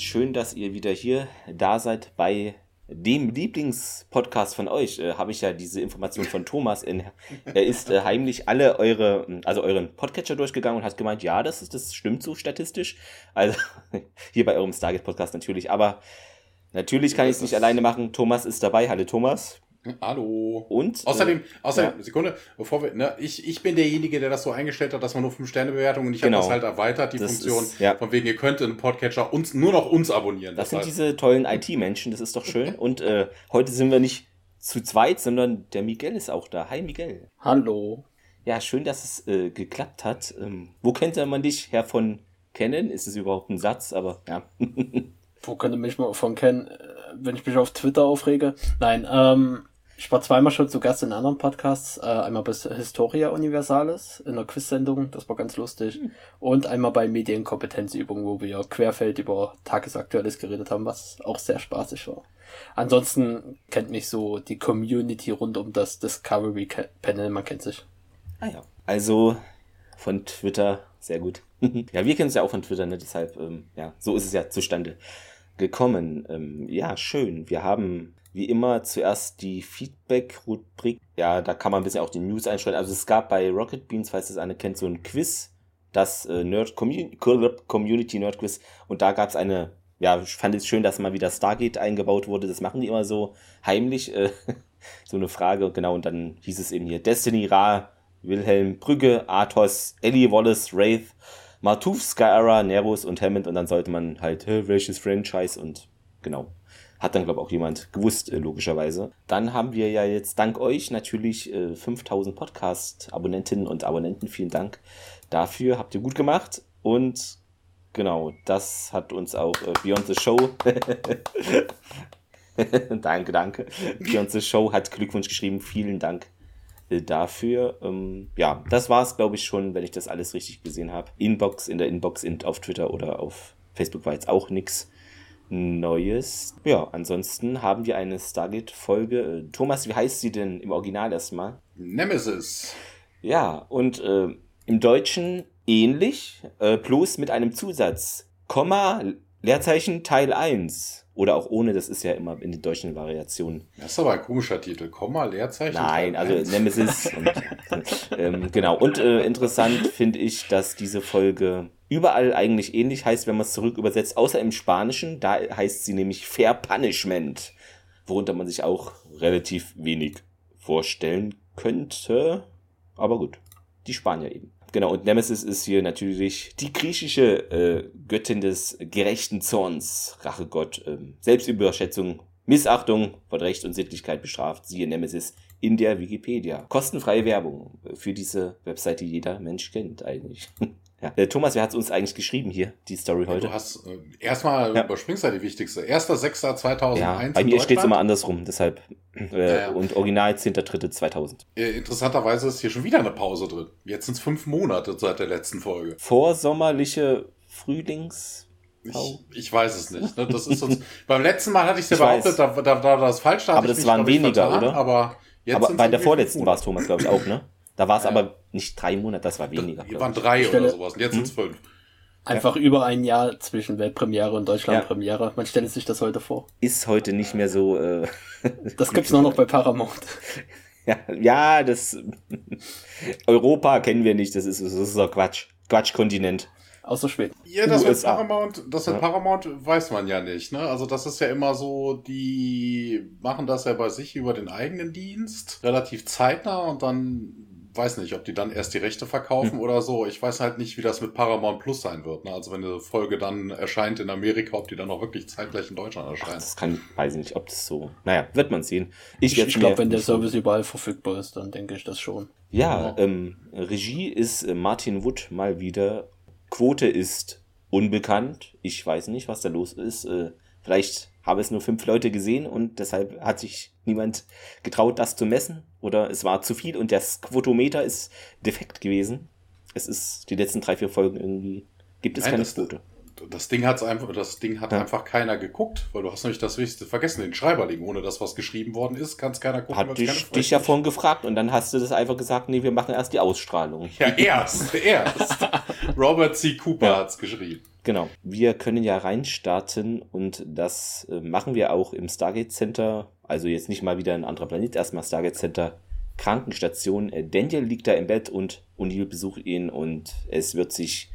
Schön, dass ihr wieder hier da seid bei dem Lieblingspodcast von euch. Äh, Habe ich ja diese Information von Thomas. In, er ist äh, heimlich alle eure, also euren Podcatcher durchgegangen und hat gemeint, ja, das ist, das stimmt so statistisch. Also hier bei eurem Stargate Podcast natürlich. Aber natürlich kann ich es nicht alleine machen. Thomas ist dabei. Hallo Thomas. Hallo. Und? Außerdem, äh, außerdem, ja. Sekunde, bevor wir, ne, ich, ich bin derjenige, der das so eingestellt hat, dass man nur 5-Sterne-Bewertungen und ich genau. habe das halt erweitert, die das Funktion, ist, ja. von wegen, ihr könnt einen Podcatcher uns, nur noch uns abonnieren. Das, das sind heißt. diese tollen IT-Menschen, das ist doch schön. und äh, heute sind wir nicht zu zweit, sondern der Miguel ist auch da. Hi Miguel. Hallo. Ja, schön, dass es äh, geklappt hat. Ähm, wo könnte man dich, Herr von kennen? Ist es überhaupt ein Satz? Aber ja. wo könnte mich mal von kennen, äh, wenn ich mich auf Twitter aufrege? Nein, ähm, ich war zweimal schon zu Gast in anderen Podcasts. Äh, einmal bei Historia Universalis in einer Quiz-Sendung, das war ganz lustig. Mhm. Und einmal bei Medienkompetenzübungen, wo wir querfeld über Tagesaktuelles geredet haben, was auch sehr spaßig war. Ansonsten kennt mich so die Community rund um das Discovery Panel, man kennt sich. Ah ja. Also von Twitter, sehr gut. ja, wir kennen es ja auch von Twitter, ne? deshalb, ähm, ja, so ist es ja zustande gekommen. Ähm, ja, schön. Wir haben wie immer zuerst die Feedback-Rubrik. Ja, da kann man ein bisschen auch die News einstellen. Also es gab bei Rocket Beans, falls das eine kennt, so ein Quiz, das äh, Nerd Community, Nerd Quiz. Und da gab es eine, ja, ich fand es schön, dass mal wieder Stargate eingebaut wurde. Das machen die immer so heimlich. Äh, so eine Frage, genau. Und dann hieß es eben hier Destiny, Ra, Wilhelm, Brügge, Athos, Ellie Wallace, Wraith, Martuf, Skyra, Neros und Hammond. Und dann sollte man halt, welches Franchise und genau. Hat dann, glaube ich, auch jemand gewusst, äh, logischerweise. Dann haben wir ja jetzt dank euch natürlich äh, 5000 Podcast-Abonnentinnen und Abonnenten. Vielen Dank dafür. Habt ihr gut gemacht. Und genau, das hat uns auch äh, Beyond the Show. danke, danke. Beyond the Show hat Glückwunsch geschrieben. Vielen Dank äh, dafür. Ähm, ja, das war es, glaube ich, schon, wenn ich das alles richtig gesehen habe. Inbox, in der Inbox in, auf Twitter oder auf Facebook war jetzt auch nichts. Neues. Ja, ansonsten haben wir eine Stargate-Folge. Äh, Thomas, wie heißt sie denn im Original erstmal? Nemesis. Ja, und äh, im Deutschen ähnlich, äh, bloß mit einem Zusatz. Komma, Leerzeichen Teil 1. Oder auch ohne, das ist ja immer in den deutschen Variationen. Das ist aber ein komischer Titel. Komma, Leerzeichen. Nein, also Nemesis. und, ähm, genau. Und äh, interessant finde ich, dass diese Folge überall eigentlich ähnlich heißt, wenn man es zurück übersetzt, außer im Spanischen. Da heißt sie nämlich Fair Punishment, worunter man sich auch relativ wenig vorstellen könnte. Aber gut, die Spanier eben. Genau, und Nemesis ist hier natürlich die griechische äh, Göttin des gerechten Zorns, Rachegott, ähm, Selbstüberschätzung, Missachtung von Recht und Sittlichkeit bestraft. Siehe Nemesis in der Wikipedia. Kostenfreie Werbung für diese Webseite, die jeder Mensch kennt eigentlich. Ja. Äh, Thomas, wer hat uns eigentlich geschrieben hier, die Story heute? Du hast äh, erstmal ja. überspringst ja die wichtigste. 1.6.2001. Ja, bei mir steht es immer andersrum, deshalb. Äh, ja, Und original 10.3.2000. Äh, interessanterweise ist hier schon wieder eine Pause drin. Jetzt sind es fünf Monate seit der letzten Folge. Vorsommerliche Frühlings. Ich, ich, weiß es nicht. Ne? Das ist uns, beim letzten Mal hatte ich es ja behauptet, da, da, da, das falsch da Aber das waren weniger, vertan, oder? Aber, jetzt aber bei der vorletzten war es Thomas, glaube ich, auch, ne? Da war es ja. aber nicht drei Monate, das war weniger. Hier waren drei oder sowas. Und jetzt sind es hm? fünf. Einfach ja. über ein Jahr zwischen Weltpremiere und Deutschlandpremiere. Ja. Man stellt sich das heute vor. Ist heute nicht mehr so. Äh, das gibt's nur noch bei Paramount. Ja, ja, das Europa kennen wir nicht. Das ist, das ist doch Quatsch. Quatschkontinent. Außer Schweden. Ja, das mit Paramount, das mit ja. Paramount weiß man ja nicht. Ne? Also das ist ja immer so, die machen das ja bei sich über den eigenen Dienst relativ zeitnah und dann weiß nicht, ob die dann erst die Rechte verkaufen hm. oder so. Ich weiß halt nicht, wie das mit Paramount Plus sein wird. Ne? Also wenn eine Folge dann erscheint in Amerika, ob die dann auch wirklich zeitgleich in Deutschland erscheint. Ach, das kann, weiß ich nicht, ob das so. Naja, wird man sehen. Ich, ich, ich glaube, wenn der Service überall verfügbar ist, dann denke ich das schon. Ja, ja. Ähm, Regie ist äh, Martin Wood mal wieder. Quote ist unbekannt. Ich weiß nicht, was da los ist. Äh, vielleicht habe es nur fünf Leute gesehen und deshalb hat sich niemand getraut, das zu messen. Oder es war zu viel und das Quotometer ist defekt gewesen. Es ist die letzten drei, vier Folgen irgendwie. Gibt es Nein, keine das, Quote. Das Ding, hat's einfach, das Ding hat ja. einfach keiner geguckt, weil du hast nämlich das Wichtigste vergessen, den Schreiberling. Ohne das, was geschrieben worden ist, kann es keiner gucken. Hat dich, dich ja vorhin gefragt und dann hast du das einfach gesagt, nee, wir machen erst die Ausstrahlung. Ja, erst, erst. Robert C. Cooper ja. hat's geschrieben. Genau. Wir können ja reinstarten und das äh, machen wir auch im Stargate Center. Also jetzt nicht mal wieder ein anderer Planet, erstmal Stargate Center Krankenstation. Äh, Daniel liegt da im Bett und O'Neill besucht ihn und es wird sich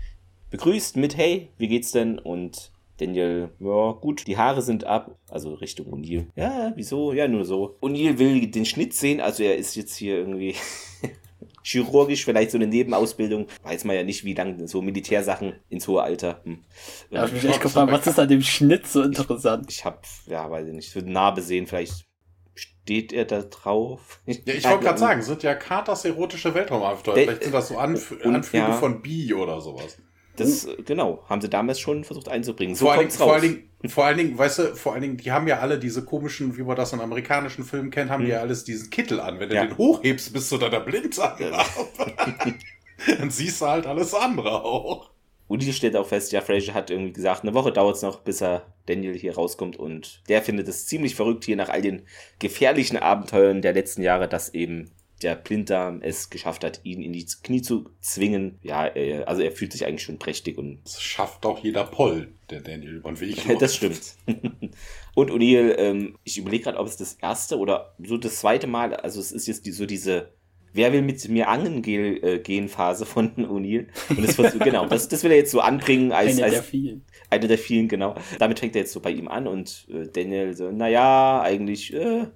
begrüßt mit Hey, wie geht's denn? Und Daniel, ja, gut, die Haare sind ab, also Richtung O'Neill. Ja, wieso? Ja, nur so. O'Neill will den Schnitt sehen, also er ist jetzt hier irgendwie chirurgisch, vielleicht so eine Nebenausbildung. Weiß man ja nicht, wie lange so Militärsachen ins hohe Alter. Hm. Ja, ich mich echt gefragt, was ist an dem Schnitt so interessant? Ich hab, ja, weiß ich nicht, für Narbe sehen, vielleicht steht er da drauf. Ja, ich wollte gerade sagen, sind ja Katas erotische Weltraumabenteuer. Vielleicht sind das so Anf und, Anflüge ja. von Bi oder sowas. Das, uh. genau, haben sie damals schon versucht einzubringen. So vor, allen, vor, allen Dingen, vor allen Dingen, weißt du, vor allen Dingen, die haben ja alle diese komischen, wie man das in amerikanischen Filmen kennt, haben hm. die ja alles diesen Kittel an. Wenn du ja. den hochhebst, bist du da der Blindsack. Dann siehst du halt alles andere auch. Und hier steht auch fest, ja, Fraser hat irgendwie gesagt, eine Woche dauert es noch, bis er Daniel hier rauskommt und der findet es ziemlich verrückt hier nach all den gefährlichen Abenteuern der letzten Jahre, dass eben der Blinddarm es geschafft hat, ihn in die Knie zu zwingen. Ja, äh, also er fühlt sich eigentlich schon prächtig und. Das schafft auch jeder Poll, der Daniel über den Weg läuft. das stimmt. und O'Neill, ähm, ich überlege gerade, ob es das erste oder so das zweite Mal, also es ist jetzt die, so diese Wer will mit mir angeln äh, gehen Phase von O'Neill. Und das wird, genau, das, das will er jetzt so anbringen als, eine als der vielen. Eine der vielen, genau. Damit fängt er jetzt so bei ihm an und äh, Daniel so, naja, eigentlich, äh,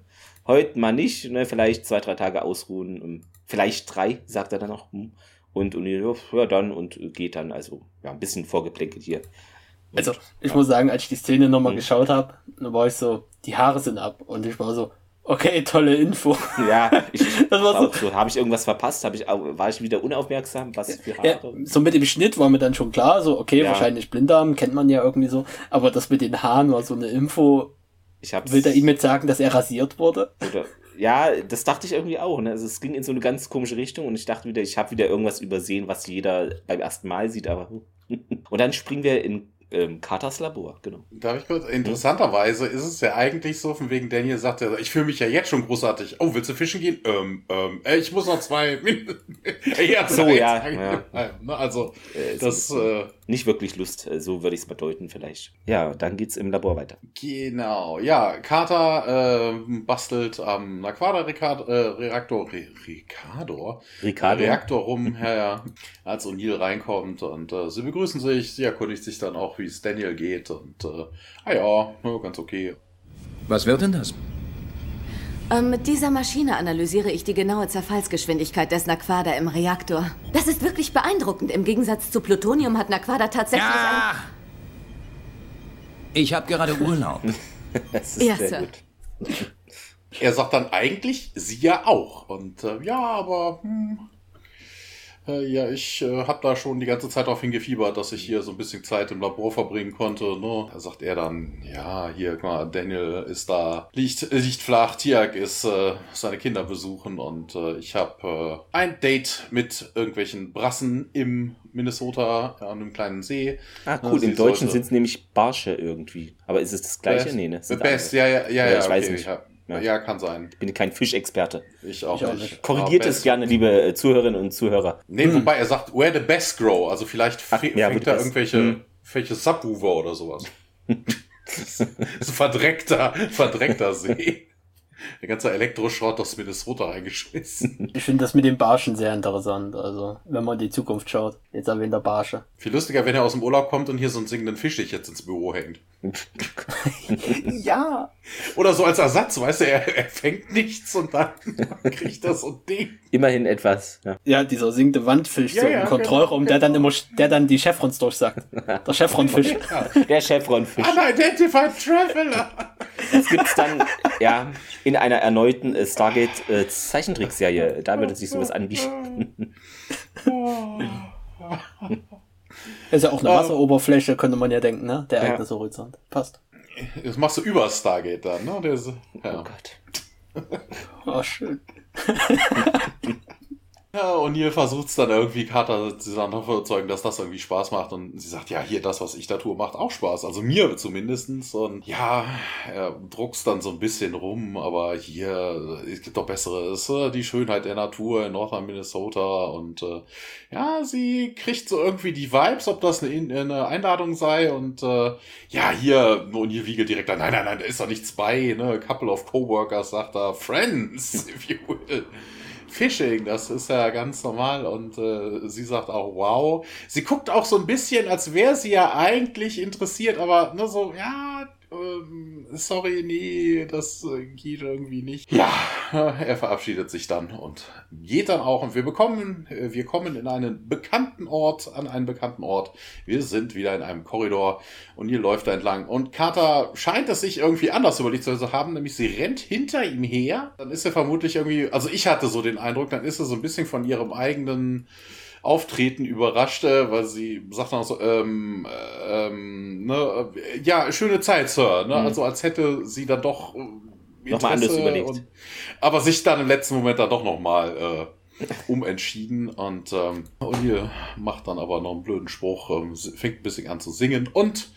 heute mal nicht, ne, vielleicht zwei, drei Tage ausruhen, um, vielleicht drei, sagt er dann noch. Hm. Und, und ja, dann und geht dann, also ja, ein bisschen vorgeplänkelt hier. Und, also, ich ja. muss sagen, als ich die Szene nochmal mhm. geschaut habe, dann war ich so, die Haare sind ab. Und ich war so, okay, tolle Info. Ja, ich, das war so. so. Habe ich irgendwas verpasst? Hab ich, war ich wieder unaufmerksam? Was für Haare? Ja, so mit dem Schnitt war mir dann schon klar, so, okay, ja. wahrscheinlich Blinddarm, kennt man ja irgendwie so. Aber das mit den Haaren war so eine Info, ich hab's, Will er ihm jetzt sagen, dass er rasiert wurde? Oder, ja, das dachte ich irgendwie auch. Ne? Also es ging in so eine ganz komische Richtung und ich dachte wieder, ich habe wieder irgendwas übersehen, was jeder beim ersten Mal sieht, aber. und dann springen wir in ähm, Carters Labor, genau. Darf ich kurz? Interessanterweise ist es ja eigentlich so, von wegen Daniel sagt ja, ich fühle mich ja jetzt schon großartig. Oh, willst du fischen gehen? Ähm, ähm, äh, ich muss noch zwei Minuten. ja, so, ja. ja. Also, äh, das. Äh, nicht wirklich Lust, äh, so würde ich es bedeuten, vielleicht. Ja, dann geht's im Labor weiter. Genau, ja, Carter äh, bastelt am Naquada-Reaktor, äh, Re Ricardo? Ricardo? Reaktor rum, ja, ja, als O'Neill reinkommt und äh, sie begrüßen sich, sie erkundigt sich dann auch, wie es Daniel geht und, äh, ah ja, ganz okay. Was wird denn das? Ähm, mit dieser Maschine analysiere ich die genaue Zerfallsgeschwindigkeit des Naquada im Reaktor. Das ist wirklich beeindruckend. Im Gegensatz zu Plutonium hat Naquada tatsächlich ja. ein... Ich habe gerade Urlaub. das ist ja, sehr Sir. gut. Er sagt dann eigentlich, sie ja auch. Und äh, ja, aber hm, ja, ich äh, habe da schon die ganze Zeit darauf hingefiebert, dass ich hier so ein bisschen Zeit im Labor verbringen konnte. Ne? Da sagt er dann, ja, hier, guck mal, Daniel ist da, liegt, liegt flach, Tiag ist äh, seine Kinder besuchen und äh, ich habe äh, ein Date mit irgendwelchen Brassen im Minnesota an einem kleinen See. Ah, cool. Im Deutschen sind es nämlich Barsche irgendwie. Aber ist es das gleiche? Best, nee, ne? Best, ja, ja, ja, ja, ich okay, weiß nicht. Ja. Ja. ja, kann sein. Ich bin kein Fischexperte. Ich auch, ich auch nicht. Korrigiert es gerne, liebe äh, Zuhörerinnen und Zuhörer. Nee, hm. wobei er sagt, where the best grow. Also vielleicht Ach, ja, fängt er irgendwelche, hm. irgendwelche Subwoofer oder sowas. so verdreckter, verdreckter See. Der ganze Elektroschrott aus Minnesota reingeschmissen. Ich finde das mit den Barschen sehr interessant, also wenn man in die Zukunft schaut. Jetzt erwähnt der Barsche. Viel lustiger, wenn er aus dem Urlaub kommt und hier so einen singenden Fisch sich jetzt ins Büro hängt. ja. Oder so als Ersatz, weißt du, er, er fängt nichts und dann kriegt er so ein Ding. Immerhin etwas. Ja, ja dieser singende Wandfisch ja, so ja, im Kontrollraum, genau, der dann immer, der dann die Chevrons durchsagt. Der Chevronfisch. Der Chevronfisch. Unidentified Traveler. Das gibt's dann, ja, in einer erneuten äh, Stargate äh, Zeichentrickserie. Da würde sich sowas anbieten. Ist ja auch eine Wasseroberfläche, könnte man ja denken, ne? Der Ereignishorizont. Ja. Passt. Das machst du über Stargate dann, ne? Der ist, ja. Oh Gott. oh, schön. Ja, und ihr versucht es dann irgendwie, Carter dann davon überzeugen, dass das irgendwie Spaß macht. Und sie sagt, ja, hier, das, was ich da tue, macht auch Spaß. Also mir zumindestens. Und ja, er druckst dann so ein bisschen rum, aber hier, es gibt doch Besseres. äh, Die Schönheit der Natur in Northern Minnesota. Und äh, ja, sie kriegt so irgendwie die Vibes, ob das eine, eine Einladung sei. Und äh, ja, hier, und ihr wiegelt direkt an, nein, nein, nein, da ist doch nichts bei. Ne? A couple of Coworkers sagt da, Friends, if you will. Fishing, das ist ja ganz normal und äh, sie sagt auch wow. Sie guckt auch so ein bisschen, als wäre sie ja eigentlich interessiert, aber nur so, ja, ähm, sorry, nee, das äh, geht irgendwie nicht. Ja, er verabschiedet sich dann und geht dann auch und wir bekommen, äh, wir kommen in einen bekannten Ort, an einen bekannten Ort. Wir sind wieder in einem Korridor und hier läuft er entlang und Carter scheint es sich irgendwie anders überlegt zu haben, nämlich sie rennt hinter ihm her. Dann ist er vermutlich irgendwie, also ich hatte so den Eindruck, dann ist er so ein bisschen von ihrem eigenen Auftreten überraschte, weil sie sagt dann so, ähm, ähm, ne, ja, schöne Zeit, Sir, ne? Mhm. Also als hätte sie dann doch äh, Nochmal anders überlegt. Und, aber sich dann im letzten Moment dann doch nochmal äh, umentschieden und ähm, O'Neill macht dann aber noch einen blöden Spruch, ähm, fängt ein bisschen an zu singen und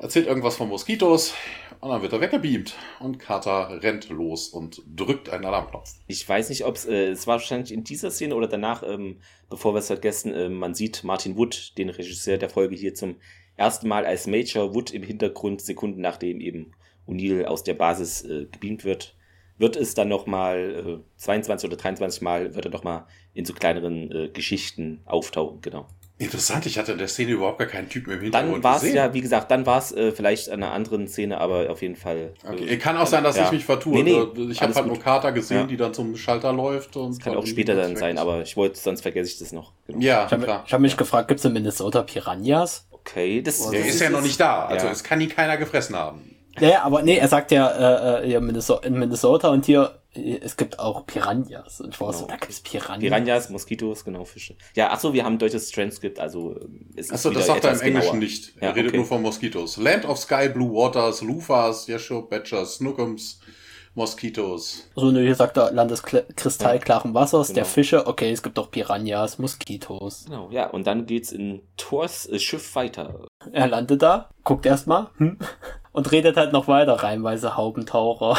erzählt irgendwas von Moskitos und dann wird er weggebeamt und Carter rennt los und drückt einen Alarmknopf. Ich weiß nicht, ob es, äh, es war wahrscheinlich in dieser Szene oder danach, ähm, bevor wir es vergessen, äh, man sieht Martin Wood, den Regisseur der Folge, hier zum ersten Mal als Major Wood im Hintergrund, Sekunden nachdem eben O'Neill aus der Basis äh, gebeamt wird. Wird es dann nochmal, äh, 22 oder 23 Mal, wird er nochmal in so kleineren äh, Geschichten auftauchen, genau. Interessant, ich hatte in der Szene überhaupt gar keinen Typen im Hintergrund Dann war es ja, wie gesagt, dann war es äh, vielleicht an einer anderen Szene, aber auf jeden Fall. Okay. äh, Kann auch sein, dass ja. ich mich vertue. Nee, nee, ich habe halt gut. nur Carter gesehen, Ja. die dann zum Schalter läuft. Und Das kann auch später dann sein, aber ich wollte, sonst vergesse ich das noch. Genau. Ja, Ich habe hab mich gefragt, gibt es in Minnesota Piranhas? Okay, das, Der Der das ist ja noch nicht da, also Ja. es kann ihn keiner gefressen haben. Ja, aber nee, er sagt ja äh, äh, ja, Minnesota, in Minnesota und hier, es gibt auch Piranhas. Und ich war so, Genau. da gibt es Piranhas. Piranhas, Moskitos, genau, Fische. Ja, ach so, wir haben ein deutsches Transkript, also ähm, es ist Achso, das sagt er im Englischen genauer. nicht. Er Ja, redet okay. nur von Moskitos. Land of Sky, Blue Waters, Lufas, Yeshua, Badgers, Snookums, Moskitos. So, ne, hier sagt er Land des Kle- kristallklaren Wassers, der Genau. Fische. Okay, es gibt auch Piranhas, Moskitos. Genau, ja, und dann geht's in Thors äh, Schiff weiter. Er landet da, guckt erstmal hm, und redet halt noch weiter, reihenweise Haubentaucher.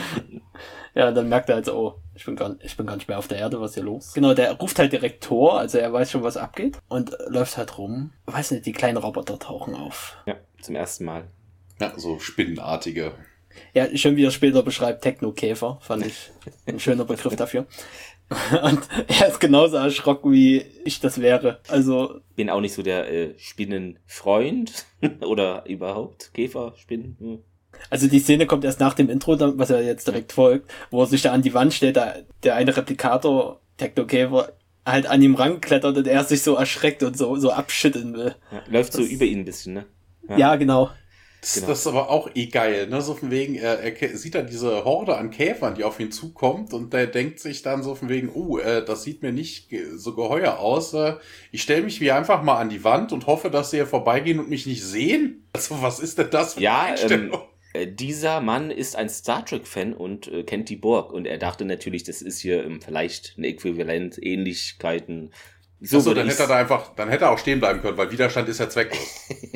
ja, dann merkt er halt so, oh, ich bin, gar, ich bin gar nicht mehr auf der Erde, was ist hier los? Genau, der ruft halt direkt Tor, also er weiß schon, was abgeht und läuft halt rum. Weiß nicht, die kleinen Roboter tauchen auf. Ja, zum ersten Mal. Ja, so spinnenartige. Ja, schön, wie er später beschreibt, Technokäfer, fand ich ein schöner Begriff dafür. Und er ist genauso erschrocken, wie ich das wäre. Also, Bin auch nicht so der äh, Spinnenfreund oder überhaupt Käfer, Spinnen. Hm. Also die Szene kommt erst nach dem Intro, was ja jetzt direkt folgt, wo er sich da an die Wand stellt, da, der eine Replikator, Technokäfer, halt an ihm ranklettert und er sich so erschreckt und so, so abschütteln will. Ja, läuft so Das- über ihn ein bisschen, ne? Ja, genau. Das, Genau. das ist aber auch eh geil, ne? So von wegen, er, er ke- sieht dann diese Horde an Käfern, die auf ihn zukommt und der denkt sich dann so von wegen, uh, äh, das sieht mir nicht so geheuer aus. Äh, ich stelle mich wie einfach mal an die Wand und hoffe, dass sie hier vorbeigehen und mich nicht sehen. Also was ist denn das für Ja, eine Einstellung? Äh, dieser Mann ist ein Star Trek-Fan und äh, kennt die Burg. Und er dachte natürlich, das ist hier ähm, vielleicht ein Äquivalent, Ähnlichkeiten. So würde dann hätte er da einfach, dann hätte er auch stehen bleiben können, weil Widerstand ist ja zwecklos.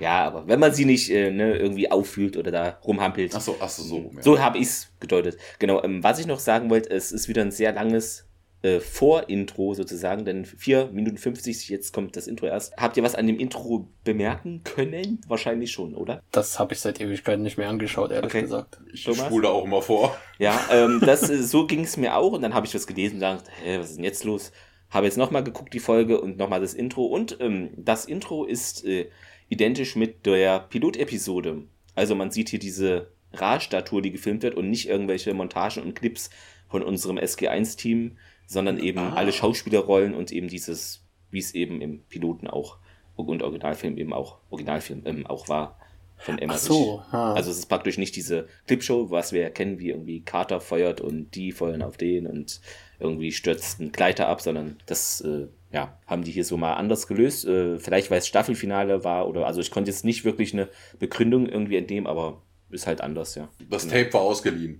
Ja, aber wenn man sie nicht äh, ne, irgendwie auffühlt oder da rumhampelt. Achso, achso, so. rum, ja. So habe ich es gedeutet. Genau, ähm, was ich noch sagen wollte, es ist wieder ein sehr langes äh, Vor-Intro sozusagen, denn 4 Minuten 50, jetzt kommt das Intro erst. Habt ihr was an dem Intro bemerken können? Wahrscheinlich schon, oder? Das habe ich seit Ewigkeiten nicht mehr angeschaut, ehrlich Okay. gesagt. Ich Thomas? spule da auch immer vor. Ja, ähm, das, äh, so ging es mir auch und dann habe ich was gelesen und dachte, hä, was ist denn jetzt los? Habe jetzt nochmal geguckt, die Folge und nochmal das Intro und ähm, das Intro ist äh, identisch mit der Pilotepisode. Also man sieht hier diese Ra-Statue, die gefilmt wird und nicht irgendwelche Montagen und Clips von unserem SG1-Team, sondern eben Ah. alle Schauspielerrollen und eben dieses, wie es eben im Piloten auch und Originalfilm eben auch, Originalfilm ähm, auch war von Ach Emmerich. so. Ha. Also es ist praktisch nicht diese Clipshow, was wir ja kennen, wie irgendwie Carter feuert und die feuern auf den und irgendwie stürzt ein Gleiter ab, sondern das äh, ja, haben die hier so mal anders gelöst. Äh, vielleicht weil es Staffelfinale war oder also ich konnte jetzt nicht wirklich eine Begründung irgendwie entnehmen, aber ist halt anders, ja. Das Tape war ausgeliehen.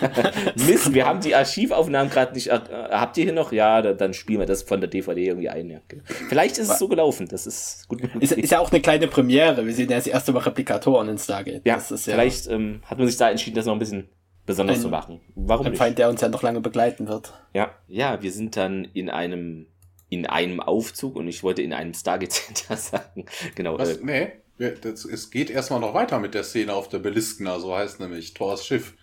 Mist, wir haben die Archivaufnahmen gerade nicht. Äh, habt ihr hier noch? Ja, da, dann spielen wir das von der DVD irgendwie ein. Ja. genau. Vielleicht ist es so gelaufen. Das ist gut. Ist, ist ja auch eine kleine Premiere. Wir sehen ja das erste Mal Replikatoren in Stargate. ja, das ist ja vielleicht ähm, hat man sich da entschieden, das noch ein bisschen besonders Ein- zu machen. Warum ein nicht? Feind, der uns ja noch lange begleiten wird. Ja, ja, wir sind dann in einem in einem Aufzug und ich wollte in einem Stargate Center sagen. Genau. Was? Äh, Nee, das, es geht erstmal noch weiter mit der Szene auf der Beliskner, so heißt nämlich Thors Schiff.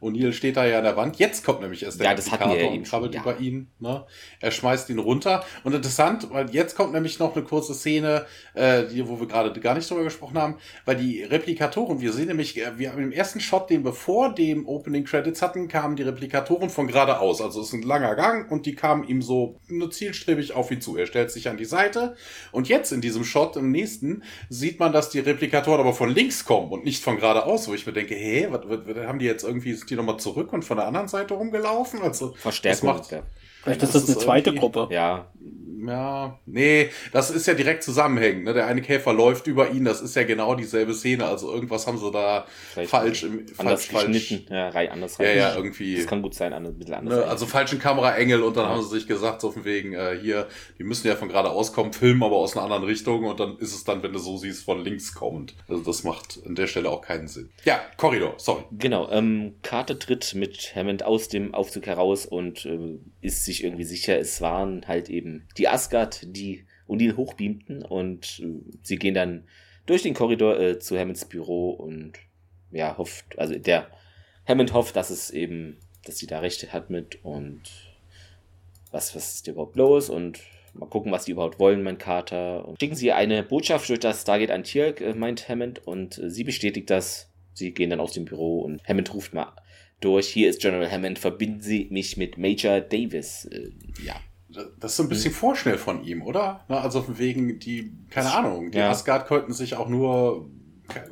O'Neill steht da ja an der Wand. Jetzt kommt nämlich erst der Ja, das hatten wir ja und krabbelt schon, über ja. ihn. Ne? Er schmeißt ihn runter. Und interessant, weil jetzt kommt nämlich noch eine kurze Szene, äh, die, wo wir gerade gar nicht drüber gesprochen haben, weil die Replikatoren, wir sehen nämlich, äh, wir haben im ersten Shot, den wir vor dem Opening Credits hatten, kamen die Replikatoren von geradeaus. Also es ist ein langer Gang und die kamen ihm so nur zielstrebig auf ihn zu. Er stellt sich an die Seite und jetzt in diesem Shot, im nächsten, sieht man, dass die Replikatoren aber von links kommen und nicht von geradeaus, wo ich mir denke, hä, was, was, was haben die jetzt irgendwie, die nochmal zurück und von der anderen Seite rumgelaufen? Also, Verstärkung. das macht, ja. Vielleicht Das ist das ist eine zweite Gruppe. ja, ja, nee, das ist ja direkt zusammenhängend. Ne? Der eine Käfer läuft über ihn, das ist ja genau dieselbe Szene. Also irgendwas haben sie da vielleicht falsch im anders falsch, falsch. geschnitten. Ja, rei, anders Ja, rein. ja, irgendwie. Das kann gut sein, anders, ein bisschen anders. Ne, also falschen Kameraengel und dann Ja. haben sie sich gesagt, so von wegen, äh, hier, die müssen ja von geradeaus kommen, filmen aber aus einer anderen Richtung und dann ist es dann, wenn du so siehst, von links kommend. Also das macht an der Stelle auch keinen Sinn. Ja, Korridor, sorry. Genau, ähm, Carter tritt mit Hammond aus dem Aufzug heraus und äh, ist sich irgendwie sicher, es waren halt eben die Asgard, die O'Neill hochbeamten und äh, sie gehen dann durch den Korridor äh, zu Hammonds Büro und ja, hofft, also der Hammond hofft, dass es eben, dass sie da recht hat mit und was, was ist überhaupt los und mal gucken, was die überhaupt wollen, mein Carter. Und schicken sie eine Botschaft durch das Stargate an Tirk, äh, meint Hammond, und äh, sie bestätigt das. Sie gehen dann aus dem Büro und Hammond ruft mal durch. Hier ist General Hammond, verbinden Sie mich mit Major Davis. Äh, ja. Das ist so ein bisschen vorschnell von ihm, oder? Na, also von wegen, die, keine Ahnung, die Ja. Asgard könnten sich auch nur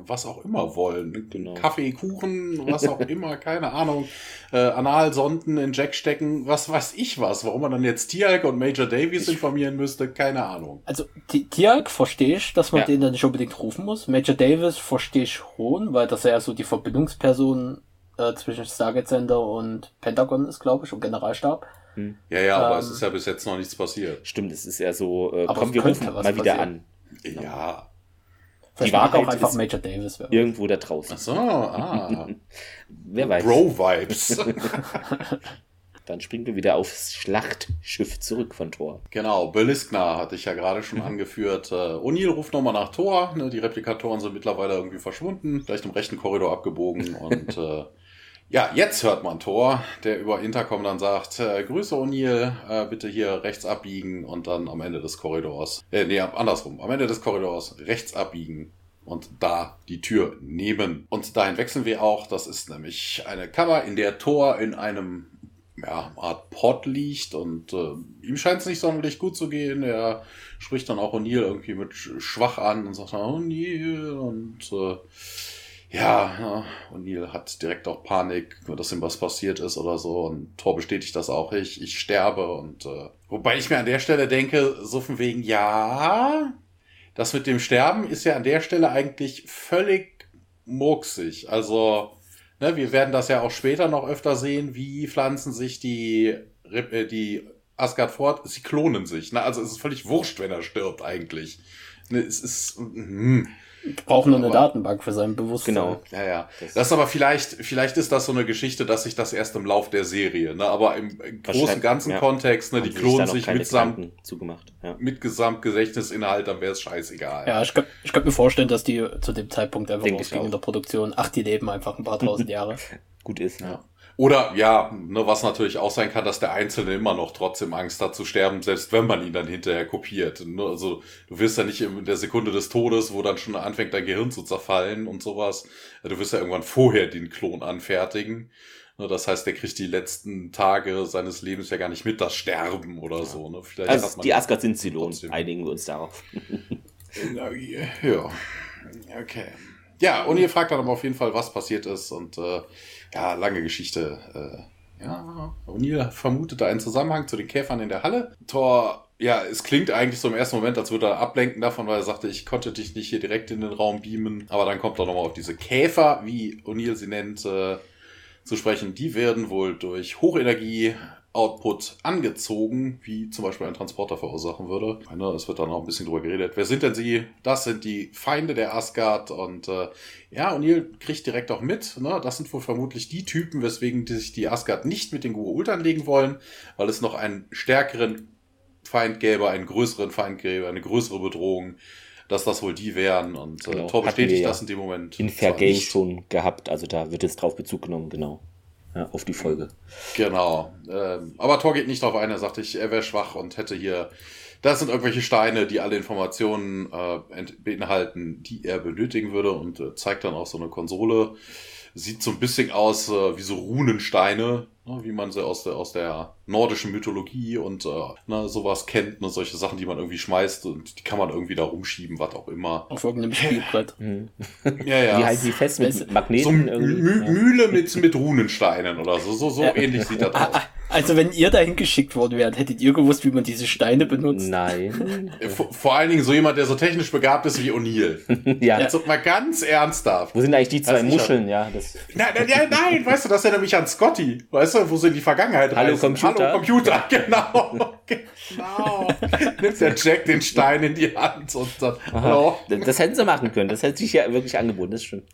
was auch immer wollen. Genau. Kaffee, Kuchen, was auch immer, keine Ahnung. Äh, Analsonden in Jack stecken, was weiß ich was. Warum man dann jetzt Tialk und Major Davies informieren müsste, keine Ahnung. Also, Ti- Tiag verstehe ich, dass man Ja. den dann nicht unbedingt rufen muss. Major Davis verstehe ich schon, weil das ja so die Verbindungsperson äh, zwischen Stargate Center und Pentagon ist, glaube ich, und Generalstab. Ja, ja, aber Ähm. es ist ja bis jetzt noch nichts passiert. Stimmt, es ist ja so, äh, Aber komm, wir rufen mal wieder passieren. an. Ja. Vielleicht Die mag auch Wahrheit einfach ist- Major Davis. Irgendwo da draußen. Ach so, ah. Wer weiß. Bro-Vibes. Dann springen wir wieder aufs Schlachtschiff zurück von Thor. Genau, Beliskna hatte ich ja gerade schon angeführt. Äh, O'Neill ruft nochmal nach Thor. Ne, die Replikatoren sind mittlerweile irgendwie verschwunden, vielleicht im rechten Korridor abgebogen. und äh, ja, jetzt hört man Thor, der über Intercom dann sagt, äh, Grüße O'Neill, äh, bitte hier rechts abbiegen und dann am Ende des Korridors, äh, nee, andersrum, am Ende des Korridors rechts abbiegen und da die Tür nehmen. Und dahin wechseln wir auch. Das ist nämlich eine Kammer, in der Thor in einem ja, Art Pod liegt und äh, ihm scheint es nicht sonderlich gut zu gehen. Er spricht dann auch O'Neill irgendwie mit sch- schwach an und sagt O'Neill und äh, ja, ja, O'Neill hat direkt auch Panik, dass ihm was passiert ist oder so und Thor bestätigt das auch, ich, ich sterbe und äh, wobei ich mir an der Stelle denke, so von wegen, ja, das mit dem Sterben ist ja an der Stelle eigentlich völlig murksig. Also, ne, wir werden das ja auch später noch öfter sehen, wie pflanzen sich die, äh, die Asgard fort. Sie klonen sich. Ne? Also es ist völlig wurscht, wenn er stirbt eigentlich. Ne, es ist. Hm. Brauchen nur eine Datenbank für sein Bewusstsein. Genau. Ja, ja. Das- Das ist aber vielleicht, vielleicht ist das so eine Geschichte, dass sich das erst im Lauf der Serie, ne? Aber im, im großen ganzen ja. Kontext, ne, Haben die klonen sich keine mitsamt, zugemacht. Ja. mit Gesamtgedächtnisinhalt, dann wäre es scheißegal. Ja, ich könnte ich könnt mir vorstellen, dass die zu dem Zeitpunkt einfach Denke ich ausgingen in der Produktion. Ach, die leben einfach ein paar tausend Jahre. Gut ist. Ja. Oder ja, ne, was natürlich auch sein kann, dass der Einzelne immer noch trotzdem Angst hat zu sterben, selbst wenn man ihn dann hinterher kopiert. Ne, Also du wirst ja nicht in der Sekunde des Todes, wo dann schon anfängt dein Gehirn zu zerfallen und sowas. Du wirst ja irgendwann vorher den Klon anfertigen. Ne, Das heißt, der kriegt die letzten Tage seines Lebens ja gar nicht mit, das Sterben oder so. Ne? Vielleicht Also die Asgard sind Zylon. trotzdem- Einigen wir uns darauf. Ja, okay. Ja, und ihr fragt dann aber auf jeden Fall, was passiert ist. Und äh, ja, lange Geschichte. Äh, ja, O'Neill vermutete einen Zusammenhang zu den Käfern in der Halle. Thor ja, es klingt eigentlich so im ersten Moment, als würde er ablenken davon, weil er sagte, ich konnte dich nicht hier direkt in den Raum beamen. Aber dann kommt er nochmal auf diese Käfer, wie O'Neill sie nennt, äh, zu sprechen. Die werden wohl durch Hochenergie Output angezogen, wie zum Beispiel ein Transporter verursachen würde. Meine, es wird dann auch ein bisschen drüber geredet. Wer sind denn sie? Das sind die Feinde der Asgard und äh, ja, O'Neill kriegt direkt auch mit. Ne? Das sind wohl vermutlich die Typen, weswegen die sich die Asgard nicht mit den Gua'uld anlegen wollen, weil es noch einen stärkeren Feind gäbe, einen größeren Feind gäbe, eine größere Bedrohung dass das wohl die wären. Und äh, Genau. Hatten bestätigt wir ja das in dem Moment. In Fair Game nicht. schon gehabt, also da wird jetzt drauf Bezug genommen, genau. Ja, auf die Folge. Genau. Ähm, aber Thor geht nicht darauf ein, er sagt, ich, er wäre schwach und hätte hier. Das sind irgendwelche Steine, die alle Informationen äh, beinhalten, die er benötigen würde und äh, zeigt dann auch so eine Konsole. Sieht so ein bisschen aus äh, wie so Runensteine, ne, wie man sie aus der, aus der nordischen Mythologie und äh, ne, sowas kennt, ne, solche Sachen, die man irgendwie schmeißt und die kann man irgendwie da rumschieben, was auch immer. Auf irgendeinem Spielbrett. Ja, ja. Die halten sie fest mit so Magneten Mü irgendwie. Ja. Mühle mit, mit Runensteinen oder so. So, so Ja. ähnlich sieht das aus. Also wenn ihr dahin geschickt worden wärt, hättet ihr gewusst, wie man diese Steine benutzt? Nein. Vor, vor allen Dingen so jemand, der so technisch begabt ist wie O'Neill. ja. Also mal ganz ernsthaft. Wo sind eigentlich die zwei Muscheln? Ja, das. Nein, nein, nein, nein, weißt du, das erinnert mich an Scotty. Weißt du, wo sie in die Vergangenheit Hallo, reisen. Computer. Hallo Computer, genau. genau. Nimmt der Jack den Stein in die Hand und sagt, hallo. Das, hätten sie machen können. Das hätte sich ja wirklich angeboten, das stimmt.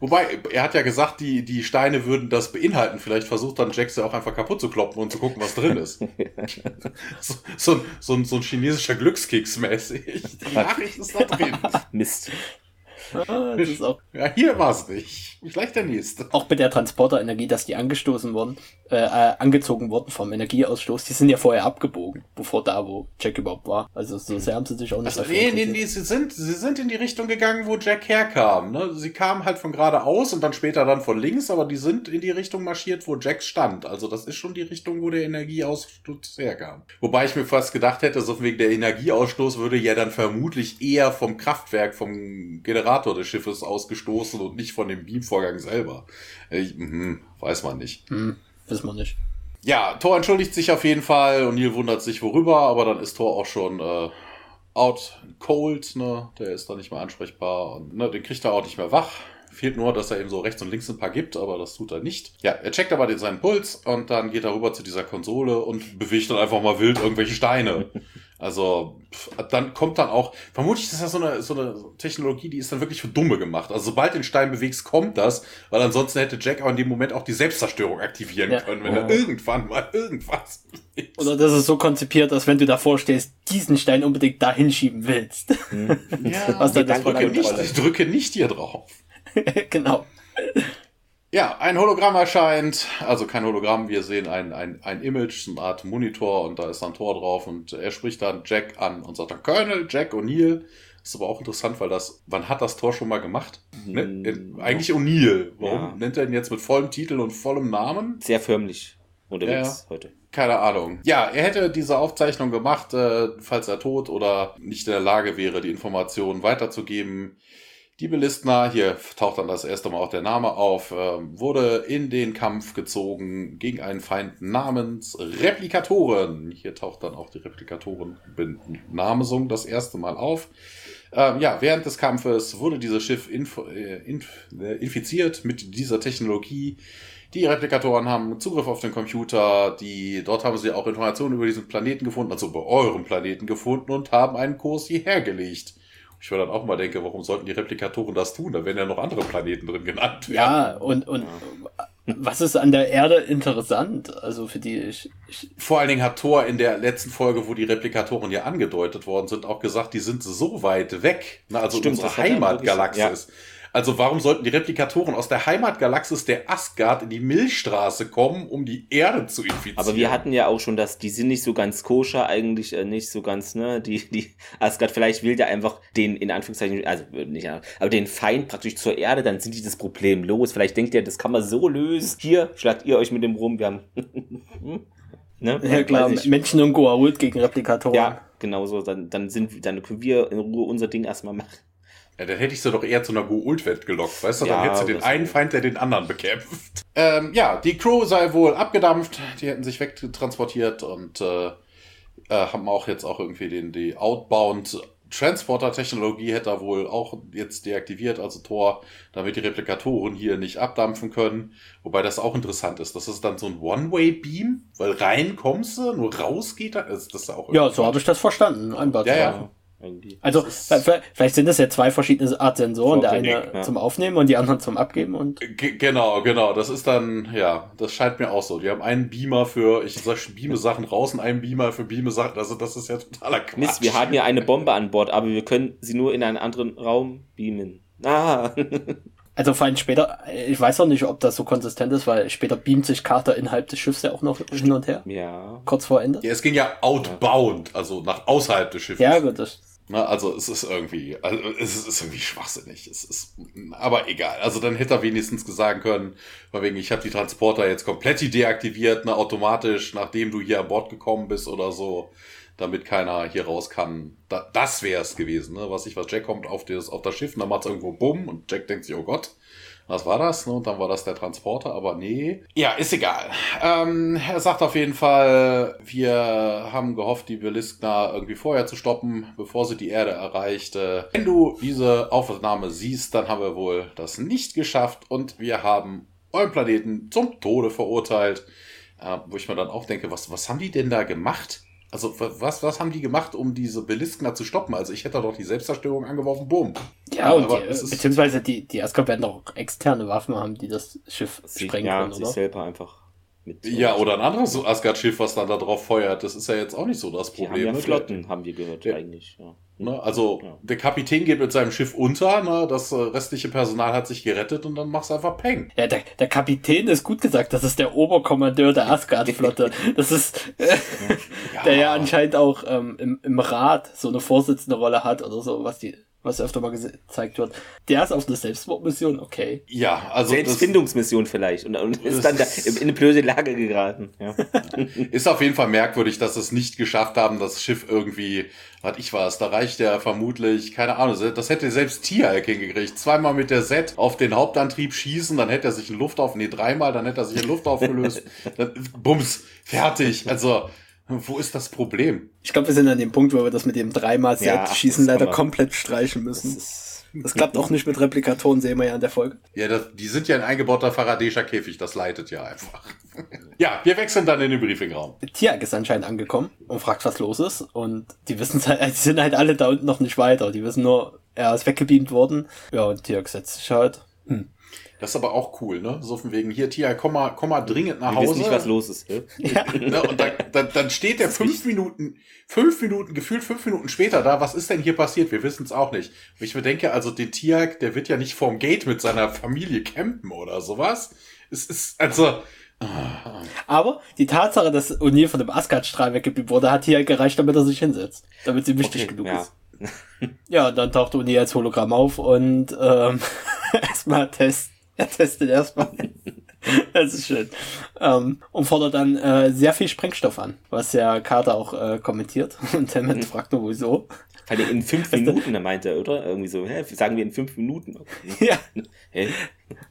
Wobei, er hat ja gesagt, die, die Steine würden das beinhalten. Vielleicht versucht dann Jack sie auch einfach kaputt zu kloppen und zu gucken, was drin ist. so, so, ein- so, ein- so ein chinesischer Glückskeks mäßig. Die Nachricht ist da drin. Mist. Ah, das ist auch, Ja, hier war es nicht. Vielleicht der nächste. auch mit der Transporterenergie, dass die angestoßen wurden, äh, äh, angezogen wurden vom Energieausstoß. Die sind ja vorher abgebogen, bevor da, wo Jack überhaupt war. Also so sehr haben sie sich auch nicht Also, nee, nee, nee, sie sind, sie sind in die Richtung gegangen, wo Jack herkam. Ne? Sie kamen halt von geradeaus und dann später dann von links, aber die sind in die Richtung marschiert, wo Jack stand. Also das ist schon die Richtung, wo der Energieausstoß herkam. Wobei ich mir fast gedacht hätte, so wegen der Energieausstoß würde ja dann vermutlich eher vom Kraftwerk, vom Generator des Schiffes ausgestoßen und nicht von dem Beamvorgang selber. Ich, mhm, weiß man nicht. Hm, wissen wir nicht. Ja, Thor entschuldigt sich auf jeden Fall und Neil wundert sich worüber, aber dann ist Thor auch schon äh, out cold, ne? Der ist dann nicht mehr ansprechbar und ne, den kriegt er auch nicht mehr wach. Fehlt nur, dass er ihm so rechts und links ein paar gibt, aber das tut er nicht. Ja, er checkt aber den, seinen Puls und dann geht er rüber zu dieser Konsole und bewegt dann einfach mal wild irgendwelche Steine. Also, pff, dann kommt dann auch, vermutlich ist das so eine, so eine Technologie, die ist dann wirklich für Dumme gemacht. Also, sobald den Stein bewegst, kommt das, weil ansonsten hätte Jack auch in dem Moment auch die Selbstzerstörung aktivieren Ja. können, wenn er irgendwann mal irgendwas bewegt. Oder das ist so konzipiert, dass wenn du davor stehst, diesen Stein unbedingt da hinschieben willst. Ja, Was dann ich drücke, nicht, ich drücke nicht hier drauf. genau. Ja, ein Hologramm erscheint, also kein Hologramm, wir sehen ein, ein, ein Image, so eine Art Monitor und da ist dann Tor drauf und er spricht dann Jack an und sagt dann Colonel Jack O'Neill. Ist aber auch interessant, weil das, wann hat das Tor schon mal gemacht? Ne? Hm, Eigentlich O'Neill. Warum Ja. nennt er ihn jetzt mit vollem Titel und vollem Namen? Sehr förmlich unterwegs Ja. heute. Keine Ahnung. Ja, er hätte diese Aufzeichnung gemacht, äh, falls er tot oder nicht in der Lage wäre, die Informationen weiterzugeben. Die Belistner, hier taucht dann das erste Mal auch der Name auf, ähm, wurde in den Kampf gezogen gegen einen Feind namens Replikatoren. Hier taucht dann auch die Replikatoren-Benamesung das erste Mal auf. Ähm, ja, während des Kampfes wurde dieses Schiff inf äh, inf äh, infiziert mit dieser Technologie. Die Replikatoren haben Zugriff auf den Computer, die, dort haben sie auch Informationen über diesen Planeten gefunden, also über eurem Planeten gefunden und haben einen Kurs hierher gelegt. Ich würde dann auch mal denke, warum sollten die Replikatoren das tun? Da werden ja noch andere Planeten drin genannt werden. Ja, und, und was ist an der Erde interessant? Also für die ich, ich Vor allen Dingen hat Thor in der letzten Folge, wo die Replikatoren ja angedeutet worden sind, auch gesagt, die sind so weit weg. Na, also Stimmt, unsere er Heimatgalaxis. Also warum sollten die Replikatoren aus der Heimatgalaxis der Asgard in die Milchstraße kommen, um die Erde zu infizieren? Aber wir hatten ja auch schon das, die sind nicht so ganz koscher, eigentlich äh, nicht so ganz, ne, die, die Asgard, vielleicht will der einfach den, in Anführungszeichen, also äh, nicht, aber den Feind praktisch zur Erde, dann sind die das Problem los. Vielleicht denkt ihr, das kann man so lösen. Hier, schlagt ihr euch mit dem rum, wir haben, ne, ja klar. Menschen und Goa'uld gegen Replikatoren. Ja, genau so, dann, dann sind, dann können wir in Ruhe unser Ding erstmal machen. Ja, dann hätte ich sie doch eher zu einer Go-Ult-Welt gelockt, weißt du? Ja, dann hätte sie den einen Feind, der den anderen bekämpft. Ähm, ja, die Crew sei wohl abgedampft, die hätten sich wegtransportiert und äh, Äh, haben auch jetzt auch irgendwie den, die Outbound Transporter-Technologie hätte er wohl auch jetzt deaktiviert, also Tor, damit die Replikatoren hier nicht abdampfen können. Wobei das auch interessant ist. Das ist dann so ein One-Way-Beam, weil rein kommst du, nur raus geht er. Das ist auch ja, so habe ich das verstanden. Ein ja, ja. Irgendwie. Also vielleicht sind das ja zwei verschiedene Art Sensoren, der eine ja. zum Aufnehmen und die anderen zum Abgeben und G genau, genau. Das ist dann, ja, das scheint mir auch so. Die haben einen Beamer für, ich sag, beame Sachen raus und einen Beamer für beame Sachen. Also das ist ja totaler Quatsch. Mist, wir hatten ja eine Bombe an Bord, aber wir können sie nur in einen anderen Raum beamen. Ah. also vor allem später, ich weiß auch nicht, ob das so konsistent ist, weil später beamt sich Carter innerhalb des Schiffs ja auch noch hin und her, ja. kurz vor Ende. Ja, es ging ja outbound, also nach außerhalb des Schiffes. Ja, gut, das, Na, also es ist irgendwie, also es ist, irgendwie schwachsinnig. Es ist, aber egal. Also dann hätte er wenigstens gesagt können, von wegen, ich habe die Transporter jetzt komplett deaktiviert, ne, automatisch, nachdem du hier an Bord gekommen bist oder so, damit keiner hier raus kann. Da, das wäre es gewesen, ne? Was ich, was Jack kommt auf das, auf das Schiff und dann macht's irgendwo Bumm und Jack denkt sich, oh Gott. Was war das? Ne? Und dann war das der Transporter, aber nee. Ja, ist egal. Ähm, er sagt auf jeden Fall, wir haben gehofft, die Beliskna irgendwie vorher zu stoppen, bevor sie die Erde erreichte. Wenn du diese Aufnahme siehst, dann haben wir wohl das nicht geschafft und wir haben euren Planeten zum Tode verurteilt. Äh, wo ich mir dann auch denke, was, was haben die denn da gemacht? Also wa- was, was haben die gemacht, um diese Beliskner zu stoppen? Also ich hätte doch die Selbstzerstörung angeworfen, bumm. ja, und aber die, beziehungsweise die, die Asgard werden doch externe Waffen haben, die das Schiff Sie, sprengen ja, können, sich oder? selber einfach mit. Ja, oder ein anderes Asgard-Schiff, was dann da drauf feuert. Das ist ja jetzt auch nicht so das Die haben Problem. ja ne? Flotten, haben wir gehört, Ja. eigentlich. Ja. Ne? Also Ja. der Kapitän geht mit seinem Schiff unter, ne? das äh, restliche Personal hat sich gerettet und dann machst du einfach Peng. Ja, der, der Kapitän ist gut gesagt, das ist der Oberkommandeur der Asgard-Flotte. Das ist, äh, der ja anscheinend auch ähm, im, im Rat so eine vorsitzende Rolle hat oder so, was die, was öfter mal gezeigt wird. Der ist auf eine Selbstmordmission, okay. Ja, also das Selbstfindungsmission vielleicht und, und ist dann da in eine blöde Lage geraten. Ja. ist auf jeden Fall merkwürdig, dass sie es nicht geschafft haben, das Schiff irgendwie, was ich weiß, da reicht ja vermutlich, keine Ahnung, das hätte selbst Tierhalk hingekriegt. Zweimal mit der Set auf den Hauptantrieb schießen, dann hätte er sich in Luft auf, nee, dreimal, dann hätte er sich in Luft aufgelöst. dann, bums, fertig. Also, wo ist das Problem? Ich glaube, wir sind an dem Punkt, wo wir das mit dem dreimal Selbstschießen das kann leider komplett streichen Das müssen. ist, Das klappt auch nicht mit Replikatoren, sehen wir ja in der Folge. Ja, das, die sind ja ein eingebauter Faraday'scher Käfig, das leitet ja einfach. ja, wir wechseln dann in den Briefingraum. Tiag ist anscheinend angekommen und fragt, was los ist. Und die wissen halt, die sind halt alle da unten noch nicht weiter. Die wissen nur, er ist weggebeamt worden. Ja, und Tiag setzt sich halt. Hm. Das ist aber auch cool, ne? So von wegen, hier, Tia, komm mal, komm mal dringend nach wir Hause. wissen nicht, was los ist. hä? Ja. Ne? Und dann, dann, dann steht der fünf Minuten, fünf Minuten, gefühlt fünf Minuten später da. Was ist denn hier passiert? Wir wissen es auch nicht. Und ich mir denke, also den Tiag, der wird ja nicht vorm Gate mit seiner Familie campen oder sowas. Es ist, also, Aber die Tatsache, dass O'Neill von dem Asgard-Strahl weggebeamt wurde, hat Tiag gereicht, damit er sich hinsetzt. Damit sie wichtig Okay, genug ja. ist. Ja, und dann taucht O'Neill als Hologramm auf und ähm, erstmal test. Er testet erstmal. das ist schön. Ähm, und fordert dann äh, sehr viel Sprengstoff an, was ja Carter auch äh, kommentiert. Und Hammond fragt nur, wieso. Vor allem in fünf Minuten, da meint er, oder? Irgendwie so, hä? Sagen wir in fünf Minuten. Okay. ja. Hä?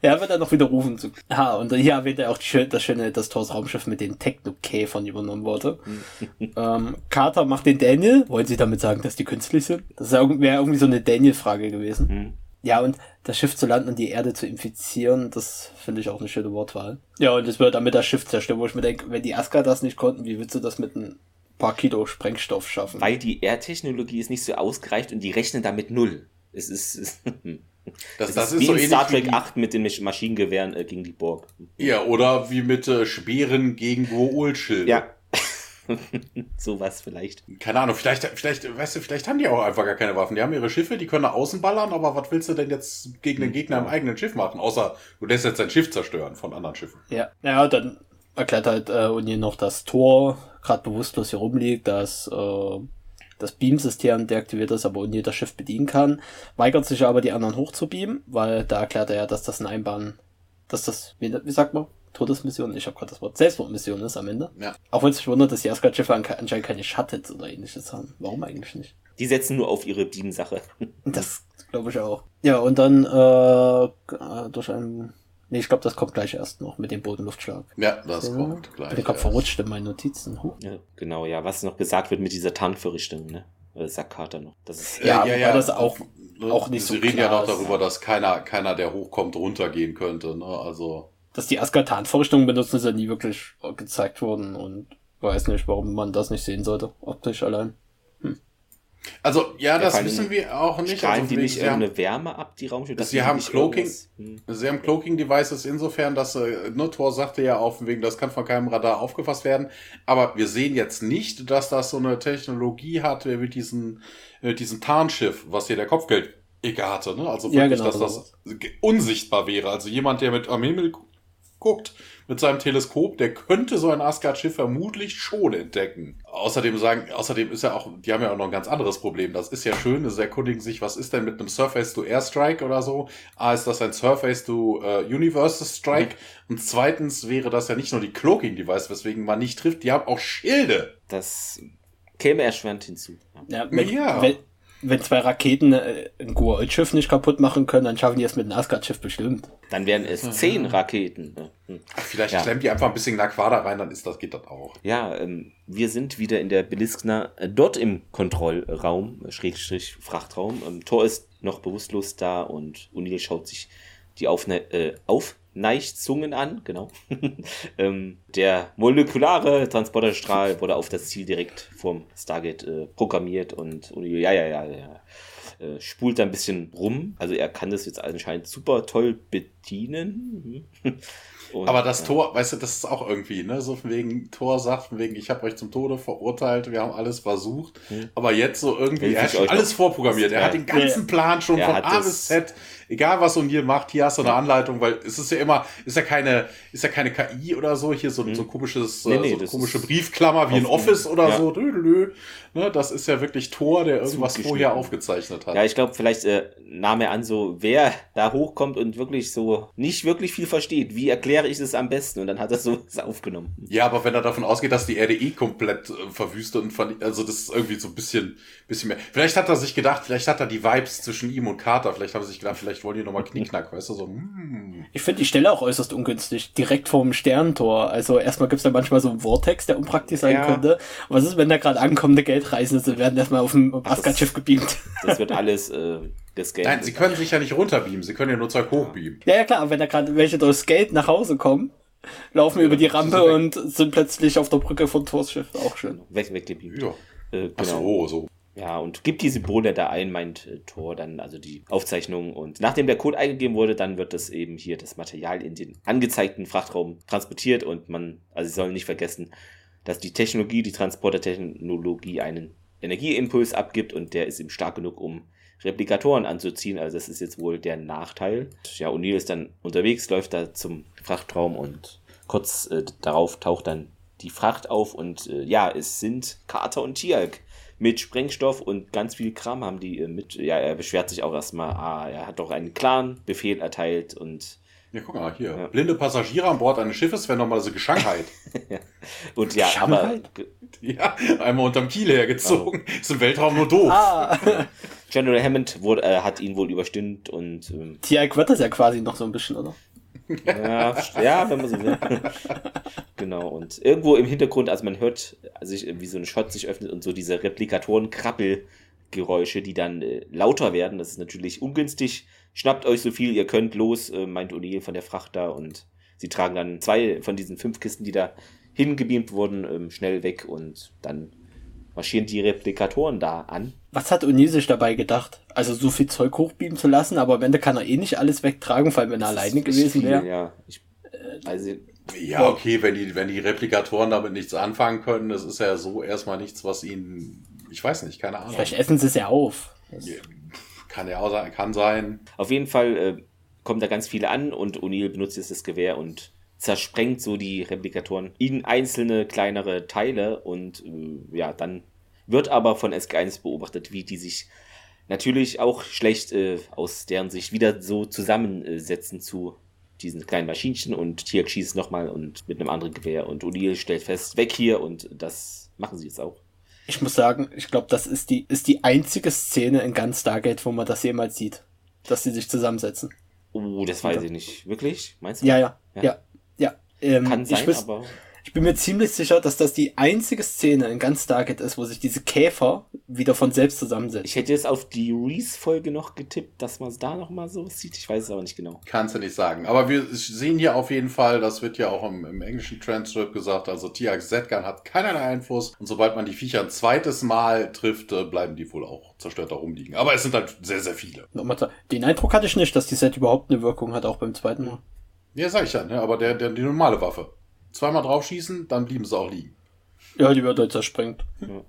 Ja, wird dann noch widerrufen. Zu. Ha, und hier erwähnt er auch die, das schöne, dass Thors Raumschiff mit den Techno-Käfern übernommen wurde. ähm, Carter macht den Daniel. Wollen Sie damit sagen, dass die künstlich sind? Das wäre irgendwie so eine Daniel-Frage gewesen. Hm. Ja, und das Schiff zu landen und die Erde zu infizieren, das finde ich auch eine schöne Wortwahl. Ja, und es wird damit das Schiff zerstören, wo ich mir denke, wenn die Asgard das nicht konnten, wie willst du das mit ein paar Kilo Sprengstoff schaffen? Weil die Erdtechnologie ist nicht so ausgereift und die rechnen damit null. Es ist, es das, ist, das ist wie so in Star Trek wie, 8 mit den Masch- Maschinengewehren äh, gegen die Borg. Ja, oder wie mit äh, Speeren gegen Goa'uld-Schilde. Ja. Sowas vielleicht. Keine Ahnung, vielleicht, vielleicht, weißt du, vielleicht haben die auch einfach gar keine Waffen. Die haben ihre Schiffe, die können nach außen ballern, aber was willst du denn jetzt gegen den Gegner im eigenen Schiff machen? Außer du lässt jetzt dein Schiff zerstören von anderen Schiffen. Ja, ja, dann erklärt halt äh, O'Neill noch, dass Thor gerade bewusstlos hier rumliegt, dass äh, das Beamsystem deaktiviert ist, aber O'Neill das Schiff bedienen kann. Weigert sich aber, die anderen hochzubeamen, weil da erklärt er ja, dass das ein Einbahn, dass das, wie, wie sagt man, Todesmission, ich habe gerade das Wort Selbstmordmission ist am Ende. Ja. Auch wenn es sich wundert, dass die Asgard-Schiffe an- anscheinend keine Shuttles oder ähnliches haben. Warum eigentlich nicht? Die setzen nur auf ihre Beam-Sache. Das glaube ich auch. Ja, und dann äh, äh, durch einen Nee, ich glaube, das kommt gleich erst noch mit dem Bodenluftschlag. Ja, das Ja. kommt gleich. Ich erst. verrutscht in meinen Notizen. Huh. Ja, genau, ja, was noch gesagt wird mit dieser Tarnverrichtung, ne? Äh, Sagt Carter noch. Das ist, Ja, wobei das auch- Ne, auch nicht Sie so reden ja noch darüber, dass keiner, keiner, der hochkommt, runtergehen könnte. Ne? Also Dass die Asgard-Tarnvorrichtungen benutzen, ist ja nie wirklich gezeigt worden und weiß nicht, warum man das nicht sehen sollte, optisch allein. Also, ja, das wissen wir auch nicht. strahlen Also, die nicht sie haben, irgendeine Wärme ab, die Raumschiffe? Sie haben Cloaking. Hm. sie haben Cloaking-Devices insofern, dass äh, ne, Thor sagte ja auf wegen, das kann von keinem Radar aufgefasst werden. Aber wir sehen jetzt nicht, dass das so eine Technologie hat wie mit diesem, äh, diesem Tarnschiff, was hier der Kopfgeld hatte. Ne? Also Ja, wirklich, genau, dass das ge- unsichtbar wäre. Also jemand, der mit am Himmel guckt, mit seinem Teleskop, der könnte so ein Asgard-Schiff vermutlich schon entdecken. Außerdem sagen, außerdem ist ja auch, die haben ja auch noch ein ganz anderes Problem. Das ist ja schön, sie erkundigen sich, was ist denn mit einem Surface-to-Airstrike oder so? A, ist das ein Surface-to-Universe-Strike? Und zweitens wäre das ja nicht nur die Cloaking-Device, weswegen man nicht trifft, die haben auch Schilde. Das käme erschwerend hinzu. Ja. Ja, wenn, Ja. wenn, wenn zwei Raketen äh, ein Goa'uld-Schiff nicht kaputt machen können, dann schaffen die es mit einem Asgard-Schiff bestimmt. Dann wären es zehn Raketen. ne? Hm. Ach, vielleicht Ja. klemmt die einfach ein bisschen Naquada rein, dann ist das, geht das auch. Ja, ähm, wir sind wieder in der Beliskna, äh, dort im Kontrollraum, äh, Schrägstrich Frachtraum. Ähm, Thor ist noch bewusstlos da und O'Neill schaut sich die Aufne äh, Aufneichzungen an, genau. ähm, der molekulare Transporterstrahl wurde auf das Ziel direkt vom Stargate äh, programmiert und O'Neill, ja, ja, ja, ja, äh, spult da ein bisschen rum. Also er kann das jetzt anscheinend super toll bedienen. Und, Aber das ja. Tor, weißt du, das ist auch irgendwie, ne? So von wegen, Tor sagt von wegen, ich habe euch zum Tode verurteilt, wir haben alles versucht. Aber jetzt so irgendwie, er hat alles noch. vorprogrammiert. Er Ja. hat den ganzen Plan schon Er von A bis Z. Egal was O'Neill macht, hier hast du eine Anleitung, weil es ist ja immer, ist ja keine, ist ja keine KI oder so, hier so, so ein komisches, Nee, nee, so eine komische Briefklammer wie ein Office oder ja. so. Dödelö. Ne? Das ist ja wirklich Tor, der irgendwas vorher aufgezeichnet hat. Ja, ich glaube, vielleicht äh, nahm er an, so wer da hochkommt und wirklich so nicht wirklich viel versteht. Wie erkläre ich es am besten? Und dann hat er so aufgenommen. Ja, aber wenn er davon ausgeht, dass die Erde eh komplett äh, verwüstet und also das ist irgendwie so ein bisschen, bisschen mehr. Vielleicht hat er sich gedacht, vielleicht hat er die Vibes zwischen ihm und Carter, vielleicht haben sie sich gedacht, vielleicht wollen die nochmal Knickknack, weißt du, so, hm. Ich finde die Stelle auch äußerst ungünstig, direkt vorm Sternentor. Also erstmal gibt's da manchmal so einen Vortex, der unpraktisch sein Ja. könnte. Was ist, wenn da gerade ankommende Geldreisende sind, werden erstmal auf dem Asgard-Schiff gebeamt. Das wird alles äh, gescannt. Nein, sie können sich ja nicht runterbeamen, sie können ja nur Zeug hochbeamen. Ja, ja klar, aber wenn da gerade welche durchs Geld nach Hause kommen, laufen über die Rampe und sind plötzlich auf der Brücke von Thors Schiff. Auch schön. Weg, weggebeamt. Ja. Äh, Ach genau. so, so. Ja, und gibt die Symbole da ein, meint äh, Thor dann, also die Aufzeichnung. Und nachdem der Code eingegeben wurde, dann wird das eben hier das Material in den angezeigten Frachtraum transportiert und man, also sie sollen nicht vergessen, dass die Technologie, die Transportertechnologie einen Energieimpuls abgibt und der ist eben stark genug, um Replikatoren anzuziehen. Also das ist jetzt wohl der Nachteil. Ja, O'Neill ist dann unterwegs, läuft da zum Frachtraum und kurz äh, darauf taucht dann die Fracht auf und äh, ja, es sind Carter und Tialk mit Sprengstoff und ganz viel Kram haben die äh, mit. Ja, er beschwert sich auch erstmal, ah, er hat doch einen klaren Befehl erteilt und Ja, guck mal, hier. Blinde Passagiere an Bord eines Schiffes wären nochmal so Geschangheit. und ja, aber ja, einmal unterm Kiel hergezogen. Ist im Weltraum nur doof. Ah, General Hammond wurde, äh, hat ihn wohl überstimmt und ähm, Tialk wird das ja quasi noch so ein bisschen, oder? Ja, ja, wenn man so will. genau, und irgendwo im Hintergrund, also man hört sich, wie so ein Shot sich öffnet und so diese Replikatoren-Krabbelgeräusche, die dann äh, lauter werden. Das ist natürlich ungünstig. Schnappt euch so viel ihr könnt los, äh, meint O'Neill von der Fracht da und sie tragen dann zwei von diesen fünf Kisten, die da hingebeamt wurden, ähm, schnell weg und dann marschieren die Replikatoren da an. Was hat O'Neill sich dabei gedacht? Also so viel Zeug hochbeamen zu lassen, aber am Ende kann er eh nicht alles wegtragen, vor allem wenn er Das alleine ist gewesen wäre. Ja, ich, also, Ja, okay, wenn die, wenn die Replikatoren damit nichts anfangen können, das ist ja so erstmal nichts, was ihnen, ich weiß nicht, keine Ahnung. Vielleicht essen sie es ja auf. Das- Kann ja auch sein, kann sein. Auf jeden Fall äh, kommen da ganz viele an und O'Neill benutzt jetzt das Gewehr und zersprengt so die Replikatoren in einzelne kleinere Teile und äh, ja, dann wird aber von SG1 beobachtet, wie die sich natürlich auch schlecht äh, aus deren Sicht wieder so zusammensetzen zu diesen kleinen Maschinchen und Tiak schießt nochmal und mit einem anderen Gewehr und O'Neill stellt fest, weg hier und das machen sie jetzt auch. Ich muss sagen, ich glaube, das ist die, ist die einzige Szene in ganz Stargate, wo man das jemals sieht. Dass sie sich zusammensetzen. Oh, das weiß ich nicht. Wirklich? Meinst du? Ja, ja, ja, ja. Ähm, Kann sein, ich, aber. ich bin mir ziemlich sicher, dass das die einzige Szene in ganz Stargate ist, wo sich diese Käfer wieder von selbst zusammensetzen. Ich hätte jetzt auf die Reese-Folge noch getippt, dass man es da nochmal so sieht. Ich weiß es aber nicht genau. Kannst du nicht sagen. Aber wir sehen hier auf jeden Fall, das wird ja auch im, im englischen Transcript gesagt, also Tiax Zetkan hat keinerlei Einfluss. Und sobald man die Viecher ein zweites Mal trifft, äh, bleiben die wohl auch zerstört da rumliegen. Aber es sind halt sehr, sehr viele. Den Eindruck hatte ich nicht, dass die Set überhaupt eine Wirkung hat, auch beim zweiten Mal. Ja, sag ich ja, ne? aber der, der, die normale Waffe. Zweimal draufschießen, dann blieben sie auch liegen. Ja, die wird halt zersprengt.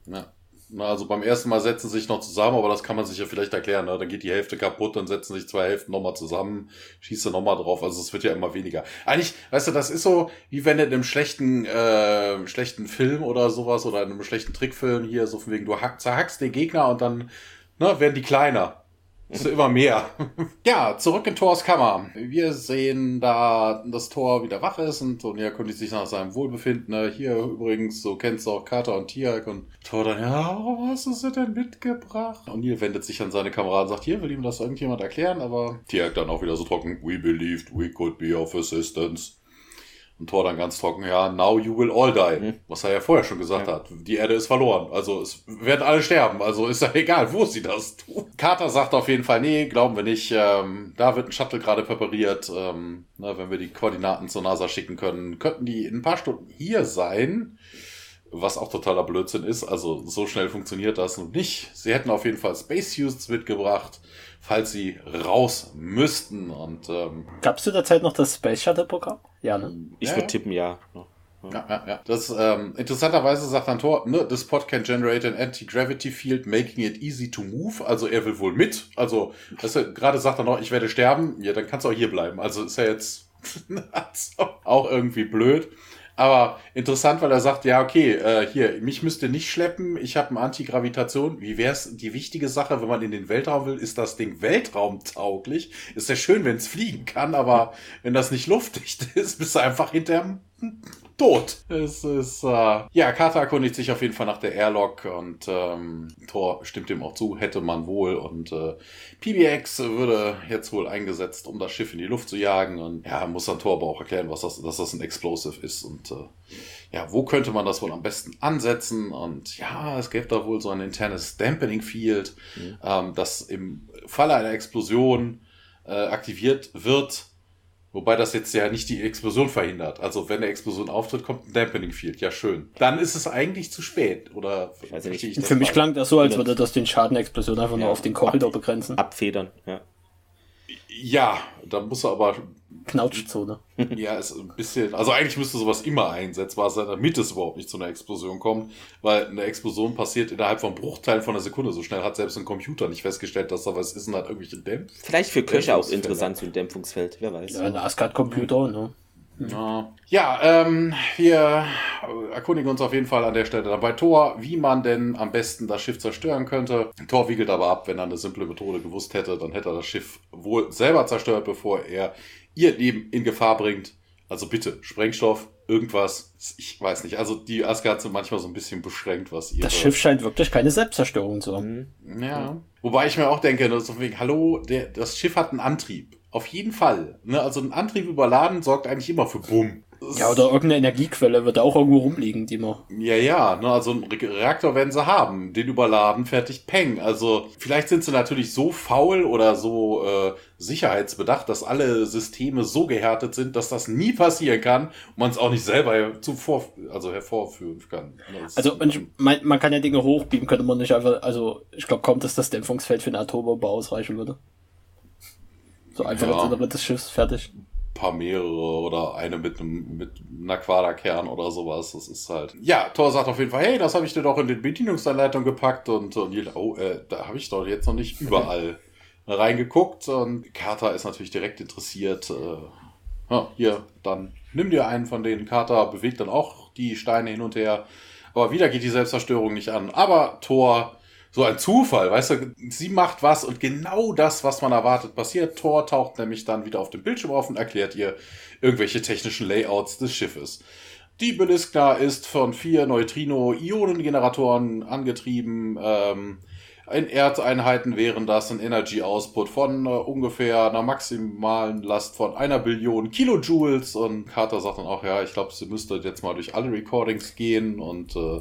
Ja. Na, also beim ersten Mal setzen sie sich noch zusammen, aber das kann man sich ja vielleicht erklären. Ne? Dann geht die Hälfte kaputt, dann setzen sich zwei Hälften nochmal zusammen, schießt du nochmal drauf. Also es wird ja immer weniger. Eigentlich, weißt du, das ist so, wie wenn du in einem schlechten, äh, schlechten Film oder sowas oder in einem schlechten Trickfilm hier so von wegen, du hack, zerhackst den Gegner und dann ne, werden die kleiner. Das ist immer mehr. ja, zurück in Thors Kammer. Wir sehen da, dass Thor wieder wach ist und, er erkundigt sich nach seinem Wohlbefinden. Ne? Hier übrigens, so kennst du auch Carter und Tiak und Thor dann, ja, warum hast du sie denn mitgebracht? Und Neil wendet sich an seine Kameraden und sagt, hier, will ihm das irgendjemand erklären? Aber Tiak dann auch wieder so trocken, we believed we could be of assistance. Und Thor dann ganz trocken, ja, now you will all die. Mhm. Was er ja vorher schon gesagt Ja. hat. Die Erde ist verloren. Also es werden alle sterben. Also ist ja egal, wo sie das tun. Carter sagt auf jeden Fall, nee, glauben wir nicht. Ähm, da wird ein Shuttle gerade präpariert. Ähm, na, wenn wir die Koordinaten zur NASA schicken können, könnten die in ein paar Stunden hier sein. Was auch totaler Blödsinn ist. Also so schnell funktioniert das noch nicht. Sie hätten auf jeden Fall Spacesuits mitgebracht, falls sie raus müssten. Und ähm, Gab es zu der Zeit noch das Space Shuttle Programm? Ja, ne? Ich Ja, würde ja. tippen, ja. Ja, ja, ja. Das, ähm, interessanterweise sagt dann Thor, ne, this pod can generate an anti-gravity field, making it easy to move. Also er will wohl mit. Also, weißt du, gerade sagt er noch, ich werde sterben. Ja, dann kannst du auch hier bleiben. Also ist er jetzt also auch irgendwie blöd. Aber interessant, weil er sagt, ja, okay, äh, hier, mich müsst ihr nicht schleppen, ich habe eine Antigravitation. Wie wär's? Die wichtige Sache, wenn man in den Weltraum will, ist das Ding weltraumtauglich. Ist ja schön, wenn es fliegen kann, aber wenn das nicht luftdicht ist, bist du einfach hinterm tot. Es ist, äh, ja, Carter erkundigt sich auf jeden Fall nach der Airlock und ähm, Thor stimmt dem auch zu, hätte man wohl. Und äh, PBX würde jetzt wohl eingesetzt, um das Schiff in die Luft zu jagen. Und ja, muss dann Thor aber auch erklären, was das, dass das ein Explosive ist. Und äh, ja, wo könnte man das wohl am besten ansetzen? Und ja, es gäbe da wohl so ein internes Dampening Field, ähm, das im Falle einer Explosion äh, aktiviert wird. Wobei das jetzt ja nicht die Explosion verhindert. Also wenn eine Explosion auftritt, kommt ein Dampening Field. Ja, schön. Dann ist es eigentlich zu spät. Oder verstehe ich das Für mich klang das so, als würde das den Schadenexplosion einfach nur Ja. auf den Korridor begrenzen. Abfedern, ja. Ja, da muss er aber Knautschzone. Ja, ist ein bisschen. Also eigentlich müsste sowas immer einsetzbar sein, damit es überhaupt nicht zu einer Explosion kommt. Weil eine Explosion passiert innerhalb von Bruchteilen von einer Sekunde. So schnell hat selbst ein Computer nicht festgestellt, dass da was ist und hat irgendwelche Dämpf. Vielleicht für Köche auch interessant, so ein Dämpfungsfeld, wer weiß. Ja, ein ASCAD-Computer, ne? Ja, ja ähm, wir erkundigen uns auf jeden Fall an der Stelle dann bei Thor, wie man denn am besten das Schiff zerstören könnte. Thor wiegelt aber ab, wenn er eine simple Methode gewusst hätte, dann hätte er das Schiff wohl selber zerstört, bevor er ihr Leben in Gefahr bringt. Also bitte, Sprengstoff, irgendwas. Ich weiß nicht. Also die Asgard sind manchmal so ein bisschen beschränkt, was ihre... Das Schiff scheint wirklich keine Selbstzerstörung zu haben. Ja. Wobei ich mir auch denke, ne, so von wegen, hallo, der, das Schiff hat einen Antrieb. Auf jeden Fall. Ne? Also ein Antrieb überladen sorgt eigentlich immer für Bumm. Ja, oder irgendeine Energiequelle wird da auch irgendwo rumliegen, die man. Ja, ja, ne, also einen Re Reaktor werden sie haben. Den überladen, fertig, peng. Also vielleicht sind sie natürlich so faul oder so äh, sicherheitsbedacht, dass alle Systeme so gehärtet sind, dass das nie passieren kann und man es auch nicht selber zuvor, also hervorführen kann. Ne, das- Also ich mein, man kann ja Dinge hochbeamen, könnte man nicht einfach, also ich glaube kaum, dass das Dämpfungsfeld für eine Atombombe ausreichen würde. So einfach Ja. des Schiffs fertig. Paar mehrere oder eine mit einem mit einer Quaderkern oder sowas. Das ist halt. Ja, Thor sagt auf jeden Fall, hey, das habe ich dir doch in die Bedienungsanleitung gepackt und, und Neil, oh, äh, da habe ich doch jetzt noch nicht überall reingeguckt und Carter ist natürlich direkt interessiert. Äh, ja, hier, dann nimm dir einen von denen. Carter bewegt dann auch die Steine hin und her. Aber wieder geht die Selbstzerstörung nicht an. Aber Thor, so ein Zufall, weißt du, sie macht was und genau das, was man erwartet, passiert. Thor taucht nämlich dann wieder auf dem Bildschirm auf und erklärt ihr irgendwelche technischen Layouts des Schiffes. Die Beliskna ist von vier Neutrino-Ionengeneratoren angetrieben. Ähm, in Erdeinheiten wären das ein Energy Output von äh, ungefähr einer maximalen Last von einer Billion Kilojoules. Und Carter sagt dann auch, ja, ich glaube, sie müsste jetzt mal durch alle Recordings gehen und äh,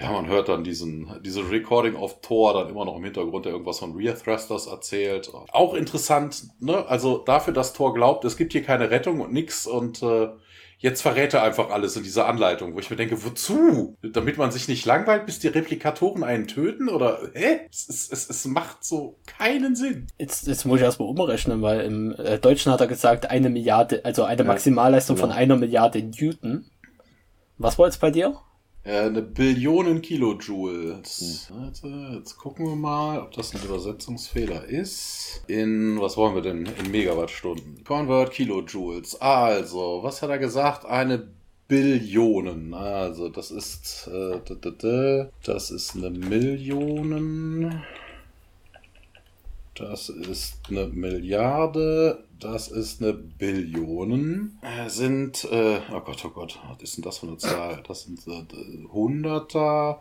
ja, man hört dann diesen, diese Recording of Thor dann immer noch im Hintergrund, der irgendwas von Rear Thrusters erzählt. Auch interessant, ne? Also dafür, dass Thor glaubt, es gibt hier keine Rettung und nix und äh, jetzt verrät er einfach alles in dieser Anleitung, wo ich mir denke, wozu? Damit man sich nicht langweilt, bis die Replikatoren einen töten? Oder, hä? Es, es, es, es macht so keinen Sinn. Jetzt, jetzt muss ich erstmal umrechnen, weil im äh, Deutschen hat er gesagt, eine Milliarde, also eine Ja, Maximalleistung genau. von einer Milliarde Newton. Was war jetzt bei dir? Äh, eine Billion Kilojoules. Warte, jetzt gucken wir mal, ob das ein Übersetzungsfehler ist. In, was wollen wir denn? In Megawattstunden. Convert Kilojoules. Also, was hat er gesagt? Eine Billionen. Also, das ist, äh, das ist eine Millionen. Das ist eine Milliarde, das ist eine Billionen. Äh, sind, äh, oh Gott, oh Gott, was ist denn das für eine Zahl? Das sind äh, Hunderter,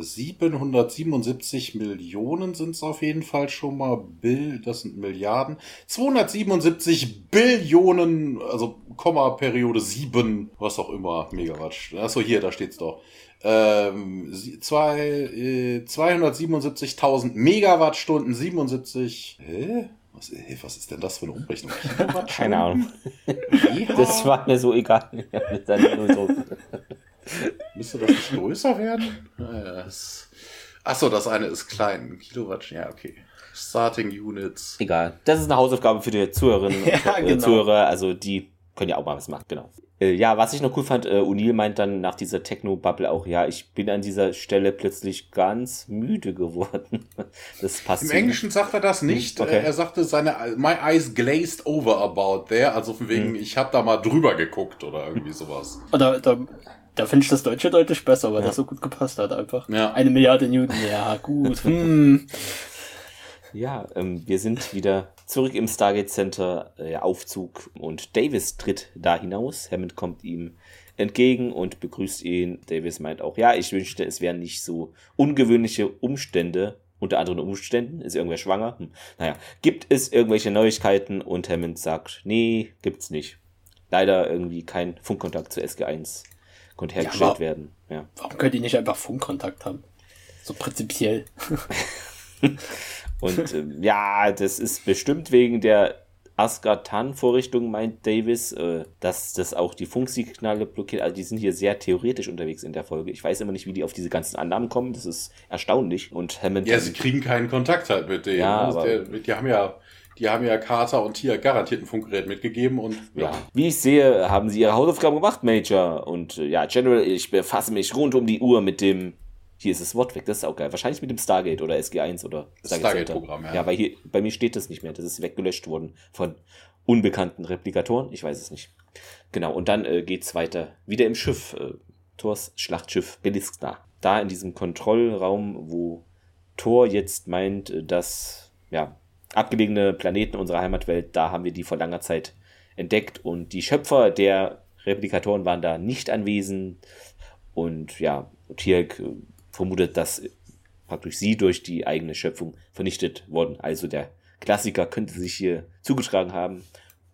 777 Millionen sind es auf jeden Fall schon mal. Bill, das sind Milliarden. 277 Billionen, also Komma, Periode 7, was auch immer, Megawatt. Achso, hier, da steht's doch ähm, zwei, äh, 277.000 Megawattstunden, 77. Hä? Was, hä, was ist denn das für eine Umrechnung? Keine Ahnung. Ja, Das war mir so egal. So. Müsste das nicht größer werden? Naja, Achso, das eine ist klein. Kilowatt, ja, okay. Starting Units. Egal. Das ist eine Hausaufgabe für die Zuhörerinnen und Ja, äh, genau. Zuhörer. Also die können ja auch mal was machen, genau. Äh, ja, was ich noch cool fand, äh, O'Neill meint dann nach dieser Techno-Bubble auch, ja, ich bin an dieser Stelle plötzlich ganz müde geworden. Das passt Im ihm. Englischen sagt er das nicht. Okay. Er sagte, seine My eyes glazed over about there. Also von Hm. wegen, ich habe da mal drüber geguckt oder irgendwie sowas. Oder da, da finde ich das Deutsche deutlich besser, weil das so gut gepasst hat einfach. Ja. Eine Milliarde Newton, ja, gut. Hm. Ja, ähm, wir sind wieder zurück im Stargate Center äh, Aufzug und Davis tritt da hinaus. Hammond kommt ihm entgegen und begrüßt ihn. Davis meint auch, ja, ich wünschte, es wären nicht so ungewöhnliche Umstände. Unter anderen Umständen ist irgendwer schwanger. Hm. Naja, gibt es irgendwelche Neuigkeiten? Und Hammond sagt, nee, gibt's nicht. Leider irgendwie kein Funkkontakt zu SG1 konnte hergestellt aber- werden. Ja. Warum könnt ihr nicht einfach Funkkontakt haben? So prinzipiell. Und ähm, ja, das ist bestimmt wegen der Asgard-Tan-Vorrichtung, meint Davis, äh, dass das auch die Funksignale blockiert. Also die sind hier sehr theoretisch unterwegs in der Folge. Ich weiß immer nicht, wie die auf diese ganzen Annahmen kommen. Das ist erstaunlich. Und Hammond. Ja, sie kriegen keinen Kontakt halt mit denen. Ja, ne? aber- Der, die haben ja, die haben ja Carter und Tia garantiert ein Funkgerät mitgegeben und ja. Wie ich sehe, haben sie ihre Hausaufgaben gemacht, Major. Und äh, ja, General, ich befasse mich rund um die Uhr mit dem. Hier ist das Wort weg, das ist auch geil. Wahrscheinlich mit dem Stargate oder SG1 oder Stargate-Programm, ja. Ja, weil hier, bei mir steht das nicht mehr. Das ist weggelöscht worden von unbekannten Replikatoren. Ich weiß es nicht. Genau, und dann äh, geht's weiter. Wieder im Schiff. Äh, Thors Schlachtschiff Beliskna. Da in diesem Kontrollraum, wo Thor jetzt meint, äh, dass ja, abgelegene Planeten unserer Heimatwelt, da haben wir die vor langer Zeit entdeckt und die Schöpfer der Replikatoren waren da nicht anwesend. Und ja, Tierk äh, vermutet, dass äh, praktisch sie durch die eigene Schöpfung vernichtet wurden. Also der Klassiker könnte sich hier zugetragen haben.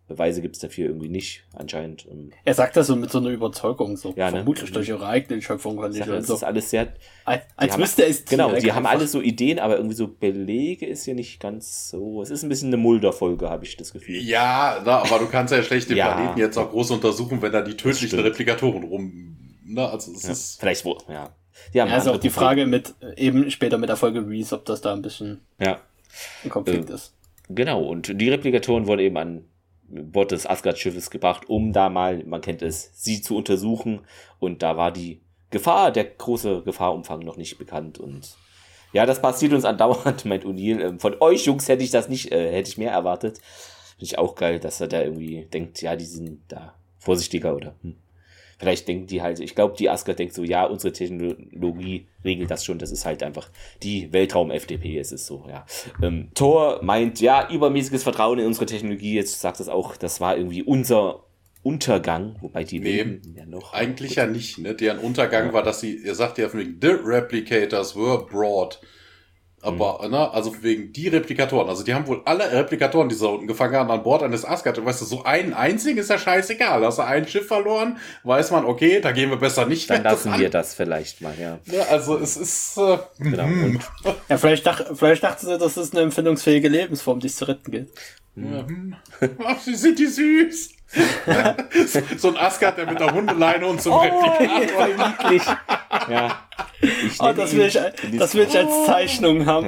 Beweise gibt es dafür irgendwie nicht, anscheinend. Ähm, Er sagt das so mit so einer Überzeugung, so Ja, ne? vermutlich durch ihre eigene Schöpfung Ich und das so. ist alles sehr. Als, als haben- müsste es Genau, die haben alle so Ideen, aber irgendwie so Belege ist hier nicht ganz so. Es ist ein bisschen eine Mulder-Folge, habe ich das Gefühl. ja, na, aber du kannst ja schlecht den Ja. Planeten jetzt auch groß untersuchen, wenn da die tödlichen. Replikatoren rum. Na, also es Ja, ist. vielleicht wo, ja. Die haben Ja, ist auch die. Frage mit, äh, eben später mit der Folge Reese, ob das da ein bisschen Ja, ein Konflikt Äh, ist. genau. Und die Replikatoren wurden eben an Bord des Asgard-Schiffes gebracht, um da mal, man kennt es, sie zu untersuchen. Und da war die Gefahr, der große Gefahrumfang noch nicht bekannt. Und ja, das passiert uns andauernd, meint O'Neill. Ähm, Von euch Jungs hätte ich das nicht, äh, hätte ich mehr erwartet. Finde ich auch geil, dass er da irgendwie denkt, ja, die sind da vorsichtiger oder hm. Vielleicht denken die halt, ich glaube, die Asgard denkt so, ja, unsere Technologie regelt das schon. Das ist halt einfach die Weltraum-FDP, es ist so, ja. Ähm, Thor meint, ja, übermäßiges Vertrauen in unsere Technologie. Jetzt sagt es auch, das war irgendwie unser Untergang, wobei die Nee, leben ja noch. Eigentlich ja nicht, ne? Deren Untergang war, dass sie, ihr sagt ja von wegen, the replicators were brought Aber, ne, also wegen die Replikatoren, also die haben wohl alle Replikatoren, die sie da unten gefangen haben, an Bord eines Asgard. Und weißt du, so einen einzigen ist ja scheißegal. Hast du ein Schiff verloren, weiß man, okay, da gehen wir besser nicht Dann lassen dran. wir das vielleicht mal, ja. Ja, also es ist, äh, Genau. mhm. Und Ja, vielleicht, dach, vielleicht dachten sie, das ist eine empfindungsfähige Lebensform, die es zu retten gilt. Mhm. Ach, sie sind die süß. so ein Asgard, der mit der Hundeleine und zum Replikator. niedlich. Ja. Ich Oh, das will ich, das will ich als Zeichnung haben.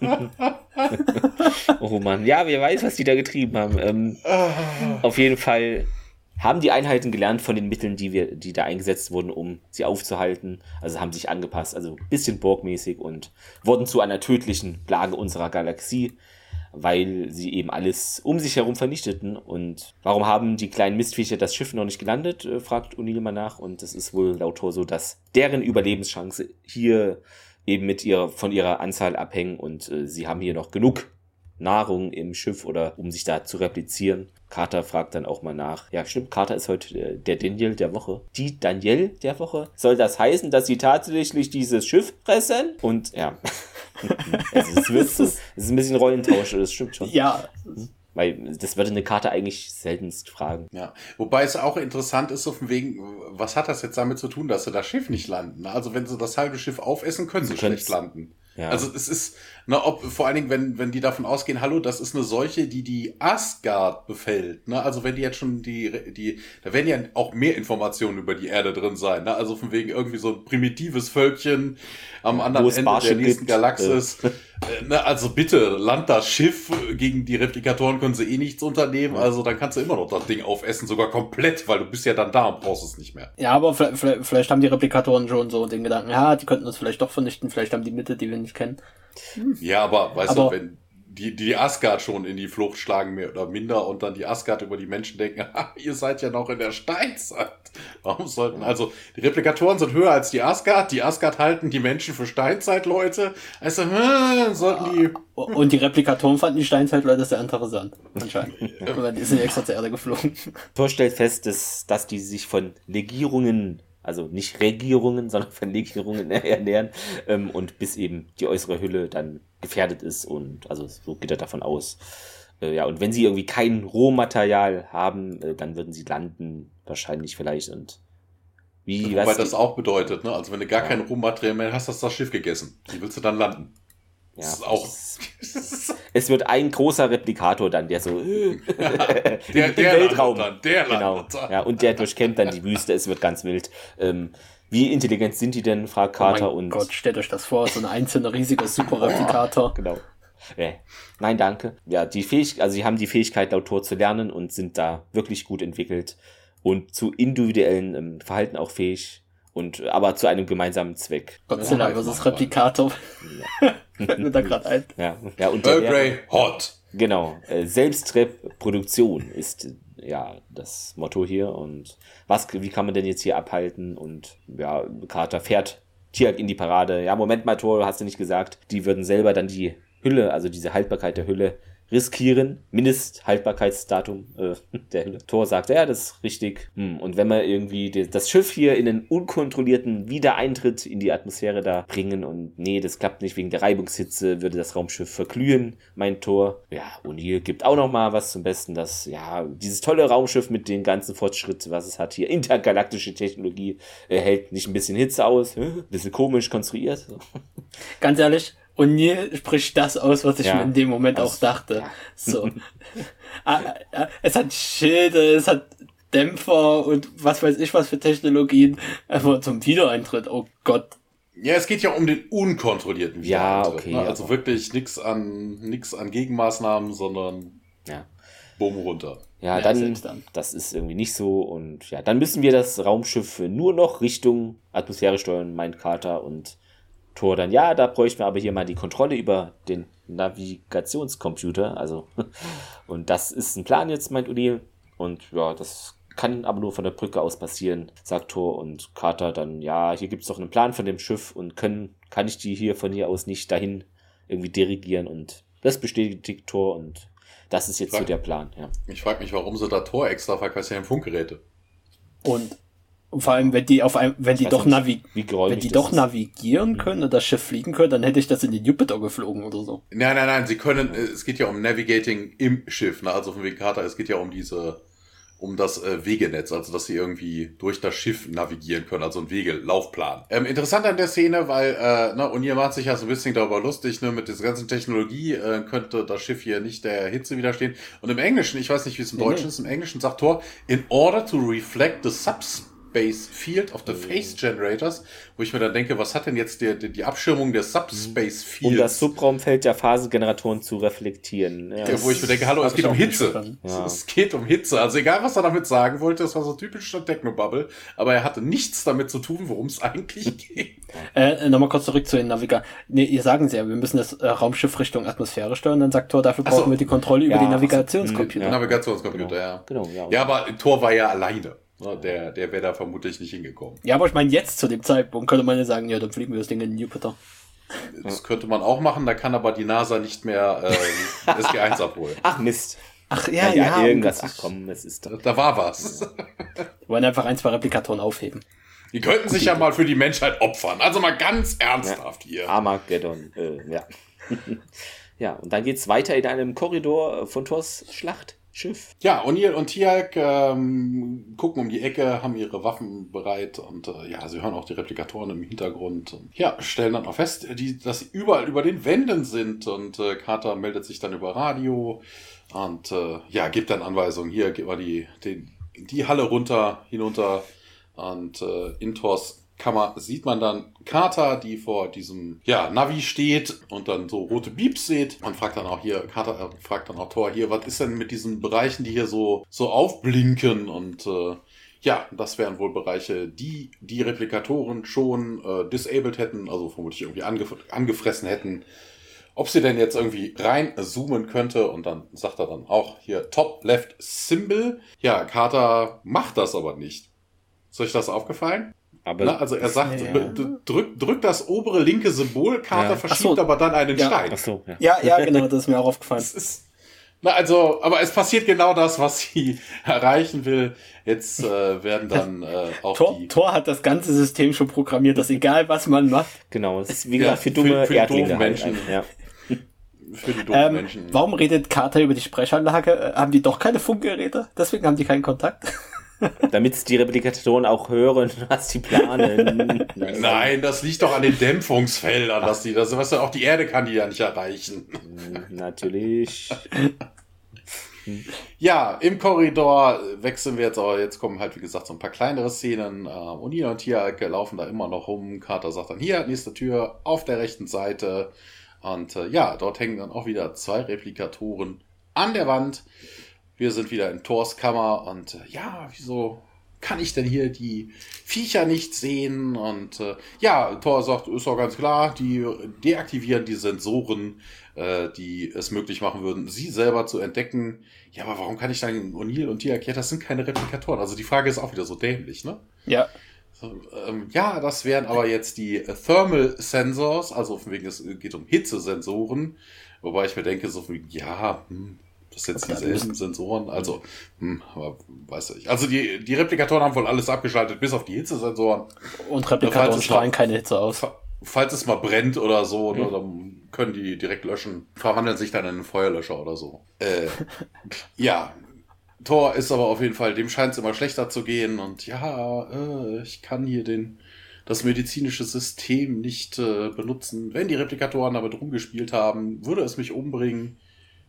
Ja. oh Mann, ja, wer weiß, was die da getrieben haben. Ähm, auf jeden Fall haben die Einheiten gelernt von den Mitteln, die wir, die da eingesetzt wurden, um sie aufzuhalten. Also haben sich angepasst, also ein bisschen Borg-mäßig und wurden zu einer tödlichen Plage unserer Galaxie, weil sie eben alles um sich herum vernichteten. Und warum haben die kleinen Mistviecher das Schiff noch nicht gelandet, äh, fragt O'Neill mal nach. Und es ist wohl laut Thor so, dass deren Überlebenschance hier eben mit ihrer, von ihrer Anzahl abhängen und äh, sie haben hier noch genug Nahrung im Schiff oder um sich da zu replizieren. Carter fragt dann auch mal nach. Ja, stimmt, Carter ist heute der Daniel der Woche. Die Danielle der Woche? Soll das heißen, dass sie tatsächlich dieses Schiff fressen? Und ja. also es, wird es ist ein bisschen Rollentausch, das stimmt schon. Ja, Weil das würde eine Karte eigentlich seltenst fragen. Ja, wobei es auch interessant ist, so von wegen, was hat das jetzt damit zu tun, dass sie das Schiff nicht landen? Also wenn sie das halbe Schiff aufessen, können sie Sie schlecht landen. Ja. Also es ist, ne, ob, vor allen Dingen, wenn, wenn die davon ausgehen, hallo, das ist eine Seuche, die die Asgard befällt. Ne? Also wenn die jetzt schon die, die, da werden ja auch mehr Informationen über die Erde drin sein. Ne? Also von wegen irgendwie so ein primitives Völkchen am anderen Ende der nächsten gibt, Galaxis. Äh, ne, also bitte, land das Schiff, gegen die Replikatoren können sie eh nichts unternehmen, also dann kannst du immer noch das Ding aufessen, sogar komplett, weil du bist ja dann da und brauchst es nicht mehr. ja, aber vielleicht, vielleicht, haben die Replikatoren schon so den Gedanken, ja, die könnten uns vielleicht doch vernichten, vielleicht haben die Mittel, die wir nicht kennen. Ja, aber weißt Aber- du, wenn die, die Asgard schon in die Flucht schlagen, mehr oder minder, und dann die Asgard über die Menschen denken, ah, ihr seid ja noch in der Steinzeit. Warum sollten, also, die Replikatoren sind höher als die Asgard, die Asgard halten die Menschen für Steinzeitleute, also, hm, sollten die, Und die Replikatoren fanden die Steinzeitleute sehr interessant. Anscheinend. Die sind extra zur Erde geflogen. Thor stellt fest, dass, dass die sich von Legierungen, also nicht Regierungen, sondern von Legierungen ernähren ähm, und bis eben die äußere Hülle dann gefährdet ist und also so geht er davon aus. Äh, ja, und wenn sie irgendwie kein Rohmaterial haben, äh, dann würden sie landen, wahrscheinlich vielleicht und wie, wobei was das auch bedeutet, ne, also wenn du gar Ja. kein Rohmaterial mehr hast, hast du das Schiff gegessen. Wie willst du dann landen? ja, das ist auch, es- Es wird ein großer Replikator dann, der so äh, der, der Weltraum. dann, der Genau. dann. Ja, und der durchkämmt dann die Wüste, es wird ganz wild. Ähm, wie intelligent sind die denn, fragt Oh Carter mein und. Gott, stellt euch das vor, so ein einzelner riesiger Superreplikator. Genau. Äh, nein, danke. Ja, die Fähigkeit, also sie haben die Fähigkeit, laut Tor zu lernen und sind da wirklich gut entwickelt und zu individuellen ähm, Verhalten auch fähig und äh, aber zu einem gemeinsamen Zweck. Godzilla Ja, vs. mach mal. Replikator. Fällt mir da gerade ein. Ja, ja und Earl Grey, hot. Genau, äh, Selbstreproduktion ist ja das Motto hier und was, wie kann man denn jetzt hier abhalten und ja, Carter fährt Tiag in die Parade. Ja, Moment mal, Tor, hast du nicht gesagt, die würden selber dann die Hülle, also diese Haltbarkeit der Hülle riskieren, Mindesthaltbarkeitsdatum äh, der. Thor sagt, ja, das ist richtig. Hm, und wenn wir irgendwie das Schiff hier in einen unkontrollierten Wiedereintritt in die Atmosphäre da bringen und nee, das klappt nicht wegen der Reibungshitze, würde das Raumschiff verglühen, meint Thor. Ja, O'Neill gibt auch noch mal was zum Besten, dass ja, dieses tolle Raumschiff mit den ganzen Fortschritt, was es hat hier, intergalaktische Technologie, äh, hält nicht ein bisschen Hitze aus, Hä? bisschen komisch konstruiert. Ganz ehrlich, O'Neill spricht das aus, was ich Ja. mir in dem Moment Das- auch dachte. ja. So. Ah, ah, es hat Schilde, es hat Dämpfer und was weiß ich was für Technologien. Aber zum Wiedereintritt, oh Gott. Ja, es geht ja um den unkontrollierten Ja, Wiedereintritt, okay, Ne? Also aber- wirklich nichts an, nix an Gegenmaßnahmen, sondern Ja. Bumm runter. Ja, Ja, dann, dann. das ist irgendwie nicht so und ja, dann müssen wir das Raumschiff nur noch Richtung Atmosphäre steuern, meint Carter und Thor dann, ja, da bräuchten wir aber hier mal die Kontrolle über den Navigationscomputer, also und das ist ein Plan jetzt, meint O'Neill und ja, das kann aber nur von der Brücke aus passieren, sagt Thor und Carter dann, ja, hier gibt es doch einen Plan von dem Schiff und können, kann ich die hier von hier aus nicht dahin irgendwie dirigieren und das bestätigt Thor und das ist jetzt so Frag- der Plan, ja. Ich frage mich, warum sie da Tor extra verkaufen, ja Funkgeräte. Und Und vor allem, wenn die auf einem, wenn die doch nicht, navi wie geräumig wenn die doch ist. navigieren können und das Schiff fliegen können, dann hätte ich das in den Jupiter geflogen oder so. Nein, nein, nein, sie können, äh, es geht ja um Navigating im Schiff, ne? also von wegen Kata, es geht ja um diese, um das äh, Wegenetz, also dass sie irgendwie durch das Schiff navigieren können, also ein Wegelaufplan. Ähm, interessant an der Szene, weil, äh, ne, und ihr macht sich ja so ein bisschen darüber lustig, ne, mit dieser ganzen Technologie äh, könnte das Schiff hier nicht der Hitze widerstehen. Und im Englischen, ich weiß nicht, wie es im Nee, Deutschen nee. ist, im Englischen sagt Thor, in order to reflect the subspace field of the phase generators, wo ich mir dann denke, was hat denn jetzt die, die, die Abschirmung der subspace fields? Um das Subraumfeld der Phasengeneratoren zu reflektieren. Ja, Ja, wo ich mir denke, hallo, es geht um Hitze. Ja. Es geht um Hitze. Also egal, was er damit sagen wollte, das war so typisch der Technobubble, aber er hatte nichts damit zu tun, worum es eigentlich geht. Äh, nochmal kurz zurück zu den Naviga. Nee, ihr sagen sie ja, wir müssen das äh, Raumschiff Richtung Atmosphäre steuern, dann sagt Thor, dafür Ach so. brauchen wir die Kontrolle über Ja, so. Navigationscomputer. Ja. Navigationscomputer, ja. Genau, ja. Ja, aber Thor war ja alleine. Der, der wäre da vermutlich nicht hingekommen. Ja, aber ich meine, jetzt zu dem Zeitpunkt könnte man ja sagen, ja, dann fliegen wir das Ding in den Jupiter. Das könnte man auch machen, da kann aber die NASA nicht mehr äh, SG1 abholen. Ach Mist. Ach Ja, ja, irgendwas. Ach komm, es ist doch. Da war was. Wir wollen einfach ein, zwei Replikatoren aufheben. Die könnten sich ja mal für die Menschheit opfern. Also mal ganz ernsthaft hier. Armageddon. Äh, ja. ja, und dann geht's weiter in einem Korridor von Thors Schlachtschiff. Ja, O'Neill und Tialk ähm, gucken um die Ecke, haben ihre Waffen bereit und äh, ja, sie hören auch die Replikatoren im Hintergrund. Und, ja, stellen dann auch fest, die, dass sie überall über den Wänden sind und äh, Carter meldet sich dann über Radio und äh, ja, gibt dann Anweisungen. Hier, gib mal die, den, die Halle runter, hinunter und äh, in Thors Kammer sieht man dann Carter, die vor diesem ja, Navi steht und dann so rote Beeps sieht und fragt dann auch hier, Carter äh, fragt dann auch Thor hier, was ist denn mit diesen Bereichen, die hier so, so aufblinken und äh, ja, das wären wohl Bereiche, die die Replikatoren schon äh, disabled hätten, also vermutlich irgendwie angef angefressen hätten. Ob sie denn jetzt irgendwie reinzoomen könnte und dann sagt er dann auch hier Top Left Symbol. Ja, Carter macht das aber nicht. Ist euch das aufgefallen? Aber Na, also er sagt, Ja. drückt drück das obere linke Symbol, Carter Ja. verschiebt so. aber dann einen Ja. Stein. ach so, ja. Ja, ja, genau, das ist mir auch aufgefallen. Es ist, na, also, aber es passiert genau das, was sie erreichen will. Jetzt äh, werden dann äh, auch Thor, die. Thor hat das ganze System schon programmiert, dass egal was man macht. Genau, es ist wie Ja, gesagt für für- dumme für die Erdlinge halt. Menschen. Ja. Für die dummen Ähm, Menschen. warum redet Carter über die Sprechanlage? Äh, haben die doch keine Funkgeräte? Deswegen haben die keinen Kontakt? Damit die Replikatoren auch hören, was die planen. Nein, das liegt doch an den Dämpfungsfeldern, dass die das, was auch die Erde kann die ja nicht erreichen. Natürlich. Ja, im Korridor wechseln wir jetzt, aber jetzt kommen halt, wie gesagt, so ein paar kleinere Szenen. Äh, O'Neill und Tiak laufen da immer noch rum. Carter sagt dann, hier, nächste Tür, auf der rechten Seite. Und äh, ja, dort hängen dann auch wieder zwei Replikatoren an der Wand. Wir sind wieder in Thors Kammer und äh, ja, wieso kann ich denn hier die Viecher nicht sehen? Und äh, ja, Thor sagt, ist doch ganz klar, die deaktivieren die Sensoren, äh, die es möglich machen würden, sie selber zu entdecken. Ja, aber warum kann ich dann O'Neill und Tiak, ja, das sind keine Replikatoren. Also die Frage ist auch wieder so dämlich, ne? Ja. So, ähm, ja, das wären aber jetzt die Thermal Sensors, also von wegen, es geht um Hitzesensoren, wobei ich mir denke, so wegen, ja, hm, das sind jetzt dieselben Sensoren, also, hm, aber weiß ich. Also die, die Replikatoren haben wohl alles abgeschaltet, bis auf die Hitzesensoren. Und Replikatoren strahlen keine Hitze aus. Fa- Falls es mal brennt oder so, Mhm. dann können die direkt löschen, verwandeln sich dann in einen Feuerlöscher oder so. Äh, ja, Thor ist aber auf jeden Fall, dem scheint es immer schlechter zu gehen und ja, äh, ich kann hier den, das medizinische System nicht äh, benutzen. Wenn die Replikatoren damit rumgespielt haben, würde es mich umbringen.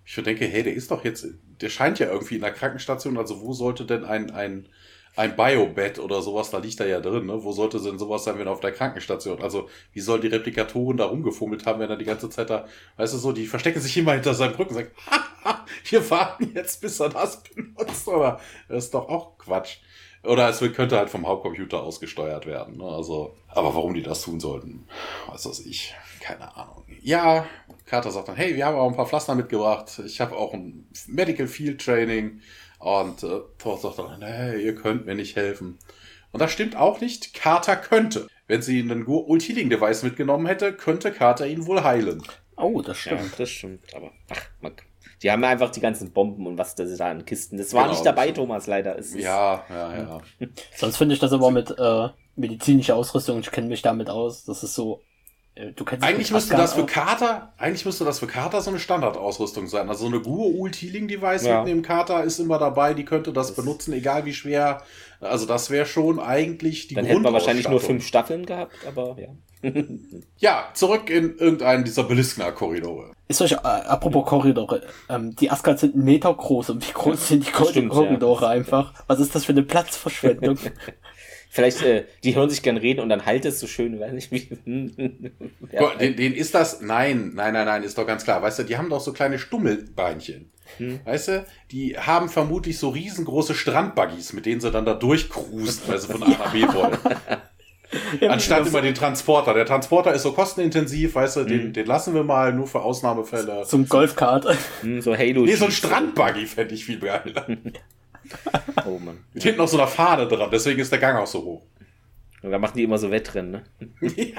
Ich denke, hey, der ist doch jetzt, der scheint ja irgendwie in der Krankenstation, also wo sollte denn ein, ein, ein Biobed oder sowas, da liegt er ja drin, ne? Wo sollte denn sowas sein, wenn er auf der Krankenstation? Also, wie sollen die Replikatoren da rumgefummelt haben, wenn er die ganze Zeit da, weißt du so, die verstecken sich immer hinter seinem Rücken und sagen, haha, wir warten jetzt, bis er das benutzt, oder? Das ist doch auch Quatsch. Oder es könnte halt vom Hauptcomputer aus gesteuert werden, ne? Also, aber warum die das tun sollten, weiß das ich. Keine Ahnung. Ja, Carter sagt dann, hey, wir haben auch ein paar Pflaster mitgebracht. Ich habe auch ein Medical Field Training. Und äh, Thor sagt dann, nee, ihr könnt mir nicht helfen. Und das stimmt auch nicht. Carter könnte. Wenn sie einen Ult-Healing-Device mitgenommen hätte, könnte Carter ihn wohl heilen. Oh, das Ja, stimmt. das stimmt. Aber ach, man, Die haben ja einfach die ganzen Bomben und was das da an Kisten. Das war Genau, nicht dabei, Thomas, leider. Es ist- Ja, ja, ja. Sonst finde ich das aber mit äh, medizinischer Ausrüstung, ich kenne mich damit aus, das ist so, du kennst dich Eigentlich mit müsste das für Kater, eigentlich müsste das für Kater so eine Standardausrüstung sein. Also so eine Guo Healing Device Ja. mitten im Kater ist immer dabei, die könnte das, benutzen, egal wie schwer. Also das wäre schon eigentlich die Dann hätten wir wahrscheinlich nur fünf Staffeln gehabt, aber ja. Ja, zurück in irgendeinen dieser Beliskner-Korridore. Ist euch, äh, apropos Korridore, ähm, die Asgard sind einen Meter groß und wie groß sind die Kor Stimmt, Korridore ja. einfach? Was ist das für eine Platzverschwendung? Vielleicht, äh, die hören sich gern reden und dann halt es so schön, weiß nicht wie. ja, den, den ist das, nein, nein, nein, nein, ist doch ganz klar. Weißt du, die haben doch so kleine Stummelbeinchen. Hm. Weißt du, die haben vermutlich so riesengroße Strandbuggies, mit denen sie dann da durchcruisen, weil sie von A nach B wollen. Anstatt immer den Transporter. Der Transporter ist so kostenintensiv, weißt du, Hm. den, den lassen wir mal nur für Ausnahmefälle. Zum Golfkart. hm, so Halo. Nee, so ein. Strandbuggy fände ich viel geiler. Oh Mann. Mit hinten noch so einer Fahne dran, deswegen ist der Gang auch so hoch. Und da machen die immer so Wettrennen, ne?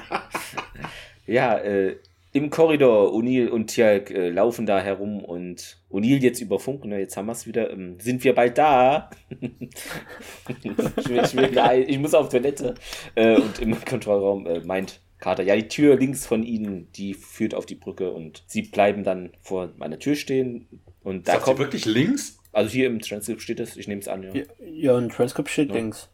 ja, äh, im Korridor, O'Neill und Tjalk äh, laufen da herum und O'Neill jetzt über Funk, ne, jetzt haben wir es wieder, ähm, sind wir bald da? ich, will, ich, will, nein, ich muss auf Toilette. Äh, und im Kontrollraum äh, meint Carter, ja, die Tür links von ihnen, die führt auf die Brücke und sie bleiben dann vor meiner Tür stehen und da Sagt sie kommt, wirklich links? Also hier im Transkript steht es, ich nehme es an, ja. ja, ja, ein Transkript steht links.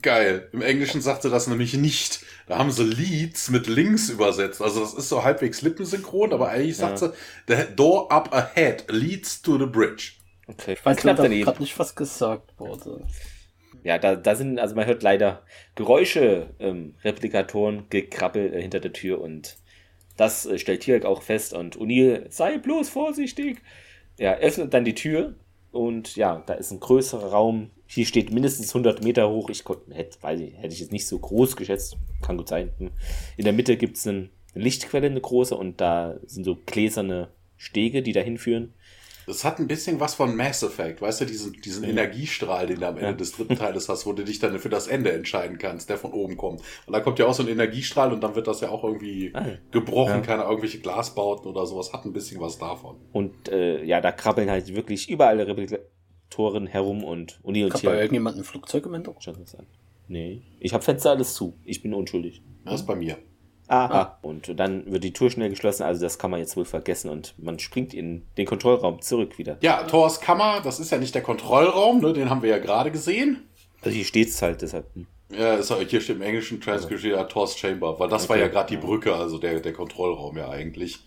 Geil. Im Englischen sagt sie das nämlich nicht. Da haben sie Leads mit links übersetzt. Also das ist so halbwegs lippensynchron, aber eigentlich sagt Ja. sie, the door up ahead leads to the bridge. Okay, Ich weiß knapp leider daneben. gerade nicht, was gesagt wurde. Ja, da, da sind, also man hört leider Geräusche, ähm, Replikatoren, Gekrabbel äh, hinter der Tür und das äh, stellt Tirk auch fest und O'Neill, sei bloß vorsichtig. Ja, öffnet dann die Tür und ja, da ist ein größerer Raum. Hier steht mindestens 100 Meter hoch. Ich hätte, weiß ich, hätte ich jetzt nicht so groß geschätzt. Kann gut sein. Hm. In der Mitte gibt es eine Lichtquelle, eine große und da sind so gläserne Stege, die dahin führen. Das hat ein bisschen was von Mass Effect, weißt du, diesen, diesen Energiestrahl, den du am Ende Ja. des dritten Teiles hast, wo du dich dann für das Ende entscheiden kannst, der von oben kommt. Und da kommt ja auch so ein Energiestrahl und dann wird das ja auch irgendwie Ah, ja. gebrochen, Ja. keine irgendwelche Glasbauten oder sowas, hat ein bisschen was davon. Und äh, ja, da krabbeln halt wirklich überall Replikatoren herum und O'Neill und Kommt bei irgendjemand ein Flugzeug im Hintergrund? Schaut das an. Nee. Ich habe Fenster alles zu. Ich bin unschuldig. Das ist bei mir. Aha. Und dann wird die Tür schnell geschlossen. Also das kann man jetzt wohl vergessen. Und man springt in den Kontrollraum zurück wieder. Ja, Thors Kammer, das ist ja nicht der Kontrollraum, ne, den haben wir ja gerade gesehen. Also hier steht's halt deshalb. hm. Ja, ist, hier steht im englischen Transkript steht ja Thor's Chamber, weil das war Okay. ja gerade die Brücke, also der, der Kontrollraum ja eigentlich.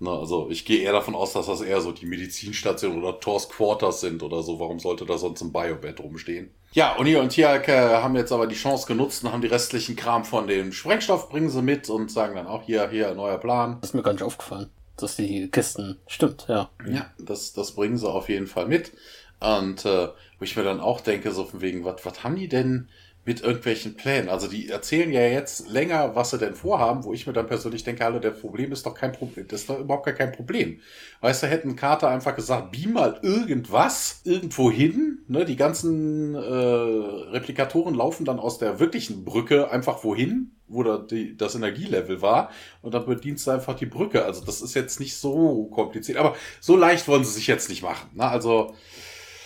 Na, also ich gehe eher davon aus, dass das eher so die Medizinstation oder Thor's Quarters sind oder so. Warum sollte da sonst ein Biobed rumstehen? Ja, O'Neill und Tiak haben jetzt aber die Chance genutzt und haben die restlichen Kram von dem Sprengstoff, bringen sie mit und sagen dann auch hier, hier, neuer Plan. Das ist mir gar nicht aufgefallen, dass die Kisten. Stimmt, ja. Ja, das, das bringen sie auf jeden Fall mit. Und äh, wo ich mir dann auch denke, so von wegen, was was haben die denn mit irgendwelchen Plänen? Also die erzählen ja jetzt länger, was sie denn vorhaben, wo ich mir dann persönlich denke, hallo, der Problem ist doch kein Problem, das ist doch überhaupt gar kein Problem. Weißt du, hätten Carter einfach gesagt, beam mal irgendwas irgendwo hin, ne? Die ganzen äh, Replikatoren laufen dann aus der wirklichen Brücke einfach wohin, wo da die, das Energielevel war, und dann bedienst du einfach die Brücke. Also das ist jetzt nicht so kompliziert, aber so leicht wollen sie sich jetzt nicht machen. Ne? Also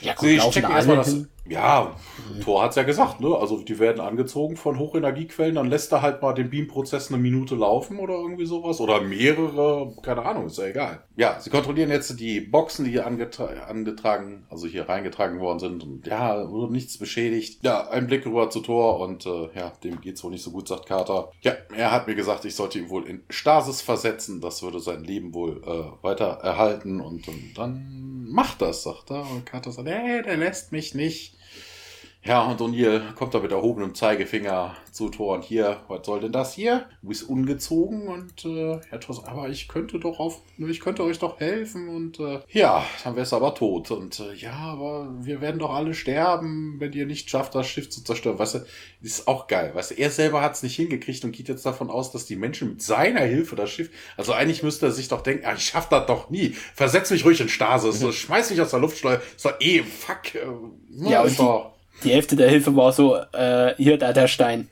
Ja, Sie laufen checken alle erstmal das. Ja, Thor hat's ja gesagt, ne? Also die werden angezogen von Hochenergiequellen, dann lässt er halt mal den Beam-Prozess eine Minute laufen oder irgendwie sowas. Oder mehrere, keine Ahnung, ist ja egal. Ja, sie kontrollieren jetzt die Boxen, die hier angetra angetragen, also hier reingetragen worden sind. Und ja, wurde nichts beschädigt. Ja, ein Blick rüber zu Thor und äh, ja, dem geht's wohl nicht so gut, sagt Carter. Ja, er hat mir gesagt, ich sollte ihn wohl in Stasis versetzen. Das würde sein Leben wohl äh, weiter erhalten. Und, und dann macht das, sagt er. Und Carter sagt, nee, der lässt mich nicht. Ja, und O'Neill kommt da mit erhobenem Zeigefinger zu Thor und hier, was soll denn das hier? Du bist ungezogen und äh, ja, Thor sagt, aber ich könnte doch auf, ich könnte euch doch helfen und äh, ja, dann wär's aber tot und äh, ja, aber wir werden doch alle sterben, wenn ihr nicht schafft, das Schiff zu zerstören. Weißt du, ist auch geil. Weißt du, er selber hat's nicht hingekriegt und geht jetzt davon aus, dass die Menschen mit seiner Hilfe das Schiff, also eigentlich müsste er sich doch denken, ah, ich schaff das doch nie. Versetz mich ruhig in Stasis, so, schmeiß mich aus der Luftschleuse. Doch eh, fuck. Äh, Ja, ist und doch. Die Hälfte der Hilfe war so, äh, hier, da der Stein.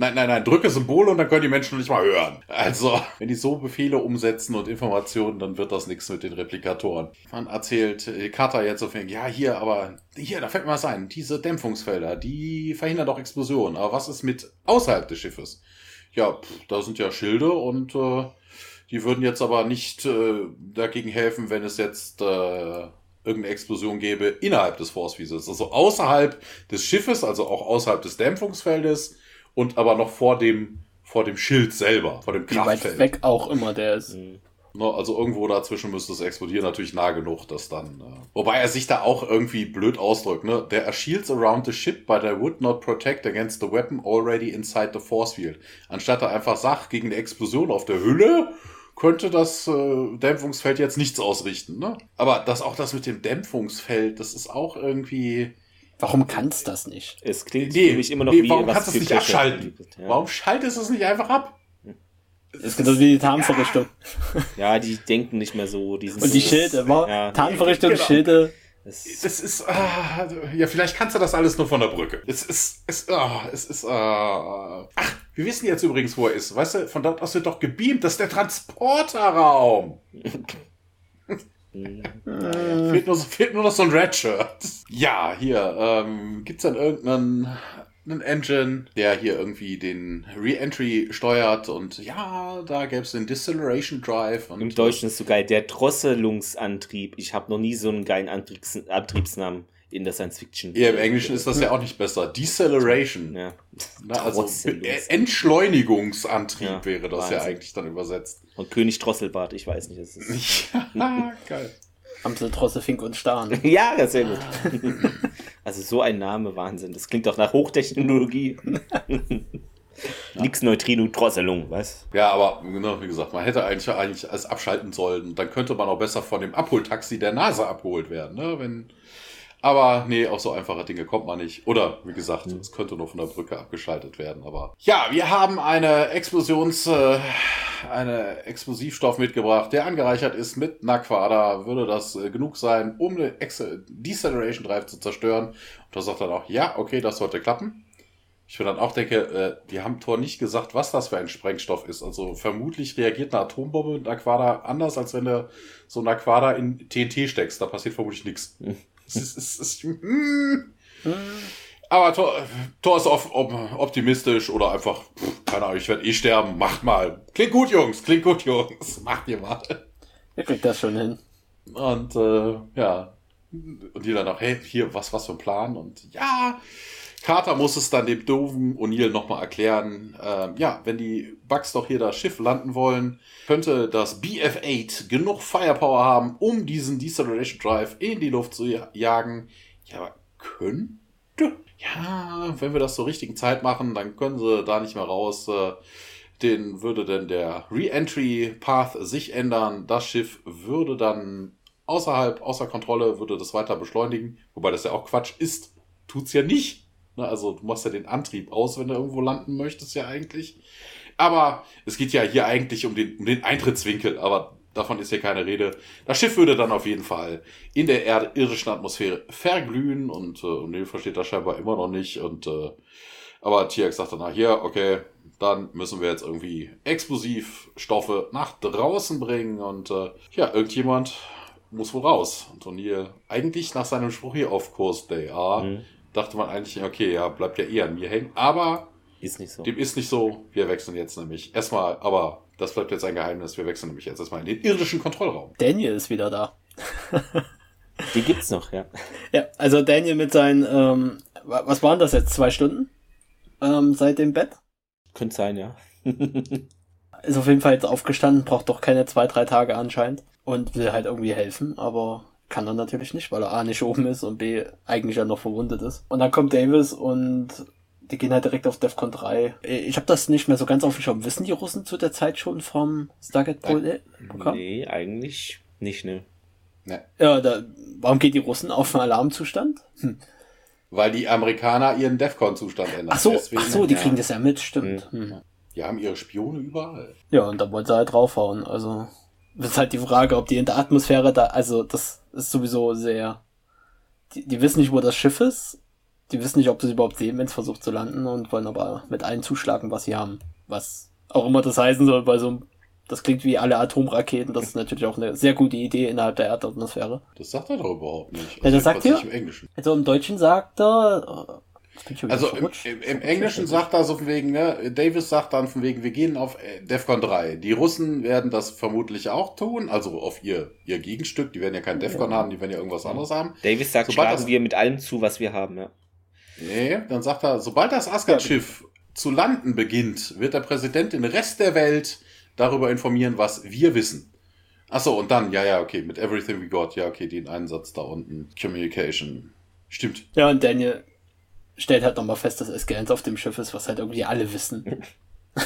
Nein, nein, nein, drücke Symbole und dann können die Menschen nicht mal hören. Also, wenn die so Befehle umsetzen und Informationen, dann wird das nichts mit den Replikatoren. Man erzählt äh, Carter jetzt so viel, ja, hier, aber hier, da fällt mir was ein. Diese Dämpfungsfelder, die verhindern doch Explosionen. Aber was ist mit außerhalb des Schiffes? Ja, pff, da sind ja Schilde und äh, die würden jetzt aber nicht äh, dagegen helfen, wenn es jetzt äh, irgendeine Explosion gäbe innerhalb des Force Vessels. Also außerhalb des Schiffes, also auch außerhalb des Dämpfungsfeldes und aber noch vor dem, vor dem Schild selber, vor dem Wie weit Kraftfeld. weg auch immer der ist. Mhm. Ne, also irgendwo dazwischen müsste es explodieren, natürlich nah genug, dass dann. Äh, wobei er sich da auch irgendwie blöd ausdrückt, ne? There are shields around the ship, but they would not protect against the weapon already inside the force field. Anstatt er einfach sagt, gegen eine Explosion auf der Hülle könnte das äh, Dämpfungsfeld jetzt nichts ausrichten, ne? Aber das auch das mit dem Dämpfungsfeld, das ist auch irgendwie. Warum kann's das nicht? Es klingt Nee, für mich immer noch nee, wie warum kannst du es nicht abschalten? Ja. Warum schaltest du es nicht einfach ab? Das ist genauso wie die Tarnverrichtung. ja, die denken nicht mehr so. Die sind Und die so- Schilde, Ja. Tarnverrichtung, Genau. Schilde. Das, Das ist, ah, ja, vielleicht kannst du das alles nur von der Brücke. Es ist, es, ah, es ist, ah. Ach, wir wissen jetzt übrigens, wo er ist. Weißt du, von dort aus wird doch gebeamt. Das ist der Transporterraum. fehlt, nur, fehlt nur noch so ein Redshirt. Ja, hier, ähm, gibt's dann irgendeinen einen Engine, der hier irgendwie den Re-Entry steuert und ja, da gäb's den Deceleration Drive und Im Deutschen ist so geil, der Drosselungsantrieb. Ich habe noch nie so einen geilen Antriebs Antriebsnamen in der Science Fiction. Ja, im Englischen ist das ja auch nicht besser. Deceleration. Ja. Na, also Entschleunigungsantrieb Ja, wäre das ja Wahnsinn. eigentlich dann übersetzt. Und König Drosselbart, ich weiß nicht. Das ist Ja, geil. Amsel, Drosse, Fink und Stahn. ja, das sehr gut. also so ein Name, Wahnsinn. Das klingt doch nach Hochtechnologie. Nix Neutrino Drosselung, was? Ja, aber genau, wie gesagt, man hätte eigentlich, eigentlich alles abschalten sollen. Dann könnte man auch besser von dem Abholtaxi der NASA abgeholt werden. Ne? Wenn, aber nee, auf so einfache Dinge kommt man nicht. Oder wie gesagt, es könnte nur von der Brücke abgeschaltet werden. Aber ja, wir haben eine Explosions, äh, eine Explosivstoff mitgebracht, der angereichert ist mit Naquada. Würde das äh, genug sein, um den Ex Deceleration Drive zu zerstören? Und da sagt er auch, ja, okay, das sollte klappen. Ich mir dann auch denke, äh, die haben Thor nicht gesagt, was das für ein Sprengstoff ist. Also vermutlich reagiert eine Atombombe mit Aquada anders, als wenn du so eine Aquada in TNT steckst. Da passiert vermutlich nichts. Es ist, es ist, mm. Aber Thor, Thor ist op optimistisch oder einfach, pff, keine Ahnung, ich werde eh sterben, macht mal. Klingt gut, Jungs, klingt gut, Jungs. Macht ihr mal. Ihr kriegt das schon hin. Und äh, ja. Und die dann noch, hey, hier, was, was für ein Plan? Und ja, Carter muss es dann dem doofen O'Neill nochmal erklären. Ähm, ja, wenn die Bugs doch hier das Schiff landen wollen, könnte das BF-8 genug Firepower haben, um diesen Deceleration Drive in die Luft zu ja- jagen. Ja, aber könnte? Ja, wenn wir das zur richtigen Zeit machen, dann können sie da nicht mehr raus. Äh, den würde denn der Re-Entry-Path sich ändern. Das Schiff würde dann außerhalb, außer Kontrolle, würde das weiter beschleunigen. Wobei das ja auch Quatsch ist. Tut's ja nicht. Ne, also du machst ja den Antrieb aus, wenn du irgendwo landen möchtest, ja eigentlich. Aber es geht ja hier eigentlich um den, um den Eintrittswinkel, aber davon ist hier keine Rede. Das Schiff würde dann auf jeden Fall in der Erde, irdischen Atmosphäre verglühen und äh, O'Neill versteht das scheinbar immer noch nicht. Und äh, aber Tiax sagt dann, na hier, okay, dann müssen wir jetzt irgendwie Explosivstoffe nach draußen bringen und äh, ja, irgendjemand muss wohl raus. Und O'Neill, eigentlich nach seinem Spruch hier auf Kurs Day A, Mhm. Dachte man eigentlich, okay, ja, bleibt ja eh an mir hängen. Aber Ist nicht so. dem ist nicht so. Wir wechseln jetzt nämlich erstmal, aber das bleibt jetzt ein Geheimnis. Wir wechseln nämlich jetzt erstmal in den irdischen Kontrollraum. Daniel ist wieder da. Die gibt's noch, ja. Ja, also Daniel mit seinen, ähm, wa- was waren das jetzt? Zwei Stunden? Ähm, seit dem Bett? Könnte sein, ja. Ist auf jeden Fall jetzt aufgestanden, braucht doch keine zwei, drei Tage anscheinend und will halt irgendwie helfen, aber kann er natürlich nicht, weil er A nicht oben ist und B eigentlich ja noch verwundet ist. Und dann kommt Davis und die gehen halt direkt auf Defcon 3. Ich habe das nicht mehr so ganz auf dem Schirm. Wissen die Russen zu der Zeit schon vom Stargate-Programm? Nee, eigentlich nicht, ne. Ja, da, warum geht die Russen auf einen Alarmzustand? Hm. Weil die Amerikaner ihren DEFCON-Zustand ändern. Ach so, Deswegen- ach so, die ja. kriegen das ja mit, stimmt. Hm. Die haben ihre Spione überall. Ja, und da wollen sie halt draufhauen. Also, das ist halt die Frage, ob die in der Atmosphäre da, also, das ist sowieso sehr, die, die wissen nicht, wo das Schiff ist. die wissen nicht, ob sie es überhaupt sehen, wenn es versucht zu landen und wollen aber mit allen zuschlagen, was sie haben. Was auch immer das heißen soll, bei so das klingt wie alle Atomraketen. Das ist natürlich auch eine sehr gute Idee innerhalb der Erdatmosphäre. Das sagt er doch überhaupt nicht. Ja, das sagt jedenfalls er? nicht Im Englischen. Also im Deutschen sagt er. Also im, im, im Englischen sagt er so von wegen, ne, Davis sagt dann von wegen, wir gehen auf äh, DEFCON 3. Die Russen werden das vermutlich auch tun, also auf ihr, ihr Gegenstück. Die werden ja kein DEFCON haben, die werden ja irgendwas anderes haben. Davis sagt, Sobald schlagen das- wir mit allem zu, was wir haben, ja. Nee, dann sagt er, sobald das Asgard-Schiff zu landen beginnt, wird der Präsident den Rest der Welt darüber informieren, was wir wissen. Achso, und dann, ja, ja, okay, mit Everything We Got, ja, okay, den Einsatz da unten, Communication. Stimmt. Ja, und Daniel stellt halt nochmal fest, dass SG1 auf dem Schiff ist, was halt irgendwie alle wissen.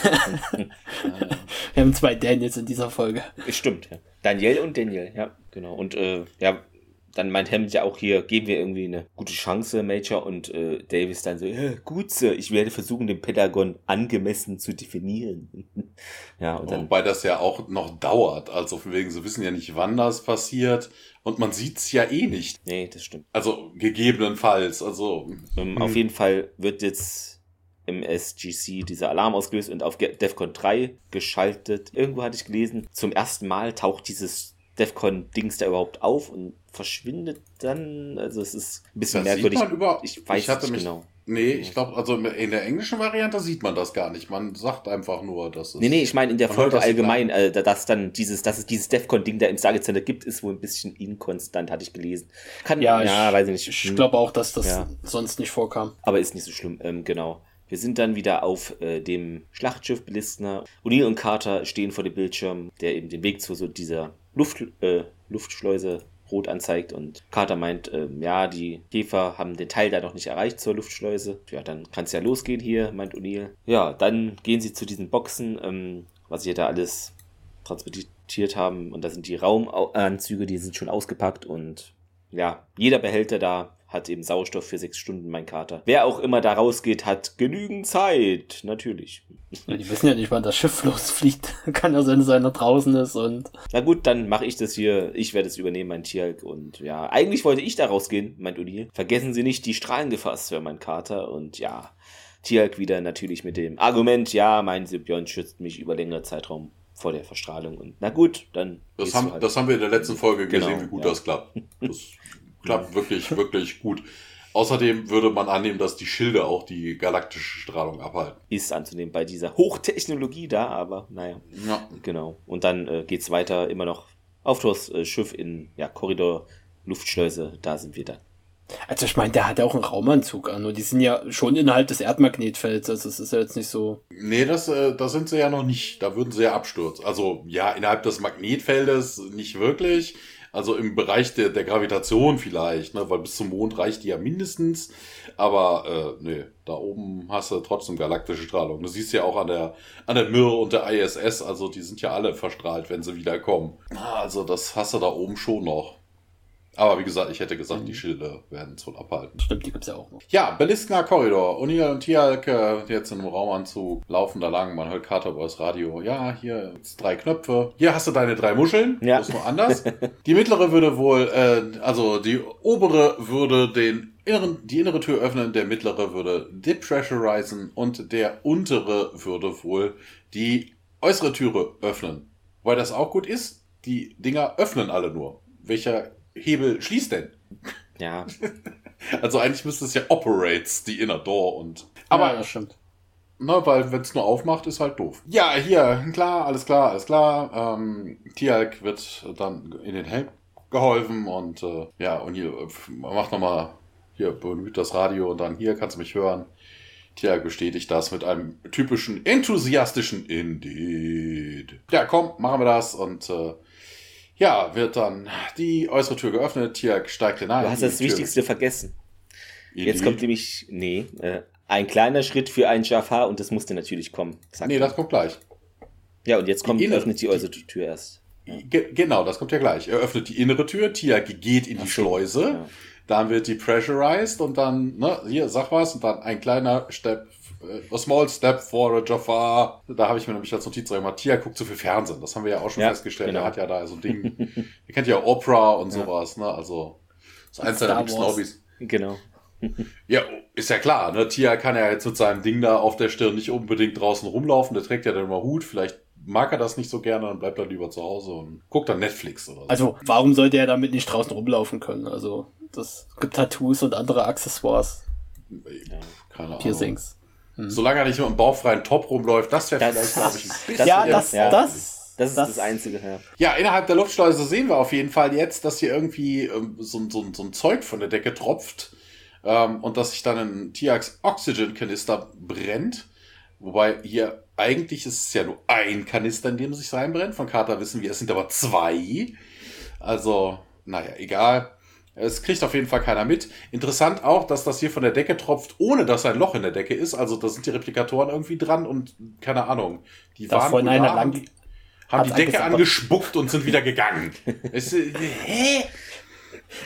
Wir haben zwei Daniels in dieser Folge. Stimmt, ja. Daniel und Daniel, ja, genau. Und äh, ja, dann meint Hammond ja auch hier, geben wir irgendwie eine gute Chance, Major, und äh, Davis dann so, ja, gut, Sir, ich werde versuchen, den Pentagon angemessen zu definieren. ja, und dann, Wobei das ja auch noch dauert. Also von wegen, sie wissen ja nicht, wann das passiert. Und man sieht's ja eh nicht. nee, das stimmt. Also gegebenenfalls. Also Ähm, Hm. Auf jeden Fall wird jetzt im SGC dieser Alarm ausgelöst und auf DEFCON 3 geschaltet. Irgendwo hatte ich gelesen, zum ersten Mal taucht dieses DEFCON-Dings da überhaupt auf und verschwindet dann. Also es ist ein bisschen Das sieht merkwürdig. man über- ich weiß ich hatte nicht mich- genau. Nee, ich glaube, also in der englischen Variante sieht man das gar nicht. Man sagt einfach nur, dass es. Nee, nee, ich meine in der Folge allgemein, äh, da- dass dann dieses, dass es dieses DEFCON-Ding da im Stargate Center gibt, ist wohl ein bisschen inkonstant, hatte ich gelesen. Kann, Ja, ja, ich, weiß ich nicht. Ich glaube auch, dass das Ja. sonst nicht vorkam. Aber ist nicht so schlimm, ähm, genau. Wir sind dann wieder auf äh, dem Schlachtschiff Belistner. O'Neill und Carter stehen vor dem Bildschirm, der eben den Weg zu so dieser Luft, äh, Luftschleuse rot anzeigt. Und Carter meint, ähm, ja, die Käfer haben den Teil da noch nicht erreicht zur Luftschleuse. Ja, dann kann es ja losgehen hier, meint O'Neill. Ja, dann gehen sie zu diesen Boxen, ähm, was sie da alles transportiert haben. Und da sind die Raumanzüge, die sind schon ausgepackt und ja, jeder Behälter da hat eben Sauerstoff für sechs Stunden, mein Kater. Wer auch immer da rausgeht, hat genügend Zeit. Natürlich. Ja, die wissen ja nicht, wann das Schiff losfliegt. Kann ja sein, dass einer draußen ist und. Na gut, dann mache ich das hier. Ich werde es übernehmen, mein Tierhalk. Und ja, eigentlich wollte ich da rausgehen, meint Uni. Vergessen Sie nicht die Strahlengefahr, Sir, mein Kater. Und ja, Tierhalk wieder natürlich mit dem Argument, ja, mein Symbiont schützt mich über längere Zeitraum vor der Verstrahlung. Und na gut, dann. Das haben, halt. das haben wir in der letzten Folge Genau, gesehen, wie gut ja. das klappt. Das klappt wirklich, wirklich gut. Außerdem würde man annehmen, dass die Schilde auch die galaktische Strahlung abhalten. ist anzunehmen bei dieser Hochtechnologie da, aber naja. Ja. Genau. Und dann äh, geht's weiter immer noch auf das äh, Schiff in ja, Korridor, Luftschleuse, da sind wir dann. Also ich meine, der hat ja auch einen Raumanzug an und die sind ja schon innerhalb des Erdmagnetfelds. Also es ist ja jetzt nicht so. Nee, das, äh, da sind sie ja noch nicht. Da würden sie ja abstürzen. Also ja, innerhalb des Magnetfeldes nicht wirklich. Also im Bereich der, der Gravitation vielleicht, ne? weil bis zum Mond reicht die ja mindestens. Aber äh, nee, da oben hast du trotzdem galaktische Strahlung. Du siehst ja auch an der, an der Mir und der ISS, also die sind ja alle verstrahlt, wenn sie wiederkommen. Ah, Also das hast du da oben schon noch. Aber wie gesagt, ich hätte gesagt, die Schilde werden es wohl abhalten. Stimmt, die gibt's ja auch noch. Ja, Beliskner Korridor. O'Neill und Tialk äh, jetzt in einem Raumanzug laufen da lang. Man hört Carter über das Radio. Ja, hier drei Knöpfe. Hier hast du deine drei Muscheln. Ja. Das ist nur anders. die mittlere würde wohl, äh, also die obere würde den inneren, die innere Tür öffnen. Der mittlere würde depressurisen und der untere würde wohl die äußere Türe öffnen. Weil das auch gut ist. Die Dinger öffnen alle nur. Welcher Hebel schließt denn? Ja, Also eigentlich müsste es ja operates, die Inner Door und. Aber, ja, das stimmt. ne, weil wenn es nur aufmacht, ist halt doof. Ja, hier, klar, alles klar, alles klar. Ähm, Tialk wird dann in den Helm geholfen und äh, ja, und hier äh, macht nochmal, hier bemüht das Radio und dann hier kannst du mich hören. Tialk bestätigt das mit einem typischen enthusiastischen Indeed. Ja, komm, machen wir das und äh, ja, wird dann die äußere Tür geöffnet. Tialk steigt hinein. du hast Die das Tür- Wichtigste vergessen. Jetzt Indeed. kommt nämlich, nee, äh, ein kleiner Schritt für einen Jafar und das musste natürlich kommen. sagt Nee, das kommt gleich. ja, und jetzt kommt, die innere- öffnet die äußere Tür erst. Ge genau, das kommt ja gleich. Er öffnet die innere Tür, Tia geht in die so, Schleuse, ja. dann wird die pressurized und dann, ne, hier, sag was, und dann ein kleiner Step, a small step for a Jafar. Da habe ich mir nämlich als Notiz gemacht, Tia guckt zu viel Fernsehen. Das haben wir ja auch schon Ja, festgestellt. genau. Er hat ja da so ein Ding. Ihr kennt ja Oprah und sowas, ne, also, das ist eins seiner liebsten. Hobbys. Genau. Ja, ist ja klar, ne? Tia kann ja jetzt mit seinem Ding da auf der Stirn nicht unbedingt draußen rumlaufen. Der trägt ja dann immer Hut. Vielleicht mag er das nicht so gerne und bleibt dann lieber zu Hause und guckt dann Netflix oder so. Also, warum sollte er damit nicht draußen rumlaufen können? Also, das gibt Tattoos und andere Accessoires. Keine Ahnung. Piercings. Solange er nicht mit einem bauchfreien Top rumläuft, das wäre Das- vielleicht, glaube ich, ein bisschen. Das ja, das, ja. das, Das ist das, Einzige, ja. Ja, innerhalb der Luftschleuse sehen wir auf jeden Fall jetzt, dass hier irgendwie ähm, so, so, so ein Zeug von der Decke tropft ähm, und dass sich dann ein Tiax Oxygen-Kanister brennt. Wobei hier eigentlich ist es ja nur ein Kanister, in dem es sich reinbrennt. Von Carter wissen wir, es sind aber zwei. Also, naja, egal. Es kriegt auf jeden Fall keiner mit. Interessant auch, dass das hier von der Decke tropft, ohne dass ein Loch in der Decke ist. Also da sind die Replikatoren irgendwie dran und keine Ahnung. Die Da waren vorhin einer da, lang- haben die, Decke angespuckt und sind wieder gegangen. es, äh, hä?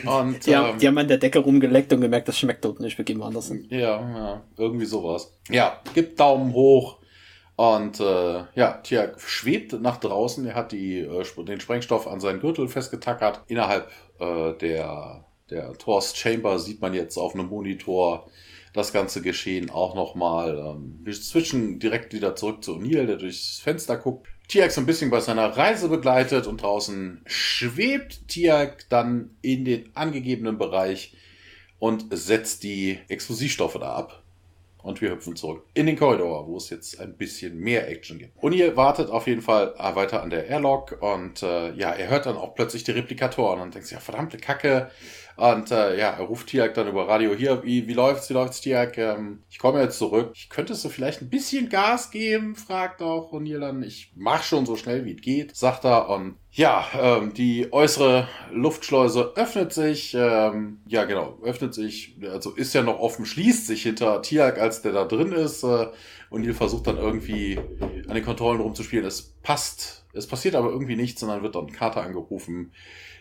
Und Die, haben, ähm, die haben an der Decke rumgeleckt und gemerkt, das schmeckt dort nicht, wir gehen woanders hin. ja, ja, irgendwie sowas. Ja, gibt Daumen hoch. Und äh, ja, Tia schwebt nach draußen. Er hat die, äh, den Sprengstoff an seinen Gürtel festgetackert. Innerhalb äh, der, der Thors Chamber sieht man jetzt auf einem Monitor das ganze Geschehen auch nochmal. Ähm, wir switchen direkt wieder zurück zu O'Neill, der durchs Fenster guckt. Tiak ein bisschen bei seiner Reise begleitet und draußen schwebt Tiak dann in den angegebenen Bereich und setzt die Explosivstoffe da ab. Und wir hüpfen zurück in den Korridor, wo es jetzt ein bisschen mehr Action gibt. O'Neill wartet auf jeden Fall äh, weiter an der Airlock und äh, ja, er hört dann auch plötzlich die Replikatoren und denkt sich, ja, verdammte Kacke. Und äh, ja, er ruft Tiak dann über Radio hier, wie, wie läuft's, wie läuft's, Tiak? Ähm, ich komme jetzt zurück. Ich könntest du vielleicht ein bisschen Gas geben? fragt auch O'Neill dann. Ich mach schon so schnell wie es geht, sagt er. Und ja, ähm, die äußere Luftschleuse öffnet sich. Ähm, ja, genau, öffnet sich. Also ist ja noch offen, schließt sich hinter Tiak, als der da drin ist. Äh, O'Neill versucht dann irgendwie an den Kontrollen rumzuspielen. Es passt, es passiert aber irgendwie nichts, sondern wird dann Carter angerufen,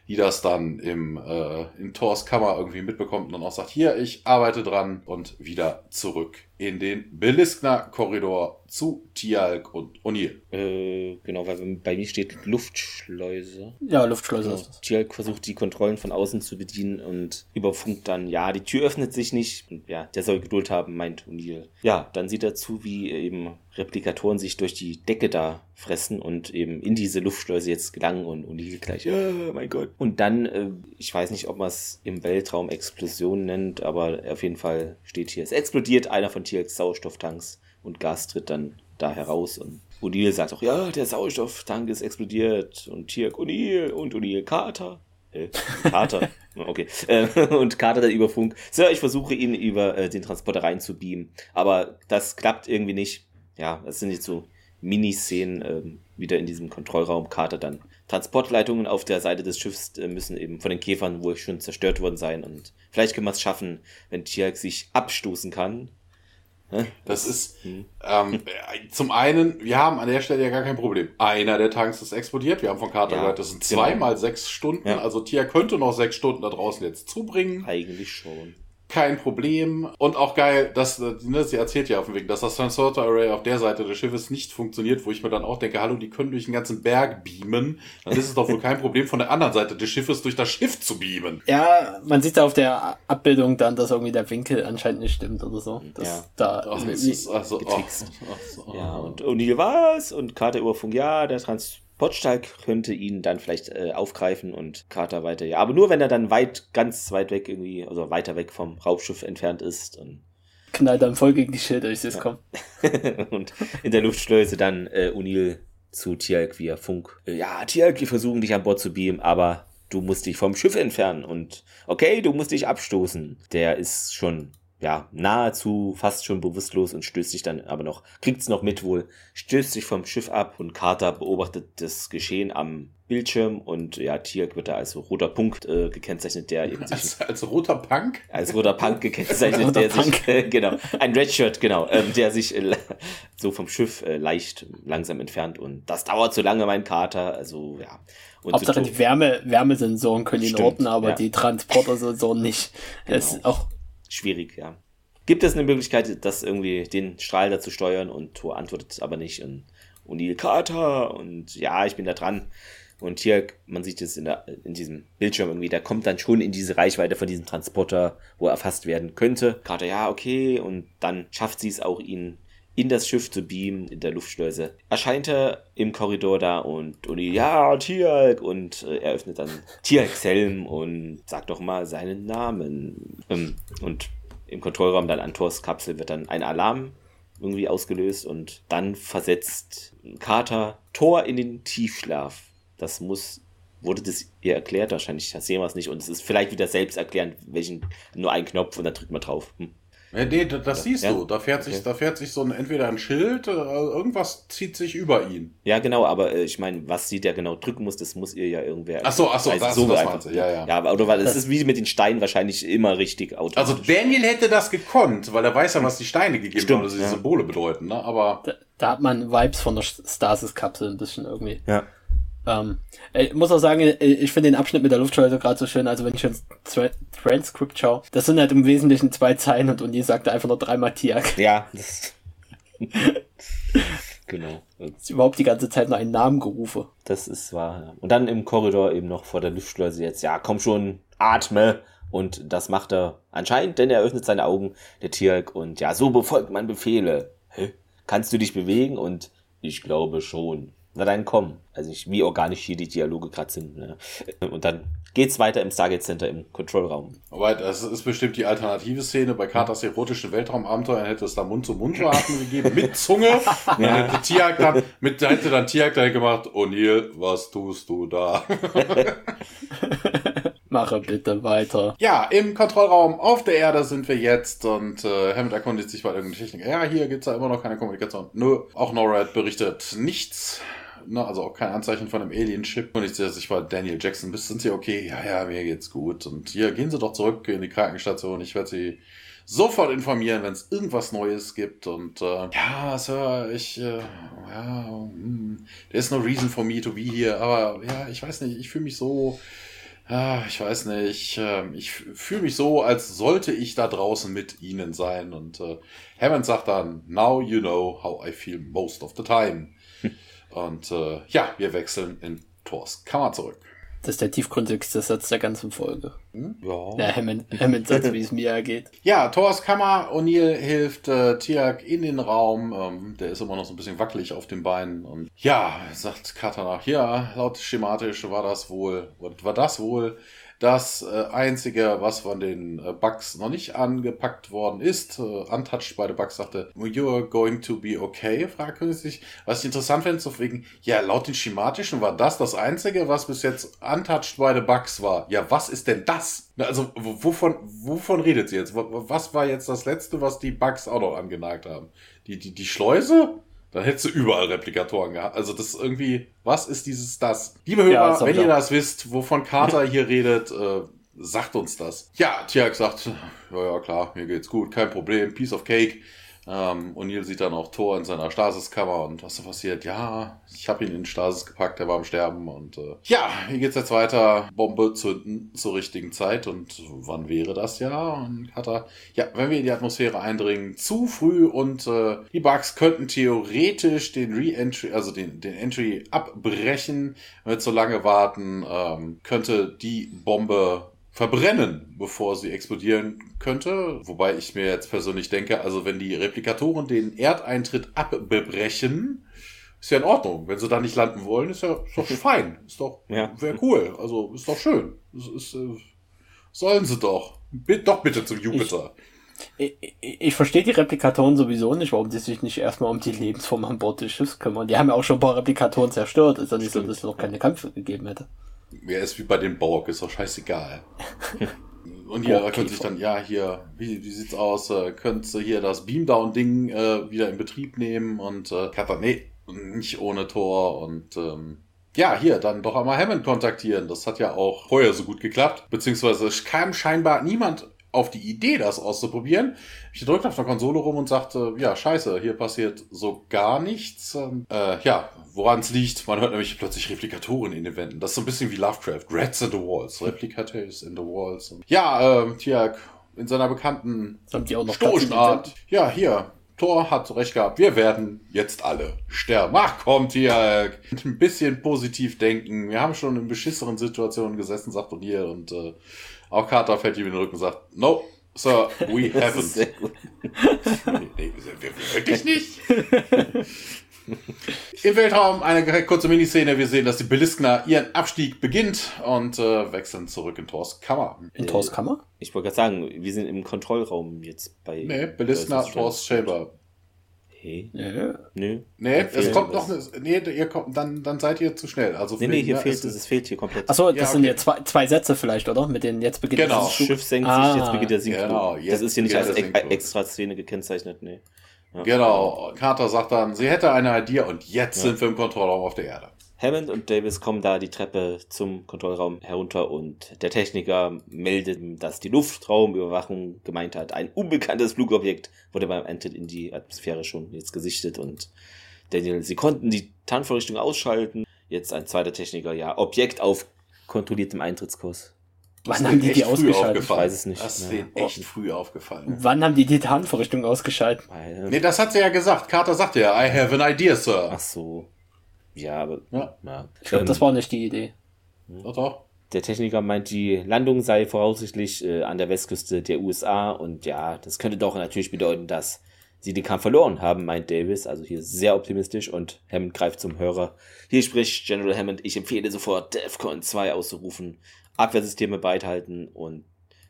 die das dann im, äh, in Thors Kammer irgendwie mitbekommt und dann auch sagt, hier, ich arbeite dran und wieder zurück in den Beliskner-Korridor zu Tialk und O'Neill. Äh, genau, weil bei mir steht Luftschleuse. Ja, Luftschleuse Genau. ist das. Tialk versucht die Kontrollen von außen zu bedienen und überfunkt dann, ja, die Tür öffnet sich nicht. Und ja, der soll Geduld haben, meint O'Neill. Ja, dann sieht er zu, wie eben Replikatoren sich durch die Decke da fressen und eben in diese Luftschleuse jetzt gelangen und O'Neill gleich, oh mein Gott. Und dann, äh, ich weiß nicht, ob man es im Weltraum Explosion nennt, aber auf jeden Fall steht hier, es explodiert einer von Tialks Sauerstofftanks und Gas tritt dann da heraus und O'Neill sagt auch, ja, der Sauerstofftank ist explodiert und Tiak O'Neill und O'Neill Carter. Äh, Carter. Okay. Äh, und Carter dann über Funk. Sir, ich versuche ihn über äh, den Transporter reinzubeamen. Aber das klappt irgendwie nicht. Ja, das sind jetzt so Miniszenen ähm, wieder in diesem Kontrollraum. Carter dann. Transportleitungen auf der Seite des Schiffs äh, müssen eben von den Käfern wohl schon zerstört worden sein. Und vielleicht können wir es schaffen, wenn Tiak sich abstoßen kann. Das ist Hm. ähm, äh, zum einen, wir haben an der Stelle ja gar kein Problem. Einer der Tanks ist explodiert. Wir haben von Carter Ja, gehört, das sind genau. zweimal sechs Stunden. Ja. Also Tia könnte noch sechs Stunden da draußen jetzt zubringen. Eigentlich schon. Kein Problem. Und auch geil, dass, ne, sie erzählt ja auf dem Weg, dass das Transporter Array auf der Seite des Schiffes nicht funktioniert, wo ich mir dann auch denke, hallo, die können durch den ganzen Berg beamen. Dann ist es doch wohl kein Problem, von der anderen Seite des Schiffes durch das Schiff zu beamen. Ja, man sieht da auf der Abbildung dann, dass irgendwie der Winkel anscheinend nicht stimmt oder so. Dass Ja. da Ach, das ist also, Getrickst. ach, so, Ja, und O'Neill was? Und Carter über Funk, ja, der Transportstall könnte ihn dann vielleicht äh, aufgreifen und Carter weiter. Ja, aber nur wenn er dann weit, ganz weit weg irgendwie, also weiter weg vom Raubschiff entfernt ist. Und, knallt dann voll gegen die Schilder, ich sehe es kommen. und in der Luftschleuse dann äh, O'Neill zu Tialk via Funk. Äh, ja, Tialk, wir versuchen dich an Bord zu beamen, aber du musst dich vom Schiff entfernen. Und okay, du musst dich abstoßen. Der ist schon ja, nahezu fast schon bewusstlos und stößt sich dann aber noch, kriegt's noch mit wohl, stößt sich vom Schiff ab und Carter beobachtet das Geschehen am Bildschirm und ja, Tiak wird da als roter Punkt äh, gekennzeichnet, der eben sich Als, als roter Punk? als roter Punk gekennzeichnet, Roter der Punk. sich, äh, genau, ein Redshirt, genau, ähm, der sich äh, so vom Schiff äh, leicht langsam entfernt und das dauert zu lange, mein Kater, also ja. Und Hauptsache so- die Wärme, Wärmesensoren können ihn Stimmt, orten, aber ja. die Transportersensoren nicht. Es Genau. ist auch schwierig, ja. Gibt es eine Möglichkeit, das irgendwie den Strahl da zu steuern und Thor antwortet aber nicht und O'Neill Carter und ja, ich bin da dran. Und hier, man sieht es in, in diesem Bildschirm irgendwie, der kommt dann schon in diese Reichweite von diesem Transporter, wo er erfasst werden könnte. Carter, ja, okay. Und dann schafft sie es auch, ihn in das Schiff zu beamen, in der Luftschleuse. Erscheint er im Korridor da und Uni, ja, Tialk, und äh, er öffnet dann Tialks Helm und sagt doch mal seinen Namen. Ähm, und im Kontrollraum dann an Thors Kapsel wird dann ein Alarm irgendwie ausgelöst und dann versetzt Carter Thor in den Tiefschlaf. Das muss, wurde das ihr erklärt? Wahrscheinlich sehen wir es nicht und es ist vielleicht wieder selbst erklärend, welchen, nur ein Knopf und dann drückt man drauf. Hm. Ja, nee, das, das siehst Ja? du. Da fährt, sich, Okay. da fährt sich so ein, entweder ein Schild, äh, irgendwas zieht sich über ihn. Ja, genau, aber äh, ich meine, was sie da genau drücken muss, das muss ihr ja irgendwer. Ach so, ach so, weiß das- so das einfach. meinst du, ja, ja. Ja, aber oder weil es ist wie mit den Steinen wahrscheinlich immer richtig Also. Daniel hätte das gekonnt, weil er weiß ja, was die Steine gegeben Stimmt, haben, also die ja. Symbole bedeuten, ne? Aber Da, da hat man Vibes von der Stasis-Kapsel ein bisschen irgendwie. ja. Ähm, ich muss auch sagen, äh, ich finde den Abschnitt mit der Luftschleuse gerade so schön. Also wenn ich ins Tra Transkript schaue, das sind halt im Wesentlichen zwei Zeilen und Uni sagte einfach nur dreimal Tiak. Ja, das. genau. Ist überhaupt die ganze Zeit nur einen Namen gerufen. Das ist wahr. ja. Und dann im Korridor eben noch vor der Luftschleuse jetzt, ja, komm schon, atme. Und das macht er anscheinend, denn er öffnet seine Augen, der Tierk, und ja, so befolgt man Befehle. Hä? Kannst du dich bewegen? Und ich glaube schon. Na dann komm. Also ich, wie organisch hier die Dialoge gerade sind. Ne? Und dann geht's weiter im Stargate Center im Kontrollraum. Aber das ist bestimmt die alternative Szene. Bei Carters erotischen Weltraumabenteuern hätte es da Mund-zu-Mund-Atmen gegeben mit Zunge. Dann hätte Tiak dann, mit, da hätte dann Tiak dann gemacht, O'Neill, was tust du da? Mache bitte weiter. Ja, im Kontrollraum auf der Erde sind wir jetzt und äh, Hammond erkundigt sich bei irgendeiner Technik. Ja, hier gibt's ja immer noch keine Kommunikation. Nö, auch NORAD berichtet nichts. Ne, also auch kein Anzeichen von einem Alien-Chip. Und ich sehe sich bei Daniel Jackson. Bist sind Sie okay? Ja, ja, mir geht's gut. Und hier gehen Sie doch zurück in die Krankenstation. Ich werde Sie sofort informieren, wenn es irgendwas Neues gibt. Und äh, ja, Sir, ich, äh, ja, hm, there's no reason for me to be here. Aber ja, ich weiß nicht, ich fühle mich so. Ah, ich weiß nicht. ähm, Ich fühle mich so, als sollte ich da draußen mit Ihnen sein. Und äh, Hammond sagt dann, Now you know how I feel most of the time. Und äh, ja, wir wechseln in Thors Kammer zurück. Das ist der tiefgründigste Satz der ganzen Folge. Ja. Der Hammond, Hammond Satz, wie es mir ergeht. Ja, Thors Kammer. O'Neill hilft äh, Tiak in den Raum. Ähm, der ist immer noch so ein bisschen wackelig auf den Beinen. Und ja, sagt Carter nach, ja, laut schematisch war das wohl, war das wohl das äh, einzige, was von den äh, Bugs noch nicht angepackt worden ist. Äh, untouched by the Bugs sagte, you're going to be okay, fragte sich. Was ich interessant finde, so wegen, ja, laut den schematischen war das das einzige, was bis jetzt untouched by the Bugs war. Ja, was ist denn das? Also, wovon, wovon redet sie jetzt? Was war jetzt das letzte, was die Bugs auch noch angenagt haben? Die, die, die Schleuse? Dann hättest du überall Replikatoren gehabt. Also das ist irgendwie, was ist dieses das? Liebe Hörer, Ja, das wenn ihr das wisst, wovon Carter hier redet, äh, sagt uns das. Ja, Tiag sagt, ja, ja, klar, mir geht's gut, kein Problem, piece of cake. Ähm, O'Neill sieht dann auch Thor in seiner Stasiskammer und was ist passiert? Ja, ich habe ihn in Stasis gepackt, er war am Sterben und äh, ja, hier geht's jetzt weiter. Bombe zünden zur richtigen Zeit und wann wäre das ja? Und hat er, ja, wenn wir in die Atmosphäre eindringen, zu früh und äh, die Bugs könnten theoretisch den Re-Entry, also den, den Entry abbrechen. Wenn wir zu lange warten, ähm, könnte die Bombe verbrennen, bevor sie explodieren könnte. Wobei ich mir jetzt persönlich denke, also wenn die Replikatoren den Erdeintritt abbrechen, ist ja in Ordnung. Wenn sie da nicht landen wollen, ist ja ist doch fein. Ist doch, Ja. wäre cool. Also ist doch schön. Ist, ist, äh, sollen sie doch. Bitte, doch bitte zum Jupiter. Ich, ich, ich verstehe die Replikatoren sowieso nicht, warum die sich nicht erstmal um die Lebensform an Bord des Schiffs kümmern. Die haben ja auch schon ein paar Replikatoren zerstört. Ist ja nicht so, dass es noch keine Kämpfe gegeben hätte. Ja, ist wie bei den Borg, ist doch scheißegal. Und hier Borg können sich dann, ja, hier, wie, wie sieht's aus? Äh, könntest du hier das Beamdown-Ding äh, wieder in Betrieb nehmen? Und äh, Cutter, nee, nicht ohne Tor. Und ähm, ja, hier, dann doch einmal Hammond kontaktieren. Das hat ja auch vorher so gut geklappt. Beziehungsweise kam scheinbar niemand auf die Idee, das auszuprobieren. Ich drückte auf der Konsole rum und sagte, ja, scheiße, hier passiert so gar nichts. Ähm, äh, ja, woran es liegt, man hört nämlich plötzlich Replikatoren in den Wänden. Das ist so ein bisschen wie Lovecraft. Rats in the Walls, Replicators in the Walls. Ja, ähm, Tiag in seiner bekannten stoischen Art. Ja, hier, Thor hat recht gehabt, wir werden jetzt alle sterben. Ach kommt hier, ein bisschen positiv denken. Wir haben schon in beschisseren Situationen gesessen, sagt und hier. Und äh, auch Carter fällt ihm in den Rücken und sagt, no, Sir, we haven't. Nee, wir- wirklich nicht? Im Weltraum eine kurze Miniszene. Wir sehen, dass die Beliskner ihren Abstieg beginnt und äh, wechseln zurück in Thors Kammer. In Thors Kammer? Ich wollte gerade sagen, wir sind im Kontrollraum jetzt bei. Nee, Beliskner, Thors. Chamber. Hey, nö. Nee, Da es kommt was. noch eine, nee, ihr kommt, dann, dann seid ihr zu schnell. Also Nee, nee, hier ja, fehlt es es, fehlt hier komplett. Achso, das Ja, sind okay. ja zwei, zwei Sätze vielleicht, oder? Mit denen jetzt beginnt Genau. Das Schiff senkt Ah, sich, jetzt beginnt der Sinkflug. genau, das jetzt ist hier nicht als e extra Szene gekennzeichnet, nee. Ja. Genau, Carter sagt dann, sie hätte eine Idee und jetzt Ja. sind wir im Kontrollraum auf der Erde. Hammond und Davis kommen da die Treppe zum Kontrollraum herunter und der Techniker meldet, dass die Luftraumüberwachung gemeint hat, ein unbekanntes Flugobjekt wurde beim Eintritt in die Atmosphäre schon jetzt gesichtet und Daniel, sie konnten die Tarnvorrichtung ausschalten. Jetzt ein zweiter Techniker, ja, Objekt auf kontrolliertem Eintrittskurs. Das Wann haben die die ausgeschaltet? aufgefallen. Ich weiß es nicht. Das ist Ja. denen echt früh aufgefallen. Wann haben die die Tarnvorrichtung ausgeschaltet? Nee, das hat sie ja gesagt. Carter sagte ja, I have an idea, Sir. ach so. Ja, aber. Ja. ja. Ich glaube, Ähm, das war nicht die Idee. Doch, doch. Der Techniker meint, die Landung sei voraussichtlich äh, an der Westküste der USA und ja, das könnte doch natürlich bedeuten, dass sie den Kampf verloren haben, meint Davis. Also hier sehr optimistisch und Hammond greift zum Hörer. Hier spricht General Hammond, ich empfehle sofort DEFCON 2 auszurufen, Abwehrsysteme beithalten und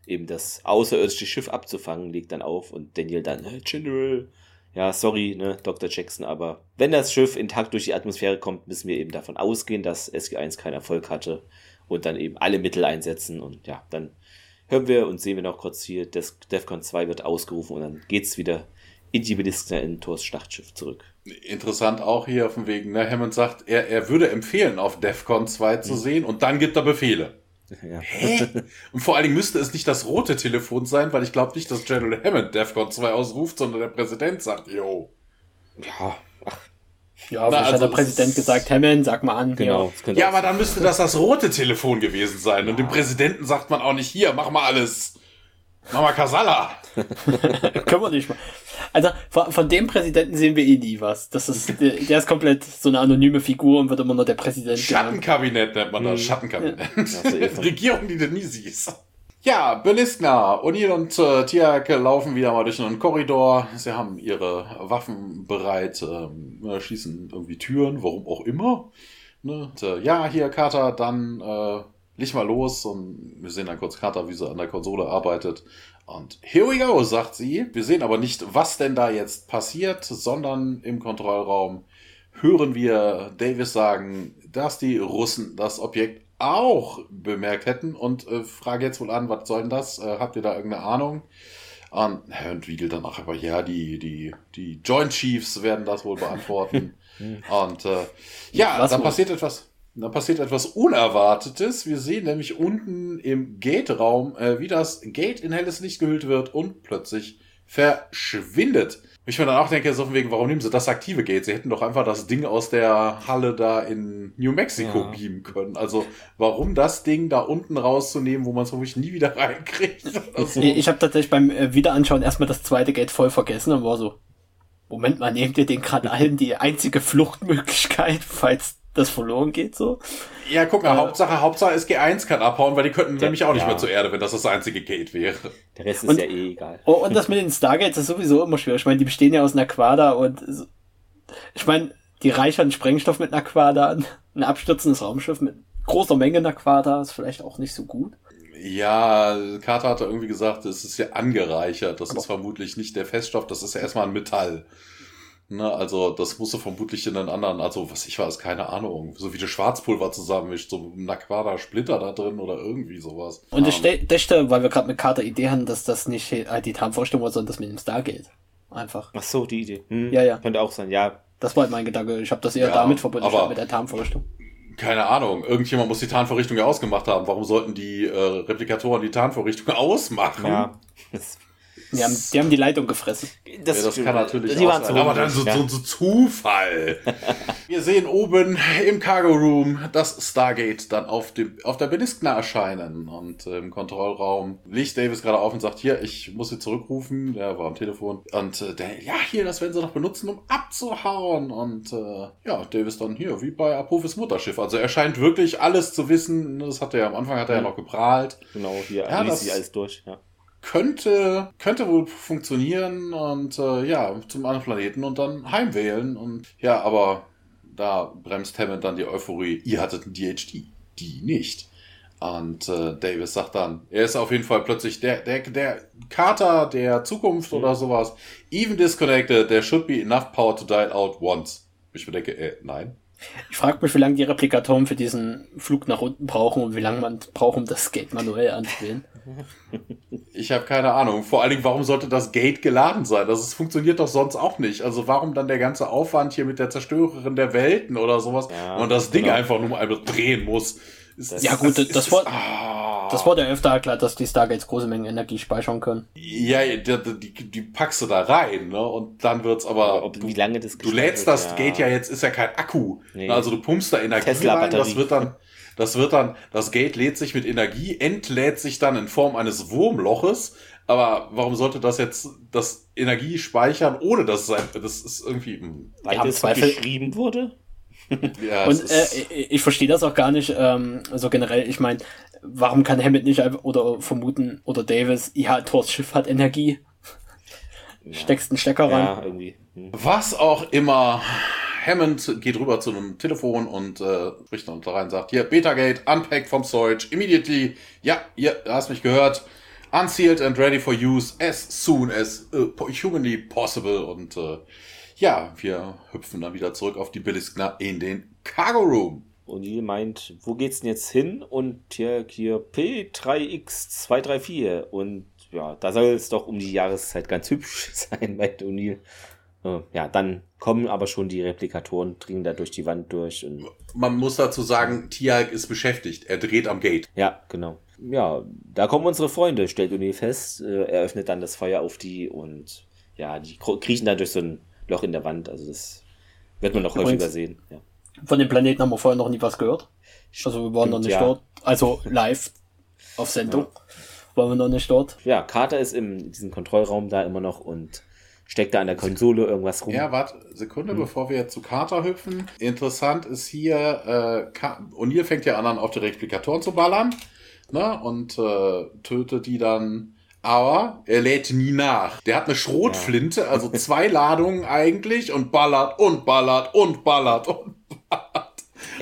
eben das außerirdische Schiff abzufangen, legt dann auf und Daniel dann, "Äh, General, ja, sorry, ne, Dr. Jackson, aber wenn das Schiff intakt durch die Atmosphäre kommt, müssen wir eben davon ausgehen, dass SG1 keinen Erfolg hatte und dann eben alle Mittel einsetzen und ja, dann hören wir und sehen wir noch kurz hier, Des DEFCON 2 wird ausgerufen und dann geht's wieder in die Beliskner in Thors Schlachtschiff zurück. Interessant auch hier auf dem Weg. Ne? Hammond sagt, er, er würde empfehlen, auf DEFCON 2 zu sehen und dann gibt er Befehle. Ja. Hä? Und vor allen Dingen müsste es nicht das rote Telefon sein, weil ich glaube nicht, dass General Hammond DEFCON 2 ausruft, sondern der Präsident sagt, yo. ja, ach, Ja, Na, also hat der Präsident gesagt, Hammond, sag mal an. genau. könnte Ja, aber dann müsste das das rote Telefon gewesen sein. Und dem Präsidenten sagt man auch nicht, hier, mach mal alles. Mach mal Kasala. Ja, können wir nicht mal. Also von, von dem Präsidenten sehen wir eh nie was. Das ist, der, der ist komplett so eine anonyme Figur und wird immer nur der Präsident genannt. Schattenkabinett nennt man das. Schattenkabinett. Also eh von- Regierung, die du nie siehst. Ja, Beliskner, O'Neill und äh, Tiak laufen wieder mal durch einen Korridor. Sie haben ihre Waffen bereit, ähm, äh, schießen irgendwie Türen, warum auch immer. Ne? Und, äh, ja, hier Carter, dann äh, leg mal los. Und wir sehen dann kurz Carter, wie sie an der Konsole arbeitet. Und here we go, sagt sie. Wir sehen aber nicht, was denn da jetzt passiert, sondern im Kontrollraum hören wir Davis sagen, dass die Russen das Objekt auch bemerkt hätten und äh, frage jetzt wohl an, was soll denn das? Äh, habt ihr da irgendeine Ahnung? Und Herrn Wiegel danach aber, ja, die, die, die Joint Chiefs werden das wohl beantworten. und äh, ja, Was dann wohl? passiert etwas. Dann passiert etwas Unerwartetes. Wir sehen nämlich unten im Gate-Raum, äh, wie das Gate in helles Licht gehüllt wird und plötzlich verschwindet. Ich mir dann auch denke, so von wegen, warum nehmen sie das aktive Gate? Sie hätten doch einfach das Ding aus der Halle da in New Mexico Ja. beamen können. Also, warum das Ding da unten rauszunehmen, wo man es wirklich nie wieder reinkriegt? so? Ich, ich habe tatsächlich beim äh, Wiederanschauen erstmal das zweite Gate voll vergessen und war so, Moment mal, nehmt ihr den gerade allen die einzige Fluchtmöglichkeit, falls das verloren geht so? ja, guck mal, Äh, Hauptsache, Hauptsache SG1 kann abhauen, weil die könnten nämlich auch nicht ja. mehr zur Erde, wenn das das einzige Gate wäre. Der Rest ist Und- ja eh egal. Oh, und das mit den Stargates ist sowieso immer schwierig. Ich meine, die bestehen ja aus einer Quader und ich meine, die reichern Sprengstoff mit einer Quader an. Ein abstürzendes Raumschiff mit großer Menge einer Quader ist vielleicht auch nicht so gut. Ja, Carter hatte irgendwie gesagt, es ist ja angereichert. Das ist vermutlich nicht der Feststoff, das ist ja erstmal ein Metall. Ne, also das musste vermutlich in einen anderen, also was ich weiß, keine Ahnung, so wie du Schwarzpulver zusammenmischt, so ein Aquada Splitter da drin oder irgendwie sowas. Und ich Ähm, dachte, weil wir gerade mit Carter Idee haben, dass das nicht halt die Tarnvorstellung war, sondern das mit dem Stargate. Einfach. Ach so, die Idee. Hm, Ja, ja. Könnte auch sein, ja. Das war halt mein Gedanke. Ich habe das eher Ja, damit verbunden, aber- mit der Tarnvorrichtung. keine Ahnung, irgendjemand muss die Tarnvorrichtung ja ausgemacht haben. Warum sollten die äh, Replikatoren die Tarnvorrichtung ausmachen? Ja. Das, Die haben, die haben die Leitung gefressen. Das, ja, das kann natürlich waren sein. Aber dann so, ja. so, so Zufall. Wir sehen oben im Cargo Room das Stargate dann auf, dem, auf der Beliskna erscheinen. Und im Kontrollraum liegt Davis gerade auf und sagt, hier, ich muss sie zurückrufen. Der war am Telefon. Und äh, der, ja, hier, das werden sie noch benutzen, um abzuhauen. Und äh, ja, Davis dann hier, wie bei Apophis Mutterschiff. Also er scheint wirklich alles zu wissen. Das hat er ja am Anfang hat er ja noch geprahlt. Genau, hier Ja, das- sie alles durch. Ja. Könnte, könnte wohl funktionieren und äh, ja, zum anderen Planeten und dann heimwählen. Und ja, aber da bremst Hammond dann die Euphorie. Ihr hattet ein DHD, die nicht. Und äh, Davis sagt dann, er ist auf jeden Fall plötzlich der, der, der Kater der Zukunft oder sowas. Even disconnected, there should be enough power to dial out once. Ich bedenke, äh, nein. Ich frage mich, wie lange die Replikatoren für diesen Flug nach unten brauchen und wie lange man braucht, um das Gate manuell anzuwählen. Ich habe keine Ahnung. Vor allen Dingen, warum sollte das Gate geladen sein? Das ist, funktioniert doch sonst auch nicht. Also warum dann der ganze Aufwand hier mit der Zerstörerin der Welten oder sowas Ja, und das Ding genau. einfach nur mal drehen muss? Ist- Ja, gut, das- das war- ah, Das wurde ja öfter erklärt, dass die Stargates große Mengen Energie speichern können. ja, die, die, die packst du da rein, ne? Und dann wird's aber. Ob, du, wie lange das du lädst das Gate ja jetzt, ist ja kein Akku. Nee. Ne? Also du pumpst da Energie rein, Tesla-Batterie. das wird dann. Das wird dann, das Gate lädt sich mit Energie, entlädt sich dann in Form eines Wurmloches. Aber warum sollte das jetzt das Energie speichern, ohne dass es ein, das ist irgendwie, hm, Weil Ja, im das Zweifel- geschrieben wurde? ja, Und äh, ich, verstehe das auch gar nicht, ähm, so generell. Ich meine, warum kann Hammond nicht einfach, oder vermuten, oder Davis, ja, Thors Schiff hat Energie. Steckst einen Stecker rein. Ja, irgendwie. Hm. was auch immer. Hammond geht rüber zu einem Telefon und äh, spricht dann da rein und sagt, hier, Betagate, unpack vom Storage, immediately. Ja, ihr hast mich gehört. Unsealed and ready for use as soon as po- humanly possible. Und äh, ja, wir hüpfen dann wieder zurück auf die Billiskner in den Cargo Room. O'Neill meint, wo geht's denn jetzt hin? Und hier, hier P3X234. Und ja, da soll es doch um die Jahreszeit ganz hübsch sein, meint O'Neill. Äh, Ja, dann kommen aber schon die Replikatoren, dringen da durch die Wand durch. Und Man muss dazu sagen, Tiag ist beschäftigt. Er dreht am Gate. ja, genau. Ja, da kommen unsere Freunde, stellt O'Neill fest. Äh, Er öffnet dann das Feuer auf die und ja, die kriechen dann durch so ein Loch in der Wand. Also das wird man noch häufiger sehen. Ja. Von dem Planeten haben wir vorher noch nie was gehört. Also wir waren noch Stimmt, nicht ja. dort. Also live auf Sendung waren wir noch nicht dort. ja, Carter ist im diesem Kontrollraum da immer noch und steckt da an der Konsole irgendwas rum. Ja, warte, Sekunde, Hm. bevor wir zu Carter hüpfen. Interessant ist hier, äh, O'Neill fängt ja an, auf die Replikatoren zu ballern, ne, und äh, tötet die dann. Aber er lädt nie nach. Der hat eine Schrotflinte, also zwei Ladungen eigentlich, und ballert und ballert und ballert und ballert.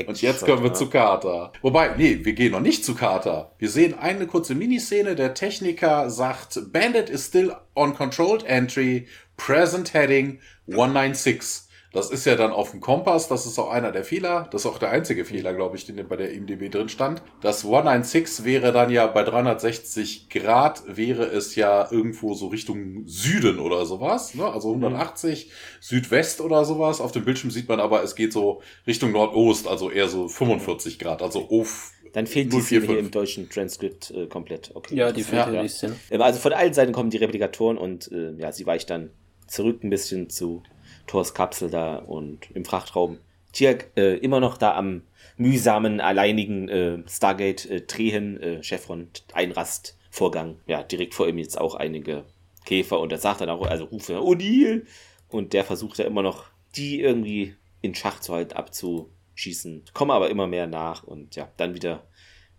Und jetzt kommen wir Ja. zu Carter. Wobei, nee, wir gehen noch nicht zu Carter. Wir sehen eine kurze Miniszene. Der Techniker sagt, Bandit is still on controlled entry, present heading 196. Das ist ja dann auf dem Kompass, das ist auch einer der Fehler. Das ist auch der einzige Fehler, glaube ich, den bei der IMDb drin stand. Das 196 wäre dann ja bei 360 Grad, wäre es ja irgendwo so Richtung Süden oder sowas. Ne? Also 180 Südwest oder sowas. Auf dem Bildschirm sieht man aber, es geht so Richtung Nordost, also eher so 45 Grad. Also auf Dann fehlt die Szene 045. hier im deutschen Transkript äh, komplett. Okay. Ja, die fehlt ja, hier ja. die Szene. Ähm, Also von allen Seiten kommen die Replikatoren und äh, ja, sie weicht dann zurück ein bisschen zu Thors Kapsel da und im Frachtraum. Tiag äh, immer noch da am mühsamen, alleinigen äh, Stargate äh, drehen, äh, Chevron Einrastvorgang. Ja, direkt vor ihm jetzt auch einige Käfer und er sagt dann auch, also ruft er O'Neill und der versucht ja immer noch, die irgendwie in Schach zu halten, abzuschießen. Kommen aber immer mehr nach und ja, dann wieder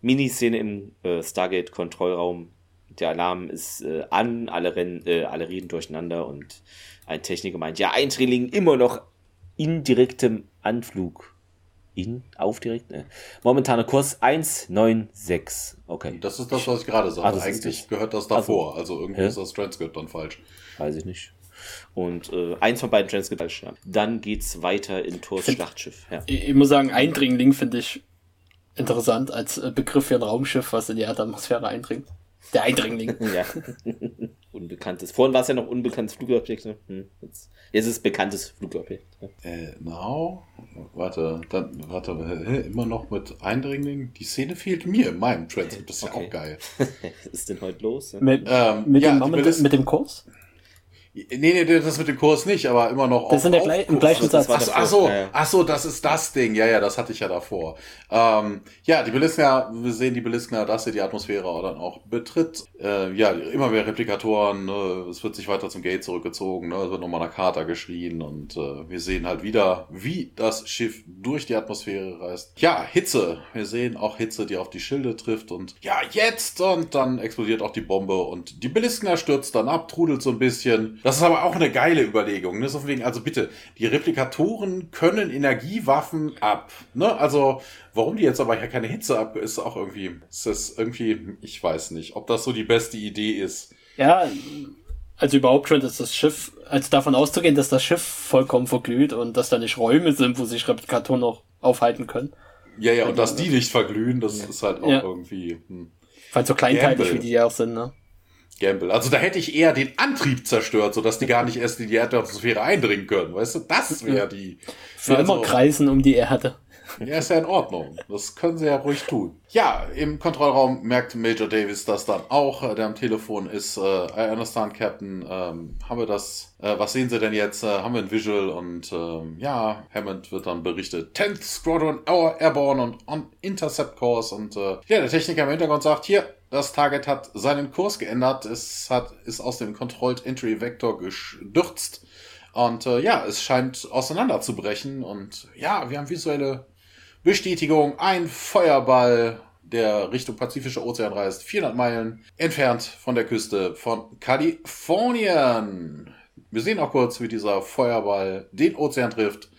Miniszene im äh, Stargate-Kontrollraum. Der Alarm ist äh, an, alle, rennen, äh, alle reden durcheinander und ein Techniker meint, ja, Eindringling immer noch in direktem Anflug. In, auf direkt? Ne. Momentaner Kurs 196. Okay, Das ist das, was ich gerade sagte. das ist Eigentlich das. gehört das davor. Also irgendwie Hä? ist das Transkript dann falsch. weiß ich nicht. Und äh, eins von beiden Transcript falsch, ja. Dann geht's weiter in Thors Find- Schlachtschiff. Ja. Ich, ich muss sagen, Eindringling finde ich interessant als äh, Begriff für ein Raumschiff, was in die Erdatmosphäre eindringt. Der Eindringling. ja. unbekanntes. Vorhin war es ja noch unbekanntes Flugobjekt. Ne? Hm, jetzt, jetzt ist es bekanntes Flugobjekt. Ja. Äh, now? Warte, dann, warte, immer noch mit Eindringlingen? Die Szene fehlt mir in meinem Transit. Das ist okay. auch geil. Was ist denn heute los? Ja? Mit, ähm, mit, ja, dem, mit, mit dem Kurs? Nee, nee, das mit dem Kurs nicht, aber immer noch Das ist in der Gle im gleichen Satz. Ach, ach, so, ach so, das ist das Ding. Ja, ja, das hatte ich ja davor. Ähm, ja, die Beliskner, wir sehen die Beliskner, dass sie die Atmosphäre dann auch betritt. Äh, ja, immer mehr Replikatoren, ne, es wird sich weiter zum Gate zurückgezogen, ne, es wird nochmal nach Carter geschrien und äh, wir sehen halt wieder, wie das Schiff durch die Atmosphäre reist. Ja, Hitze. Wir sehen auch Hitze, die auf die Schilde trifft und ja, jetzt und dann explodiert auch die Bombe und die Beliskner stürzt dann ab, trudelt so ein bisschen. Das ist aber auch eine geile Überlegung. Ne? So wegen, also bitte, die Replikatoren können Energiewaffen ab. Ne? Also, warum die jetzt aber hier keine Hitze ab, ist auch irgendwie, ist das irgendwie, ich weiß nicht, ob das so die beste Idee ist. Ja, also überhaupt schon, dass das Schiff, also davon auszugehen, dass das Schiff vollkommen verglüht und dass da nicht Räume sind, wo sich Replikatoren noch aufhalten können. Ja, ja, und dass die nicht verglühen, das ist halt auch ja. irgendwie. Hm. Weil so kleinteilig, wie die ja auch sind, ne? Gamble. Also da hätte ich eher den Antrieb zerstört, sodass die gar nicht erst in die Erdatmosphäre eindringen können. Weißt du, das wäre die. Für also, immer kreisen um die Erde. Ja, ist ja in Ordnung. Das können sie ja ruhig tun. Ja, im Kontrollraum merkt Major Davis das dann auch, der am Telefon ist. Äh, I understand, Captain. Ähm, haben wir das? Äh, was sehen Sie denn jetzt? Äh, haben wir ein Visual? Und ähm, ja, Hammond wird dann berichtet. 10th Squadron Airborne und on Intercept Course. Und äh, ja, der Techniker im Hintergrund sagt, hier, das Target hat seinen Kurs geändert. Es hat, ist aus dem Controlled Entry Vector gestürzt. Und äh, ja, es scheint auseinanderzubrechen. Und ja, wir haben visuelle Bestätigung. Ein Feuerball, der Richtung Pazifischer Ozean reist. 400 Meilen entfernt von der Küste von Kalifornien. Wir sehen auch kurz, wie dieser Feuerball den Ozean trifft.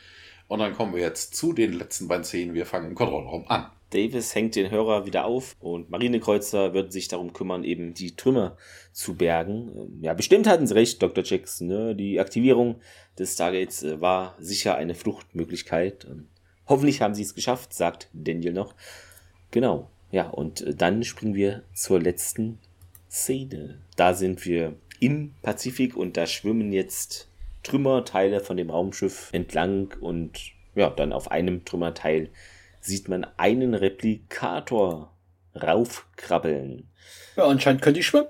Und dann kommen wir jetzt zu den letzten beiden Szenen. Wir fangen im Kontrollraum an. Davis hängt den Hörer wieder auf und Marinekreuzer wird sich darum kümmern, eben die Trümmer zu bergen. Ähm, ja, bestimmt hatten sie recht, Dr. Jackson. Ne? Die Aktivierung des Stargates äh, war sicher eine Fluchtmöglichkeit. Hoffentlich haben sie es geschafft, sagt Daniel noch. Genau. Ja, und äh, dann springen wir zur letzten Szene. Da sind wir im Pazifik und da schwimmen jetzt Trümmerteile von dem Raumschiff entlang und ja, dann auf einem Trümmerteil sieht man einen Replikator raufkrabbeln. Ja, anscheinend können die schwimmen.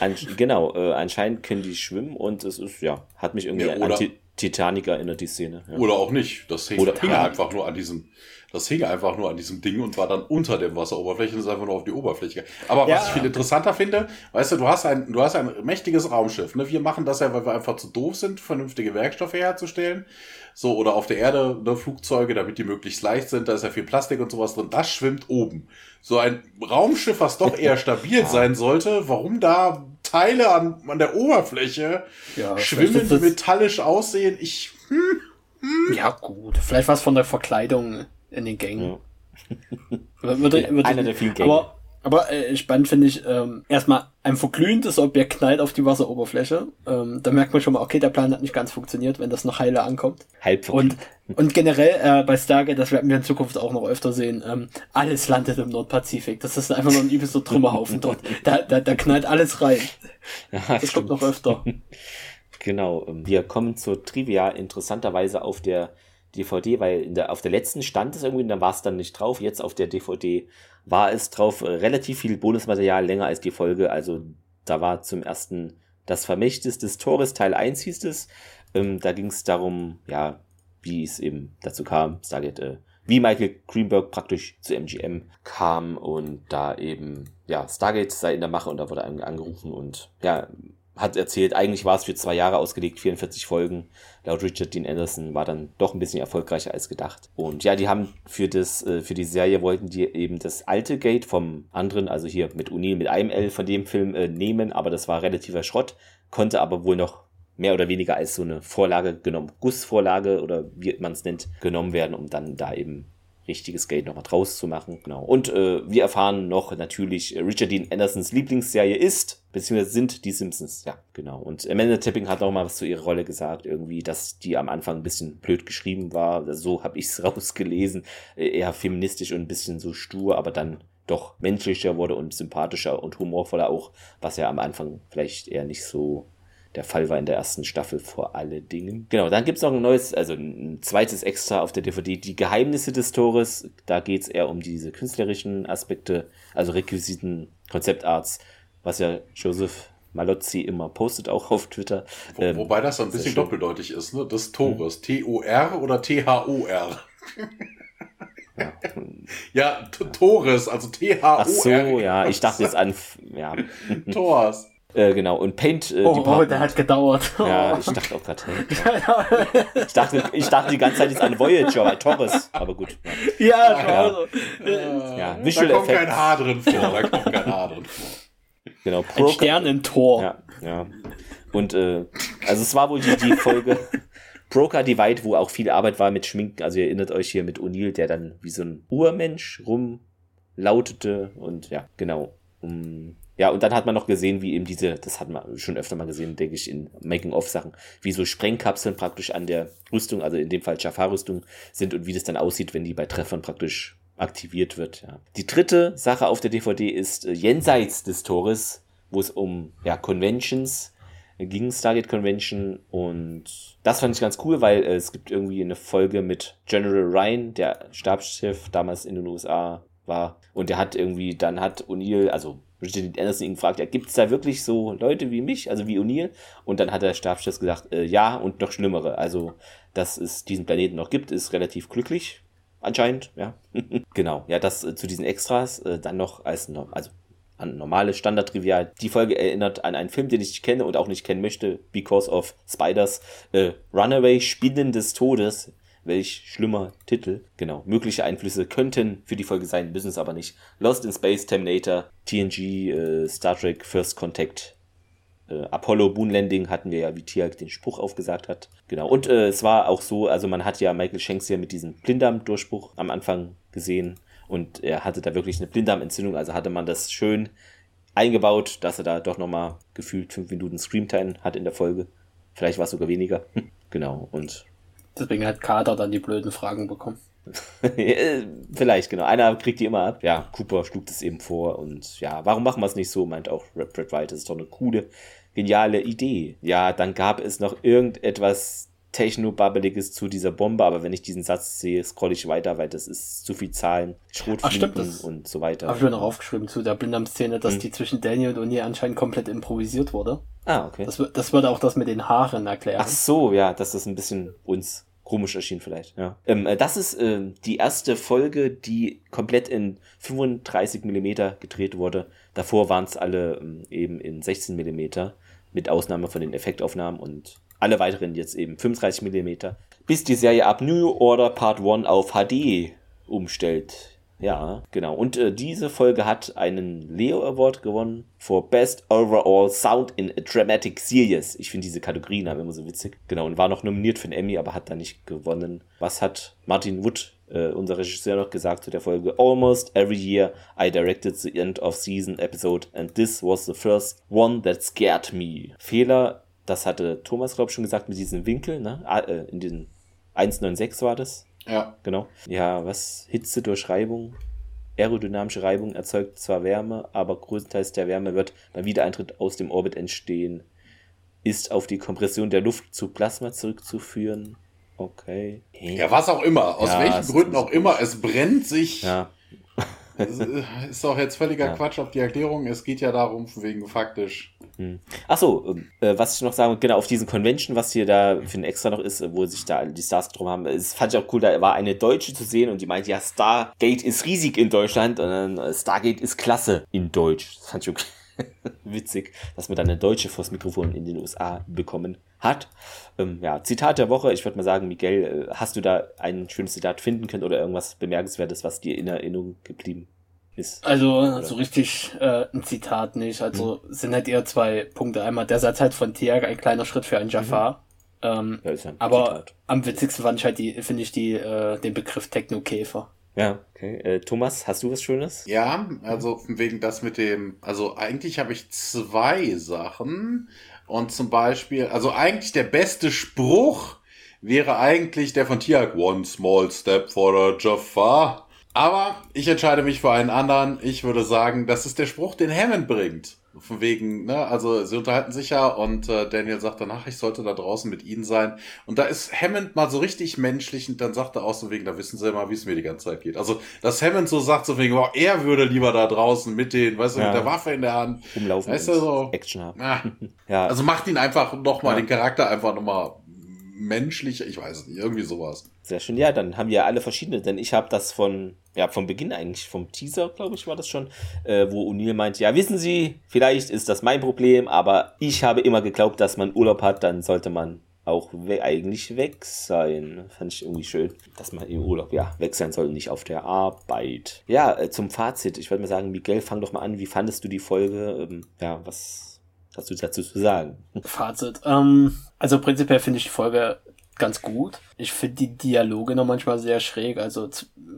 An, genau, äh, anscheinend können die schwimmen und es ist, ja, hat mich irgendwie ja, Ti Titanic erinnert, die Szene. Ja. Oder auch nicht. Das hing, oder, hing ja. einfach nur an diesem, das hing einfach nur an diesem Ding und war dann unter der Wasseroberfläche und ist einfach nur auf die Oberfläche. Aber ja. was ich viel interessanter finde, weißt du, du hast ein, du hast ein mächtiges Raumschiff. Ne? Wir machen das ja, weil wir einfach zu doof sind, vernünftige Werkstoffe herzustellen. So, oder auf der Erde ne, Flugzeuge, damit die möglichst leicht sind, da ist ja viel Plastik und sowas drin. Das schwimmt oben. So ein Raumschiff, was doch eher stabil sein sollte, warum da Teile an, an der Oberfläche ja, schwimmen, die metallisch aussehen? Ich. Hm, hm. Ja, gut. Vielleicht was von der Verkleidung in den Gängen. Ja. Einer der vielen Gänge. Aber aber äh, spannend finde ich, ähm, erstmal ein verglühendes Objekt knallt auf die Wasseroberfläche. Ähm, da merkt man schon mal, okay, der Plan hat nicht ganz funktioniert, wenn das noch heile ankommt. Halb und, und generell äh, bei Stargate, das werden wir in Zukunft auch noch öfter sehen, ähm, alles landet im Nordpazifik. Das ist einfach nur ein übelster Trümmerhaufen dort. Da, da, da knallt alles rein. Ja, das stimmt. kommt noch öfter. Genau. Ähm, wir kommen zur Trivia interessanterweise auf der DVD, weil der, auf der letzten stand es irgendwie, dann war es dann nicht drauf. Jetzt auf der DVD war es drauf äh, relativ viel Bonusmaterial, länger als die Folge. Also da war zum ersten das Vermächtnis des Tores, Teil 1 hieß es. Ähm, da ging es darum, ja, wie es eben dazu kam, Stargate, äh, wie Michael Greenberg praktisch zu MGM kam und da eben, ja, Stargate sei in der Mache und da wurde angerufen und ja, hat erzählt, eigentlich war es für zwei Jahre ausgelegt, 44 Folgen. Laut Richard Dean Anderson war dann doch ein bisschen erfolgreicher als gedacht. Und ja, die haben für das, äh, für die Serie wollten die eben das alte Gate vom anderen, also hier mit Unil, mit einem L von dem Film äh, nehmen, aber das war relativer Schrott, konnte aber wohl noch mehr oder weniger als so eine Vorlage genommen, Gussvorlage oder wie man es nennt, genommen werden, um dann da eben richtiges Geld nochmal draus zu machen. Genau. Und äh, wir erfahren noch natürlich, äh, Richard Dean Andersons Lieblingsserie ist, beziehungsweise sind die Simpsons. Ja, genau. Und Amanda Tipping hat auch mal was zu ihrer Rolle gesagt, irgendwie, dass die am Anfang ein bisschen blöd geschrieben war. So habe ich es rausgelesen. Äh, eher feministisch und ein bisschen so stur, aber dann doch menschlicher wurde und sympathischer und humorvoller auch, was ja am Anfang vielleicht eher nicht so der Fall war in der ersten Staffel vor alle Dingen. Genau, dann gibt's noch ein neues, also ein zweites Extra auf der DVD, die Geheimnisse des Tores. Da geht's eher um diese künstlerischen Aspekte, also Requisiten, Konzeptarts, was ja Joseph Malozzi immer postet, auch auf Twitter. Wo, Ähm, wobei das ein bisschen doppeldeutig ist, ne? Des Tores. T-O-R oder T-H-O-R? Ja. Ja, Tores, also T-H-O-R. Ach so, ja, ich dachte jetzt an, ja, Tors. Äh, genau, und Paint äh, Oh, oh, der hat gedauert. Ja, ich dachte auch gerade, hey. ich dachte, ich dachte die ganze Zeit jetzt an Voyager bei Torres, aber gut. Ja, ja, Ja. so. Äh, ja Da Visual kommt kein Effects, Haar drin vor. Da kommt kein Haar drin vor. genau, Ein Pro Stern im Tor. Ja, ja. Und äh, also es war wohl die, die Folge Broker Divide, wo auch viel Arbeit war mit Schminken. Also ihr erinnert euch hier mit O'Neill, der dann wie so ein Urmensch rumlautete und ja, genau. Um, ja, und dann hat man noch gesehen, wie eben diese, das hat man schon öfter mal gesehen, denke ich, in Making-of-Sachen, wie so Sprengkapseln praktisch an der Rüstung, also in dem Fall Jafar-Rüstung sind und wie das dann aussieht, wenn die bei Treffern praktisch aktiviert wird. Ja. Die dritte Sache auf der DVD ist äh, jenseits des Tores, wo es um ja, Conventions ging, Stargate Convention und das fand ich ganz cool, weil äh, es gibt irgendwie eine Folge mit General Ryan, der Stabschef damals in den USA war und der hat irgendwie, dann hat O'Neill, also Richard Anderson ihn gefragt, ja, gibt es da wirklich so Leute wie mich, also wie O'Neill? Und dann hat der Stabschef gesagt, äh, ja und noch schlimmere. Also, dass es diesen Planeten noch gibt, ist relativ glücklich, anscheinend, ja. genau, ja, das äh, zu diesen Extras, äh, dann noch als, also an normale Standard-Trivial. Die Folge erinnert an einen Film, den ich nicht kenne und auch nicht kennen möchte, Because of Spiders. Äh, Runaway, Spinnen des Todes. Welch schlimmer Titel. Genau. Mögliche Einflüsse könnten für die Folge sein, müssen es aber nicht. Lost in Space, Terminator, TNG, äh, Star Trek, First Contact, äh, Apollo Moon Landing hatten wir ja, wie Tiag den Spruch aufgesagt hat. Genau. Und äh, es war auch so, also man hat ja Michael Shanks ja mit diesem Blinddarm-Durchbruch am Anfang gesehen. Und er hatte da wirklich eine Blinddarmentzündung, also hatte man das schön eingebaut, dass er da doch nochmal gefühlt fünf Minuten Screamtime hat in der Folge. Vielleicht war es sogar weniger. genau. Und Deswegen hat Kader dann die blöden Fragen bekommen. Vielleicht, genau. Einer kriegt die immer ab. Ja, Cooper schlug das eben vor und ja, warum machen wir es nicht so, meint auch Red White. Das ist doch eine coole, geniale Idee. Ja, dann gab es noch irgendetwas Techno-Babbeliges zu dieser Bombe, aber wenn ich diesen Satz sehe, scroll ich weiter, weil das ist zu viel Zahlen, das und so weiter. Habe ich mir noch aufgeschrieben zu der Blinddarm-Szene, dass Hm. die zwischen Daniel und O'Neill anscheinend komplett improvisiert wurde. Ah, okay. Das, das würde auch das mit den Haaren erklären. Ach so, ja, dass das ein bisschen uns komisch erschien vielleicht, ja. Ähm, äh, das ist ähm, die erste Folge, die komplett in 35 Millimeter gedreht wurde. Davor waren es alle ähm, eben in 16 Millimeter, mit Ausnahme von den Effektaufnahmen und alle weiteren jetzt eben 35 Millimeter. Bis die Serie ab New Order Part 1 auf HD umstellt. Ja, genau. Und äh, diese Folge hat einen Leo Award gewonnen for Best Overall Sound in a Dramatic Series. Ich finde diese Kategorien haben immer so witzig. Genau, und war noch nominiert für einen Emmy, aber hat da nicht gewonnen. Was hat Martin Wood, äh, unser Regisseur, noch gesagt zu der Folge? Almost every year I directed the end of season episode and this was the first one that scared me. Fehler, das hatte Thomas, glaube ich, schon gesagt mit diesem Winkel, ne? Ah, äh, in den 196 war das. Ja. Genau. Ja, was? Hitze durch Reibung. Aerodynamische Reibung erzeugt zwar Wärme, aber größtenteils der Wärme wird beim Wiedereintritt aus dem Orbit entstehen. Ist auf die Kompression der Luft zu Plasma zurückzuführen. Okay. Ja, was auch immer. Aus Ja, welchen Gründen auch immer. Es brennt sich. Ja. Ist doch jetzt völliger Ja. Quatsch auf die Erklärung. Es geht ja darum, wegen faktisch. Achso, äh, was ich noch sagen, genau, auf diesen Convention, was hier da für ein Extra noch ist, äh, wo sich da die Stars drum haben, das fand ich auch cool, da war eine Deutsche zu sehen und die meinte, ja, Stargate ist riesig in Deutschland und dann äh, Stargate ist klasse in Deutsch. Das fand ich okay. witzig, dass man dann eine Deutsche vors Mikrofon in den USA bekommen hat. Ähm, ja, Zitat der Woche, ich würde mal sagen, Miguel, äh, hast du da ein schönes Zitat finden können oder irgendwas Bemerkenswertes, was dir in Erinnerung geblieben ist? Also so richtig äh, ein Zitat nicht. Also Hm. sind halt eher zwei Punkte. Einmal der Satz halt von Tiag, ein kleiner Schritt für einen Jafar. Ähm, Ja, ist ja ein aber Zitat. am witzigsten fand ich halt die, finde ich die, äh, den Begriff Technokäfer. Ja, okay. Äh, Thomas, hast du was Schönes? Ja, also wegen das mit dem, also eigentlich habe ich zwei Sachen. Und zum Beispiel, also eigentlich der beste Spruch wäre eigentlich der von Tiag. One small step for a Jafar. Aber ich entscheide mich für einen anderen. Ich würde sagen, das ist der Spruch, den Hammond bringt. Von wegen, ne, also sie unterhalten sich ja und äh, Daniel sagt danach, ich sollte da draußen mit ihnen sein. Und da ist Hammond mal so richtig menschlich und dann sagt er auch so wegen, da wissen sie immer, wie es mir die ganze Zeit geht. Also, dass Hammond so sagt, so wegen, wow, er würde lieber da draußen mit denen, weißt du, Ja. mit der Waffe in der Hand. Rumlaufen Weißt du, so. Action haben. Ah, Ja, also macht ihn einfach nochmal, Ja. den Charakter einfach nochmal menschlich, ich weiß es nicht, irgendwie sowas. Sehr schön. Ja, dann haben wir alle verschiedene, denn ich habe das von, ja, vom Beginn eigentlich, vom Teaser, glaube ich, war das schon, äh, wo O'Neill meint, ja, wissen Sie, vielleicht ist das mein Problem, aber ich habe immer geglaubt, dass man Urlaub hat, dann sollte man auch we eigentlich weg sein. Fand ich irgendwie schön, dass man im Urlaub, ja, weg sein soll, nicht auf der Arbeit. Ja, äh, zum Fazit, ich würde mal sagen, Miguel, fang doch mal an, wie fandest du die Folge? Ähm, ja, was hast du dazu zu sagen? Fazit. Ähm, also prinzipiell finde ich die Folge ganz gut. Ich finde die Dialoge noch manchmal sehr schräg. Also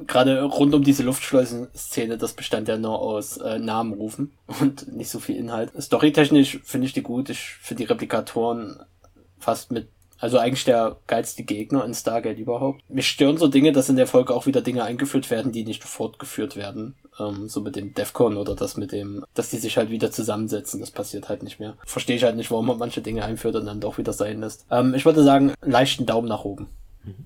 gerade rund um diese Luftschleusen-Szene, das bestand ja nur aus äh, Namenrufen und nicht so viel Inhalt. Storytechnisch finde ich die gut. Ich finde die Replikatoren fast mit also eigentlich der geilste Gegner in Stargate überhaupt. Mich stören so Dinge, dass in der Folge auch wieder Dinge eingeführt werden, die nicht fortgeführt werden. Ähm, so mit dem Defcon oder das mit dem, dass die sich halt wieder zusammensetzen. Das passiert halt nicht mehr. Verstehe ich halt nicht, warum man manche Dinge einführt und dann doch wieder sein lässt. Ähm, ich würde sagen, leichten Daumen nach oben.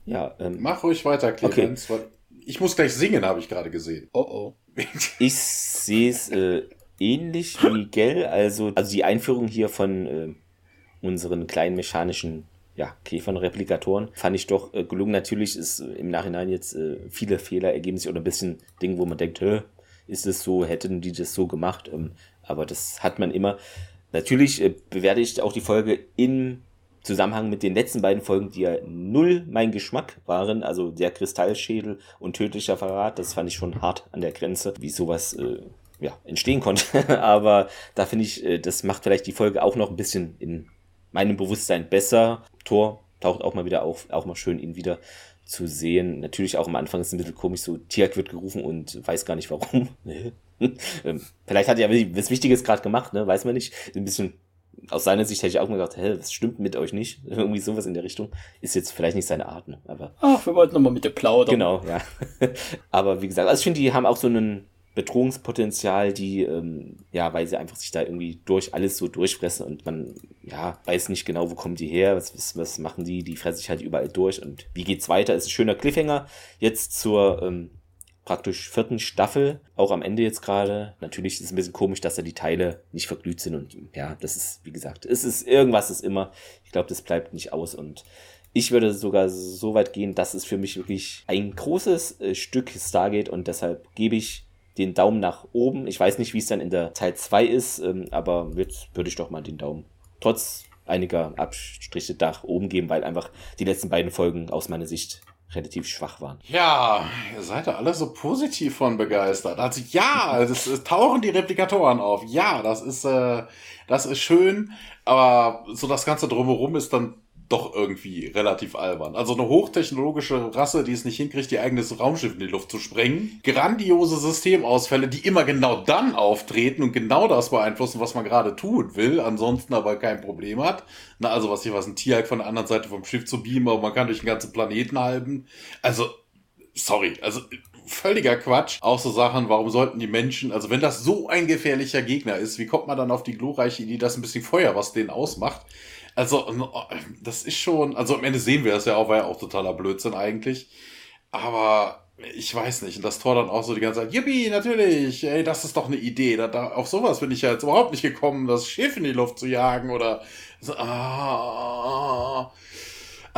Ja, ähm, Mach ruhig weiter, Clemens, weil ich muss gleich singen, habe ich gerade gesehen. Oh oh. Ich sehe es äh, ähnlich wie Miguel. Also, also die Einführung hier von äh, unseren kleinen mechanischen ja, Käfern, Replikatoren, fand ich doch äh, gelungen. Natürlich ist äh, im Nachhinein jetzt äh, viele Fehler ergeben sich oder ein bisschen Dinge, wo man denkt, Hä, ist es so, hätten die das so gemacht? Ähm, aber das hat man immer. Natürlich äh, bewerte ich auch die Folge im Zusammenhang mit den letzten beiden Folgen, die ja null mein Geschmack waren, also der Kristallschädel und tödlicher Verrat, das fand ich schon hart an der Grenze, wie sowas äh, ja, entstehen konnte. Aber da finde ich, äh, das macht vielleicht die Folge auch noch ein bisschen in meinem Bewusstsein besser. Thor taucht auch mal wieder auf, auch mal schön ihn wieder zu sehen. Natürlich auch am Anfang ist es ein bisschen komisch, so Tiak wird gerufen und weiß gar nicht warum. ähm, vielleicht hat er ja was Wichtiges gerade gemacht, ne? weiß man nicht. Ein bisschen aus seiner Sicht hätte ich auch mal gedacht, hä, was stimmt mit euch nicht? Irgendwie sowas in der Richtung. Ist jetzt vielleicht nicht seine Art, ne? aber Ach, wir wollten nochmal mit dir plaudern. Genau, ja. Aber wie gesagt, also ich finde, die haben auch so einen Bedrohungspotenzial, die, ähm, ja, weil sie einfach sich da irgendwie durch alles so durchfressen und man, ja, weiß nicht genau, wo kommen die her, was, was, was machen die, die fressen sich halt überall durch und wie geht's weiter? Ist ein schöner Cliffhanger jetzt zur, ähm, praktisch vierten Staffel, auch am Ende jetzt gerade. Natürlich ist es ein bisschen komisch, dass da die Teile nicht verglüht sind und ja, das ist, wie gesagt, es ist irgendwas ist immer. Ich glaube, das bleibt nicht aus und ich würde sogar so weit gehen, dass es für mich wirklich ein großes äh, Stück Stargate und deshalb gebe ich den Daumen nach oben. Ich weiß nicht, wie es dann in der Teil 2 ist, ähm, aber jetzt würde ich doch mal den Daumen trotz einiger Abstriche nach oben geben, weil einfach die letzten beiden Folgen aus meiner Sicht relativ schwach waren. Ja, ihr seid da alle so positiv von begeistert. Also ja, es, es tauchen die Replikatoren auf. Ja, das ist, äh, das ist schön, aber so das Ganze drumherum ist dann doch irgendwie relativ albern. Also eine hochtechnologische Rasse, die es nicht hinkriegt, ihr eigenes Raumschiff in die Luft zu sprengen. Grandiose Systemausfälle, die immer genau dann auftreten und genau das beeinflussen, was man gerade tun will, ansonsten aber kein Problem hat. Na, also was ich was, ein Tierhack von der anderen Seite vom Schiff zu beamen, aber man kann durch den ganzen Planeten halten. Also, sorry, also völliger Quatsch. Auch so Sachen, warum sollten die Menschen, also wenn das so ein gefährlicher Gegner ist, wie kommt man dann auf die glorreiche Idee, dass ein bisschen Feuer, was den ausmacht? Also, das ist schon, also am Ende sehen wir das ja auch, war ja auch totaler Blödsinn eigentlich. Aber ich weiß nicht. Und das Tor dann auch so die ganze Zeit, yippie, natürlich, ey, das ist doch eine Idee. Da, da, auf sowas bin ich ja jetzt überhaupt nicht gekommen, das Schiff in die Luft zu jagen oder so, ah.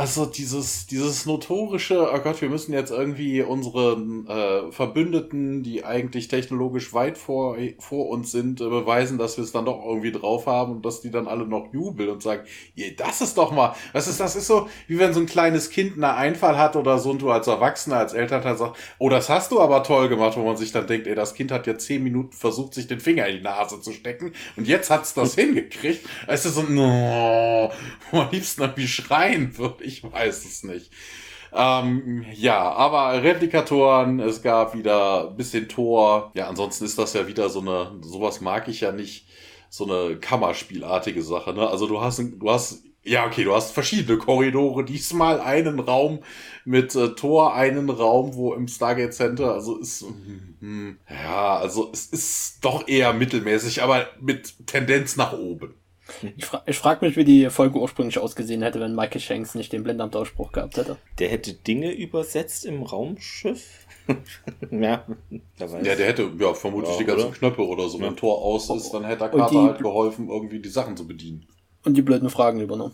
Also dieses, dieses notorische, oh Gott, wir müssen jetzt irgendwie unseren äh, Verbündeten, die eigentlich technologisch weit vor, vor uns sind, äh, beweisen, dass wir es dann doch irgendwie drauf haben und dass die dann alle noch jubeln und sagen, yeah, das ist doch mal, was ist, das ist so, wie wenn so ein kleines Kind einen Einfall hat oder so und du als Erwachsener, als Elternteil sagst, oh, das hast du aber toll gemacht, wo man sich dann denkt, ey, das Kind hat jetzt zehn Minuten versucht, sich den Finger in die Nase zu stecken und jetzt hat's das hingekriegt. Es ist so, no, am liebsten irgendwie schreien würde. Weiß es nicht. Ähm, ja, aber Replikatoren, es gab wieder ein bisschen Tor. Ja, ansonsten ist das ja wieder so eine, sowas mag ich ja nicht, so eine Kammerspielartige Sache. Ne? Also du hast, du hast Ja, okay, du hast verschiedene Korridore. Diesmal einen Raum mit äh, Tor, einen Raum, wo im Stargate Center, also ist, mm, ja, also es ist doch eher mittelmäßig, aber mit Tendenz nach oben. Ich, fra ich frage mich, wie die Folge ursprünglich ausgesehen hätte, wenn Michael Shanks nicht den Blindamtausspruch gehabt hätte. Der hätte Dinge übersetzt im Raumschiff? ja. Ja, der hätte ja vermutlich ja, die ganzen oder? Knöpfe oder so. Wenn ein Tor aus ist, dann hätte der Kater halt geholfen, irgendwie die Sachen zu bedienen. Und die blöden Fragen übernommen.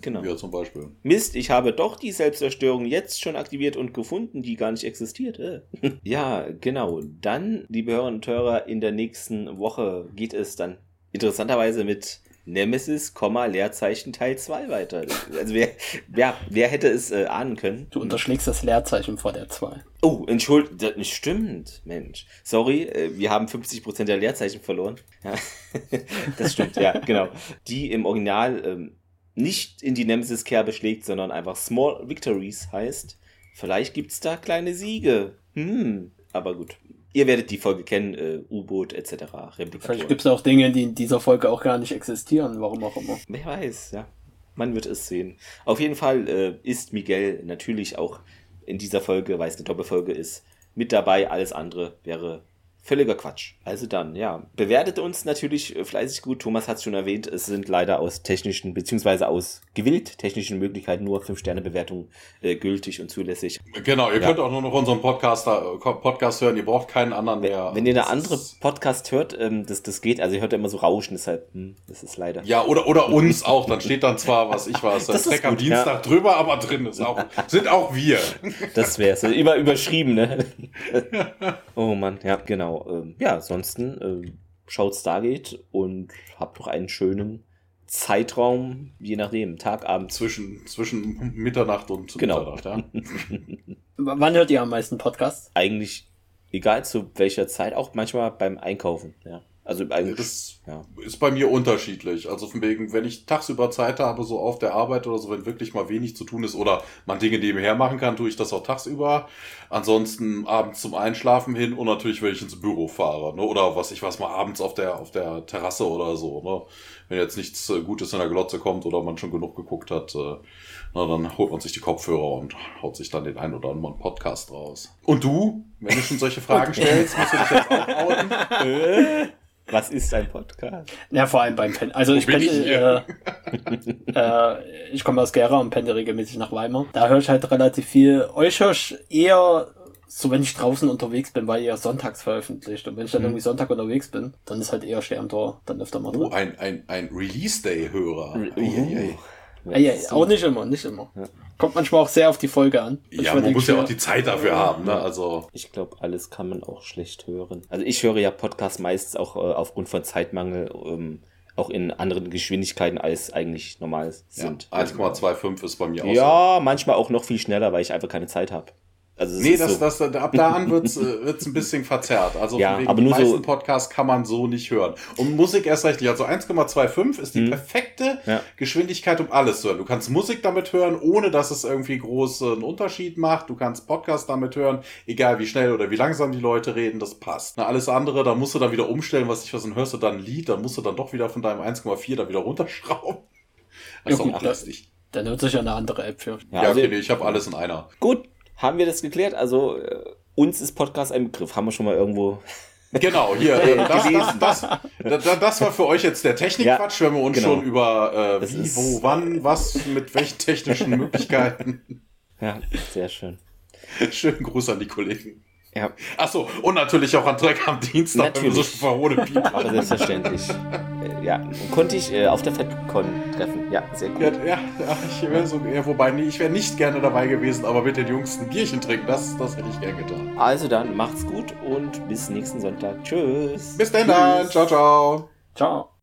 Genau. Ja, zum Beispiel. Mist, ich habe doch die Selbstzerstörung jetzt schon aktiviert und gefunden, die gar nicht existiert. Äh. ja, genau. Dann, liebe Hörerinnen und Hörer, in der nächsten Woche geht es dann interessanterweise mit Nemesis, Leerzeichen Teil 2 weiter. Also wer, wer, wer hätte es äh, ahnen können? Du unterschlägst das Leerzeichen vor der 2. Oh, entschuldigt, das stimmt, Mensch. Sorry, äh, wir haben 50% der Leerzeichen verloren. Ja, das stimmt, ja, genau. Die im Original ähm, nicht in die Nemesis-Kerbe schlägt, sondern einfach Small Victories heißt. Vielleicht gibt es da kleine Siege. Hm, aber gut. Ihr werdet die Folge kennen, äh, U-Boot etc. Vielleicht gibt es auch Dinge, die in dieser Folge auch gar nicht existieren, warum auch immer. Wer weiß, ja. Man wird es sehen. Auf jeden Fall äh, ist Miguel natürlich auch in dieser Folge, weil es eine Doppelfolge ist, mit dabei. Alles andere wäre Völliger Quatsch. Also dann, ja, bewertet uns natürlich fleißig gut. Thomas hat es schon erwähnt, es sind leider aus technischen, beziehungsweise aus gewillt technischen Möglichkeiten nur 5-Sterne-Bewertungen äh, gültig und zulässig. Genau, ihr ja. könnt auch nur noch unseren Podcast, äh, Podcast hören, ihr braucht keinen anderen mehr. Wenn, ihr eine andere Podcast hört, ähm, das, das geht, also ihr hört ja immer so Rauschen, deshalb, hm, das ist leider. Ja, oder, oder uns auch, dann steht dann zwar, was ich weiß, das Track am Dienstag ja. drüber, aber drin ist auch, sind auch wir. Das wäre es, über, überschrieben, ne? oh Mann, ja, genau genau. Ähm, ja, ansonsten äh, schaut Stargate und habt doch einen schönen Zeitraum, je nachdem, Tag, Abend. Zwischen, zwischen Mitternacht und genau. Mitternacht, ja. Wann hört ihr am meisten Podcasts? Eigentlich egal zu welcher Zeit, auch manchmal beim Einkaufen, ja. Also eigentlich, das ja. ist bei mir unterschiedlich. Also von wegen, wenn ich tagsüber Zeit habe, so auf der Arbeit oder so, wenn wirklich mal wenig zu tun ist oder man Dinge nebenher machen kann, tue ich das auch tagsüber. Ansonsten abends zum Einschlafen hin und natürlich, wenn ich ins Büro fahre, ne? Oder was ich was mal abends auf der auf der Terrasse oder so, ne? Wenn jetzt nichts äh, Gutes in der Glotze kommt oder man schon genug geguckt hat, äh, na, dann holt man sich die Kopfhörer und haut sich dann den einen oder anderen Podcast raus. Und du, wenn du schon solche Fragen stellst, musst du dich jetzt auch outen. Was ist ein Podcast? Ja, vor allem beim Pen. Also ich pendel, äh, äh, ich komme aus Gera und pendel regelmäßig nach Weimar. Da höre ich halt relativ viel. Euch höre ich eher so, wenn ich draußen unterwegs bin, weil ihr sonntags veröffentlicht. Und wenn ich dann mhm. irgendwie Sonntag unterwegs bin, dann ist halt eher Sterntor dann öfter mal drin. Oh, ein, ein, ein Release-Day-Hörer. Re oh. Ja, ja, auch nicht immer, nicht immer. Ja. Kommt manchmal auch sehr auf die Folge an. Ja, man muss ja auch die Zeit dafür haben, ne? Also. Ich glaube, alles kann man auch schlecht hören. Also ich höre ja Podcasts meistens auch äh, aufgrund von Zeitmangel ähm, auch in anderen Geschwindigkeiten als eigentlich normal sind. Ja, 1,25 ist bei mir auch Ja, so. manchmal auch noch viel schneller, weil ich einfach keine Zeit habe. Also nee, das, so das, ab da an wird's äh, wird's ein bisschen verzerrt. Also ja, wegen aber nur meisten so Podcasts kann man so nicht hören. Und Musik erst recht nicht. Also 1,25 ist die hm. perfekte ja. Geschwindigkeit, um alles zu hören. Du kannst Musik damit hören, ohne dass es irgendwie großen Unterschied macht. Du kannst Podcast damit hören, egal wie schnell oder wie langsam die Leute reden, das passt. Na, alles andere, da musst du dann wieder umstellen, was ich was, dann hörst du dann ein Lied, dann musst du dann doch wieder von deinem 1,4 da wieder runterschrauben. Das ja, ist gut, auch Dann nutze ich ja eine andere App für. Ja, ja okay, nee, ich habe alles in einer. Gut, haben wir das geklärt? Also, äh, uns ist Podcast ein Begriff. Haben wir schon mal irgendwo. Genau, hier, äh, das, das, das, das, war für euch jetzt der Technikquatsch, ja, wenn wir uns genau. schon über äh, wie, wo, wann, was, mit welchen technischen Möglichkeiten. Ja, sehr schön. Schönen Gruß an die Kollegen. Ja. Achso, und natürlich auch an Dreck am Dienstag, natürlich. wenn wir so verhohne Piep Aber selbstverständlich. Äh, ja, konnte ich äh, auf der FedCon treffen. Ja, sehr gut. Ja, ja, ich wäre so, ja, wobei, nee, ich wäre nicht gerne dabei gewesen, aber mit den Jungs ein Bierchen trinken, das, das hätte ich gern getan. Also dann, macht's gut und bis nächsten Sonntag. Tschüss. Bis dann, dann. Ciao, ciao. Ciao.